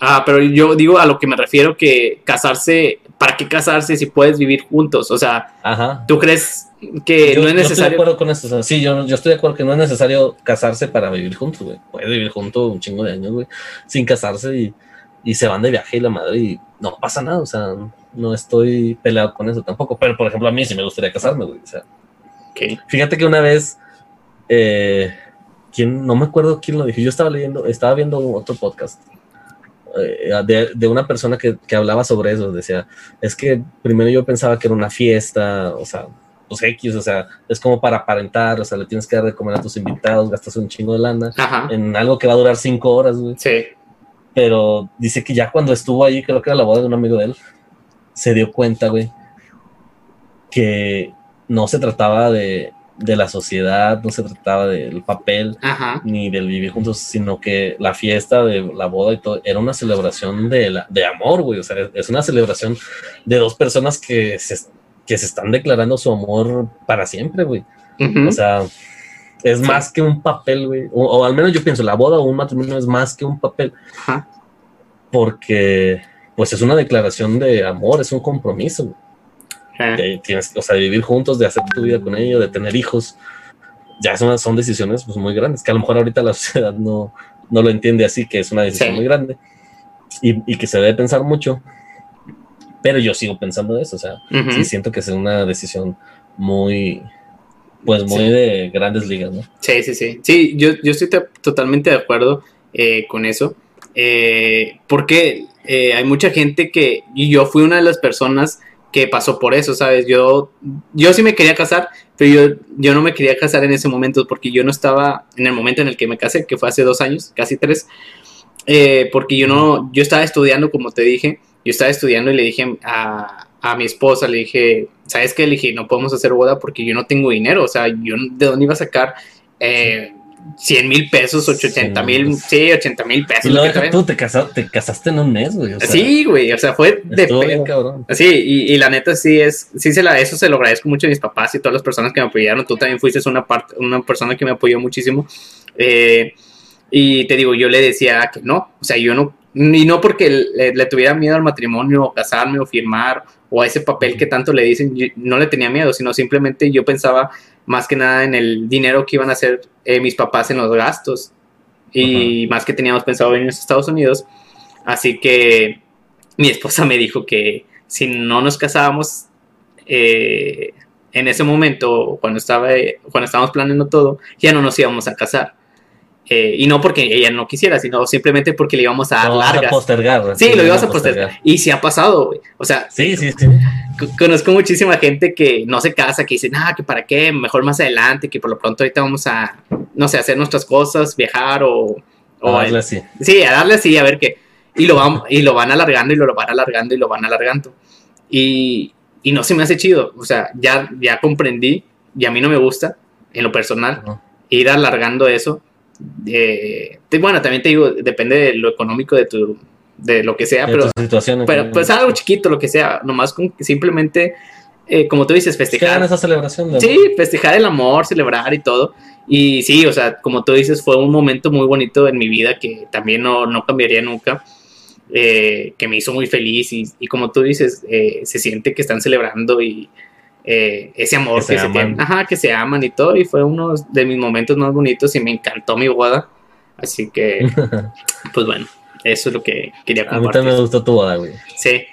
Ah, pero yo digo a lo que me refiero que casarse, ¿para qué casarse si puedes vivir juntos? O sea, ajá. ¿tú crees que no es necesario? Yo estoy de acuerdo con esto. sí, yo, yo, estoy de acuerdo que no es necesario casarse para vivir juntos, güey. Puedes vivir juntos un chingo de años, güey, sin casarse y, y, se van de viaje y la madre y no pasa nada. O sea, no estoy peleado con eso tampoco. Pero, por ejemplo, a mí sí me gustaría casarme, güey. O sea, fíjate que una vez. Eh, no me acuerdo quién lo dijo, yo estaba leyendo, estaba viendo otro podcast eh, de, una persona que, hablaba sobre eso, decía, es que primero yo pensaba que era una fiesta, o sea, pues X, o sea, es como para aparentar, o sea, le tienes que dar de comer a tus invitados, gastas un chingo de lana en algo que va a durar cinco horas, güey. Sí. Pero dice que ya cuando estuvo ahí, creo que era la boda de un amigo de él, se dio cuenta, güey, que no se trataba de de la sociedad, no se trataba del papel ni del vivir juntos, sino que la fiesta de la boda y todo era una celebración de, la, de amor, güey. O sea, es una celebración de dos personas que se, que se están declarando su amor para siempre, güey. O sea, es más que un papel, güey. O, al menos yo pienso, la boda o un matrimonio es más que un papel. Porque, pues es una declaración de amor, es un compromiso, güey tienes, o sea, de vivir juntos, de hacer tu vida con ellos, de tener hijos, ya son, son decisiones pues, muy grandes, que a lo mejor ahorita la sociedad no, no lo entiende así, que es una decisión muy grande y, que se debe pensar mucho. Pero yo sigo pensando eso, o sea, sí siento que es una decisión muy, pues muy de grandes ligas, ¿no? Sí, sí, sí. Sí, yo, yo estoy totalmente de acuerdo eh, con eso. Eh, porque eh, hay mucha gente que, y yo fui una de las personas que pasó por eso, ¿sabes? Yo, yo sí me quería casar, pero yo, yo no me quería casar en ese momento porque yo no estaba en el momento en el que me casé, que fue hace dos años, casi tres, eh, porque yo no, yo estaba estudiando, como te dije, yo estaba estudiando y le dije a, a mi esposa, le dije, ¿sabes qué? Le dije, no podemos hacer boda porque yo no tengo dinero, o sea, yo de dónde iba a sacar... Eh, 100 mil pesos, 80 mil, sí, 80 mil pesos. Y luego tú te, casaste, te casaste en un mes, güey. sí, güey, o sea, fue de pedo. Sí, y, y, la neta sí es, sí se la, eso se lo agradezco mucho a mis papás y todas las personas que me apoyaron. Tú también fuiste una parte, una persona que me apoyó muchísimo. Eh, y te digo, yo le decía que no, o sea, yo no, y no porque le, tuviera miedo al matrimonio, o casarme, o firmar, o a ese papel que tanto le dicen, no le tenía miedo, sino simplemente yo pensaba más que nada en el dinero que iban a hacer eh, mis papás en los gastos. Y más que teníamos pensado venir a Estados Unidos. Así que mi esposa me dijo que si no nos casábamos eh, en ese momento, cuando, estaba, cuando estábamos planeando todo, ya no nos íbamos a casar. Eh, y no porque ella no quisiera, sino simplemente porque le íbamos a dar largas. A postergar. Sí, lo íbamos a postergar. Y sí ha pasado, güey. O sea, sí, sí, sí. Conozco muchísima gente que no se casa, que dice, nada, que para qué, mejor más adelante, que por lo pronto ahorita vamos a, no sé, hacer nuestras cosas, viajar o. o a darle así. Sí, a darle así, a ver qué. Y lo, van, y lo van alargando y lo, van alargando y lo van alargando. Y, y no se me hace chido. O sea, ya, ya comprendí y a mí no me gusta, en lo personal, ir alargando eso eh, bueno, también te digo, depende de lo económico de tu, de lo que sea, pero, pero pues algo chiquito, lo que sea, nomás con simplemente, eh, como tú dices, festejar. esa celebración. Sí, festejar el amor, celebrar y todo. Y sí, o sea, como tú dices, fue un momento muy bonito en mi vida que también no, no cambiaría nunca. Eh, que me hizo muy feliz y, y como tú dices, se siente que están celebrando y, eh, ese amor que, se, tienen, ajá, que se aman y todo, y fue uno de mis momentos más bonitos y me encantó mi boda. Así que, pues bueno, eso es lo que quería compartir. A mí también me gustó tu boda, güey. Sí.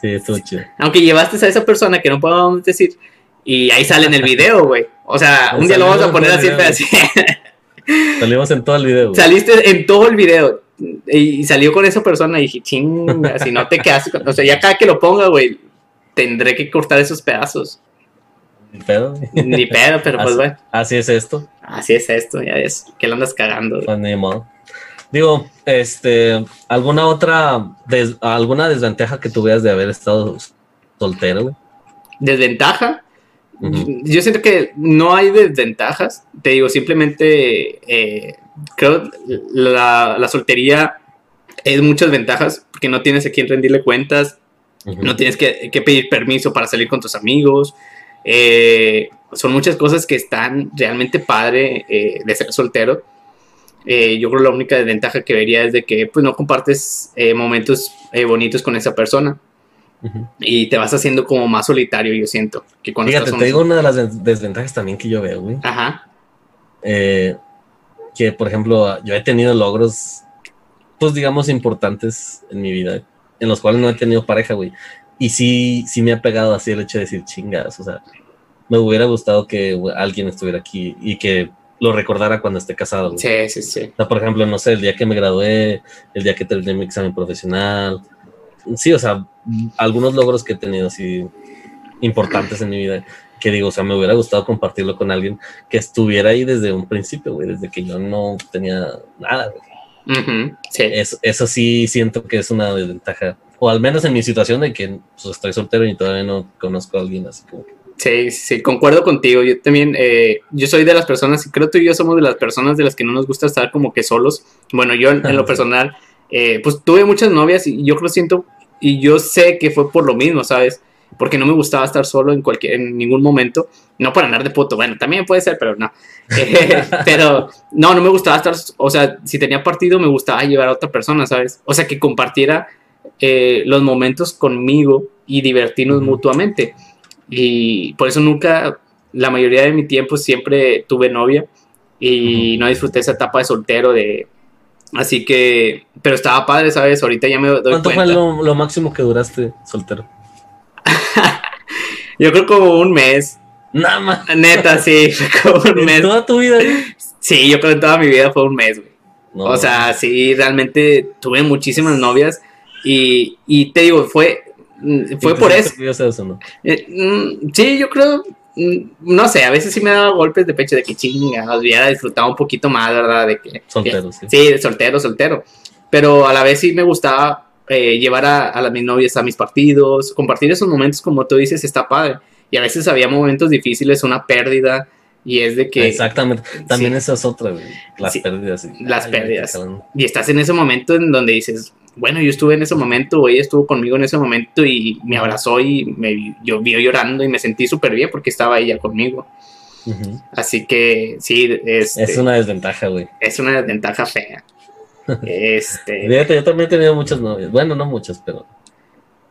Sí, estuvo chido. Aunque llevaste a esa persona que no puedo decir, y ahí sale en el video, güey. O sea, un día lo vamos a poner así, así. Salimos en todo el video. Saliste en todo el video. Y salió con esa persona y dije, ching, si no te quedas. O sea, ya cada que lo ponga, güey, tendré que cortar esos pedazos. Ni pedo. Ni pedo, pero pues bueno. Así es esto. Así es esto, ya es. Que lo andas cagando. Pues ni modo. Digo, este, ¿alguna otra, alguna desventaja que tuvieras de haber estado soltero? ¿Desventaja? Yo siento que no hay desventajas. Te digo, simplemente eh, creo la, la soltería es muchas ventajas porque no tienes a quién rendirle cuentas, no tienes que, pedir permiso para salir con tus amigos. Eh, son muchas cosas que están realmente padre eh, de ser soltero. Eh, yo creo que la única desventaja que vería es de que pues, no compartes momentos bonitos con esa persona. Y te vas haciendo como más solitario, yo siento. Que cuando Fíjate, te digo una de las desventajas también que yo veo, güey. Ajá. que, por ejemplo, yo he tenido logros, pues digamos, importantes en mi vida en los cuales no he tenido pareja, güey. Y sí, sí me ha pegado así el hecho de decir chingas, o sea, me hubiera gustado que alguien estuviera aquí y que lo recordara cuando esté casado. Güey. Sí, sí, sí. O sea, por ejemplo, no sé, el día que me gradué, el día que terminé mi examen profesional. Sí, o sea, algunos logros que he tenido así importantes en mi vida que digo, o sea, me hubiera gustado compartirlo con alguien que estuviera ahí desde un principio, güey, desde que yo no tenía nada, güey sí. eso, sí siento que es una desventaja. O al menos en mi situación de que pues, estoy soltero y todavía no conozco a alguien así como Sí, sí, concuerdo contigo. Yo también, eh, yo soy de las personas, creo tú y yo somos de las personas de las que no nos gusta estar como que solos. Bueno, yo en, lo personal, eh, pues tuve muchas novias y yo creo siento, y yo sé que fue por lo mismo, ¿sabes? Porque no me gustaba estar solo en cualquier, en ningún momento. No para andar de puto, bueno, también puede ser, pero no. Eh, pero no, no me gustaba estar, o sea, si tenía partido me gustaba llevar a otra persona, ¿sabes? O sea, que compartiera los momentos conmigo y divertirnos mutuamente. Y por eso nunca, la mayoría de mi tiempo siempre tuve novia y no disfruté esa etapa de soltero de... Así que, pero estaba padre, ¿sabes? Ahorita ya me doy ¿Cuánto fue lo, máximo que duraste soltero? Yo creo como un mes. Nada más. Neta, sí, como un mes. ¿Toda tu vida? Sí, yo creo que toda mi vida fue un mes, güey. o sea, sí, realmente tuve muchísimas novias y, y te digo, fue, Mm, fue por eso. Eh, mm, sí, yo creo, mm, no sé, a veces sí me daba golpes de pecho de que chinga, hubiera disfrutado un poquito más, ¿verdad? De que, soltero, sí. Sí, soltero, soltero. Pero a la vez sí me gustaba eh, llevar a, a, mis novias a mis partidos, compartir esos momentos, como tú dices, está padre. Y a veces había momentos difíciles, una pérdida, y es de que. Exactamente. También esa es otra, Las pérdidas. Las pérdidas. Y estás en ese momento en donde dices, bueno, yo estuve en ese momento, ella estuvo conmigo en ese momento y me abrazó y me yo vio llorando y me sentí súper bien porque estaba ella conmigo. Así que sí, este, es una desventaja, güey. Es una desventaja fea. Este. Fíjate, yo también he tenido muchas novias. Bueno, no muchas, pero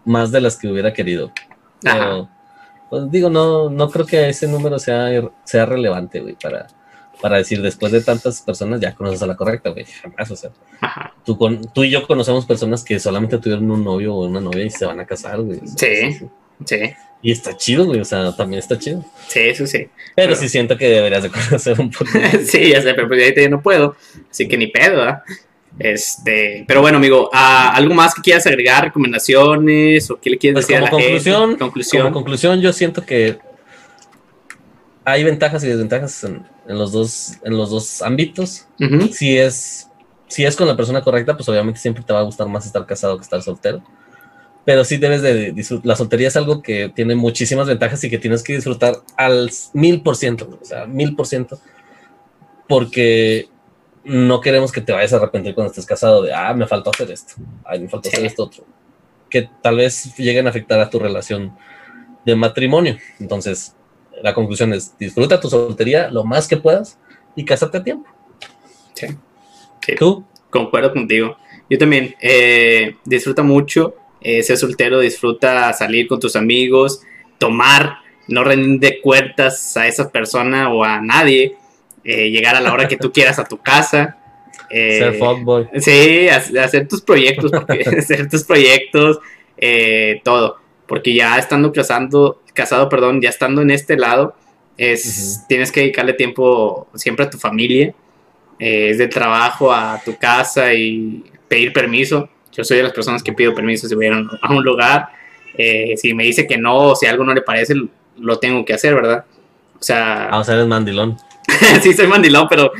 más de las que hubiera querido. Pero, pues digo, no, no creo que ese número sea, sea relevante, güey, para, para decir después de tantas personas ya conoces a la correcta, güey. Jamás, o sea. Tú, con, tú y yo conocemos personas que solamente tuvieron un novio o una novia y se van a casar, güey. Sí, sí, Y está chido, güey, o sea, también está chido. Sí, eso sí. Pero, sí siento que deberías de conocer un poco. sí, ya sé, pero pues ahorita yo no puedo, así que ni pedo, ¿verdad? Este, pero bueno, amigo, ¿algo más que quieras agregar? ¿Recomendaciones? ¿O qué le quieres pues decir a la conclusión, Conclusión. Como conclusión, yo siento que hay ventajas y desventajas en, los, dos, en los dos ámbitos. si, es, si es con la persona correcta, pues obviamente siempre te va a gustar más estar casado que estar soltero. Pero sí debes de disfrutar. La soltería es algo que tiene muchísimas ventajas y que tienes que disfrutar al mil por ciento. O sea, mil por ciento. Porque no queremos que te vayas a arrepentir cuando estés casado de, ah, me faltó hacer esto, ay, me faltó hacer esto otro. Que tal vez lleguen a afectar a tu relación de matrimonio. Entonces, la conclusión es, disfruta tu soltería lo más que puedas y cásate a tiempo. Sí. ¿Tú? Concuerdo contigo. Yo también. Eh, disfruta mucho eh, ser soltero, disfruta salir con tus amigos, tomar, no rendir cuentas a esa persona o a nadie, eh, llegar a la hora que tú quieras a tu casa. ser fuckboy. Sí, hacer tus proyectos, hacer tus proyectos, todo. Porque ya estando casando, casado, perdón, ya estando en este lado, es, tienes que dedicarle tiempo siempre a tu familia, eh, es de trabajo a tu casa y pedir permiso. Yo soy de las personas que pido permiso si voy a un lugar. Eh, si me dice que no, o si algo no le parece, lo tengo que hacer, ¿verdad? O sea... Ah, o sea, eres mandilón. sí, soy mandilón, pero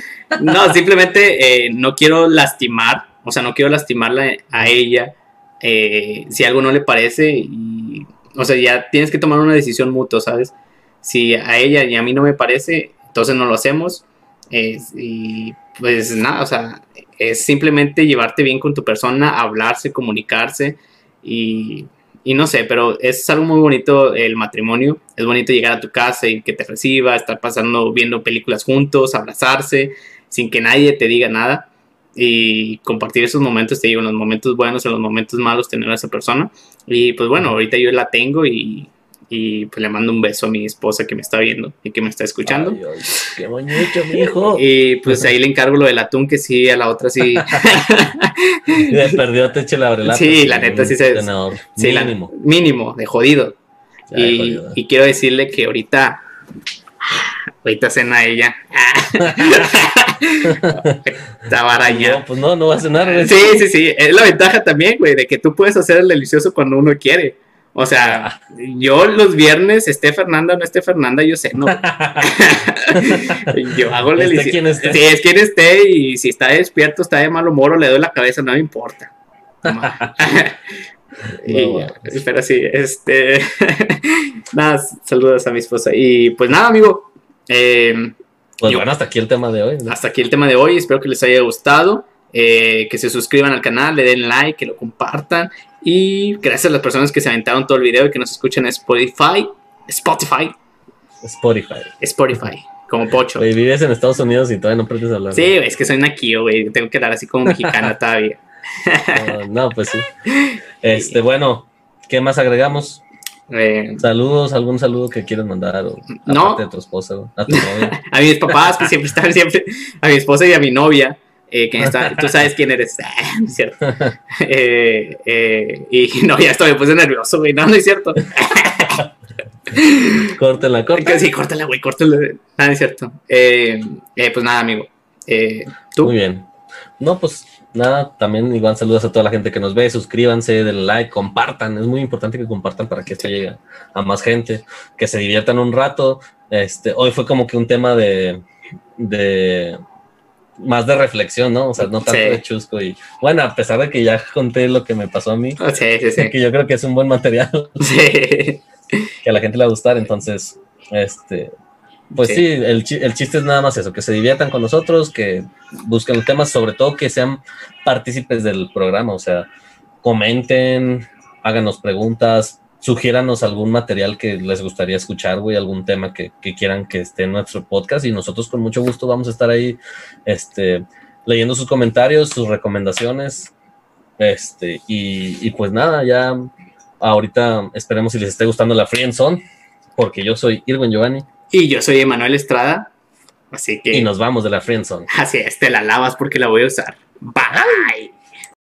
no, simplemente eh, no quiero lastimar, o sea, no quiero lastimarla a ella si algo no le parece y o sea, ya tienes que tomar una decisión mutua, ¿sabes? Si a ella y a mí no me parece, entonces no lo hacemos. y pues nada, o sea, es simplemente llevarte bien con tu persona, hablarse, comunicarse y, y, no sé, pero es algo muy bonito el matrimonio. Es bonito llegar a tu casa y que te reciba, estar pasando, viendo películas juntos, abrazarse, sin que nadie te diga nada y compartir esos momentos, te digo, en los momentos buenos, en los momentos malos, tener a esa persona. Y pues bueno, ahorita yo la tengo y, y pues le mando un beso a mi esposa que me está viendo y que me está escuchando. Ay, qué bonito, mi hijo. Y pues ahí le encargo lo del atún, que sí, a la otra sí. le perdió te la brelata. Sí, la neta sí se. Sí, mínimo. mínimo, de jodido. y, y quiero decirle que ahorita Ahorita cena ella. Estaba araña. No, pues no, no va a cenar. Sí, sí, sí. Es la ventaja también, güey, de que tú puedes hacer el delicioso cuando uno quiere. O sea, yo los viernes, esté Fernanda o no esté Fernanda, yo ceno. yo hago el delicioso. Quien esté. Sí, es quien esté y si está despierto, está de mal humor o le doy la cabeza, no me importa. pero sí, este. nada, saludos a mi esposa. Y pues nada, amigo. Eh, pues bueno, hasta aquí el tema de hoy. Hasta aquí el tema de hoy. Espero que les haya gustado. Eh, que se suscriban al canal, le den like, que lo compartan. Y gracias a las personas que se aventaron todo el video y que nos escuchan en Spotify. Spotify. Spotify. Spotify. Como pocho. vives en Estados Unidos y todavía no aprendes a hablar. Sí, es que soy naquillo, güey. Tengo que hablar así como mexicana todavía. no, pues sí. Este, bueno, ¿qué más agregamos? Eh, Saludos, algún saludo que quieras mandar o no. a tu esposa, a tu novia. a mis papás que siempre están siempre, a mi esposa y a mi novia. Eh, está, tú sabes quién eres, ah, es cierto. Eh, eh, y no, ya estoy, me puse nervioso, güey, no, no es cierto. córtela, córtela. Sí, córtela, güey, córtela. Nada, es cierto. pues nada, amigo. ¿Tú? Muy bien. No, pues nada, también igual saludos a toda la gente que nos ve, suscríbanse, denle like, compartan, es muy importante que compartan para que esto llegue a más gente, que se diviertan un rato. Este, hoy fue como que un tema de, de más de reflexión, ¿no? O sea, no tanto de chusco y bueno, a pesar de que ya conté lo que me pasó a mí, sí, sí, sí. que yo creo que es un buen material, sí. que a la gente le va a gustar, entonces, este, pues sí, el, el, chiste es nada más eso, que se diviertan con nosotros, que busquen los temas, sobre todo que sean partícipes del programa, o sea, comenten, háganos preguntas, sugiéranos algún material que les gustaría escuchar, güey, algún tema que, quieran que esté en nuestro podcast y nosotros con mucho gusto vamos a estar ahí, este, leyendo sus comentarios, sus recomendaciones, este, y, y pues nada, ya ahorita esperemos si les esté gustando la Friendzone, porque yo soy Irwin Giovanni. Y yo soy Emanuel Estrada. Así que. Y nos vamos de la Friendzone. Así es, te la lavas porque la voy a usar. Bye.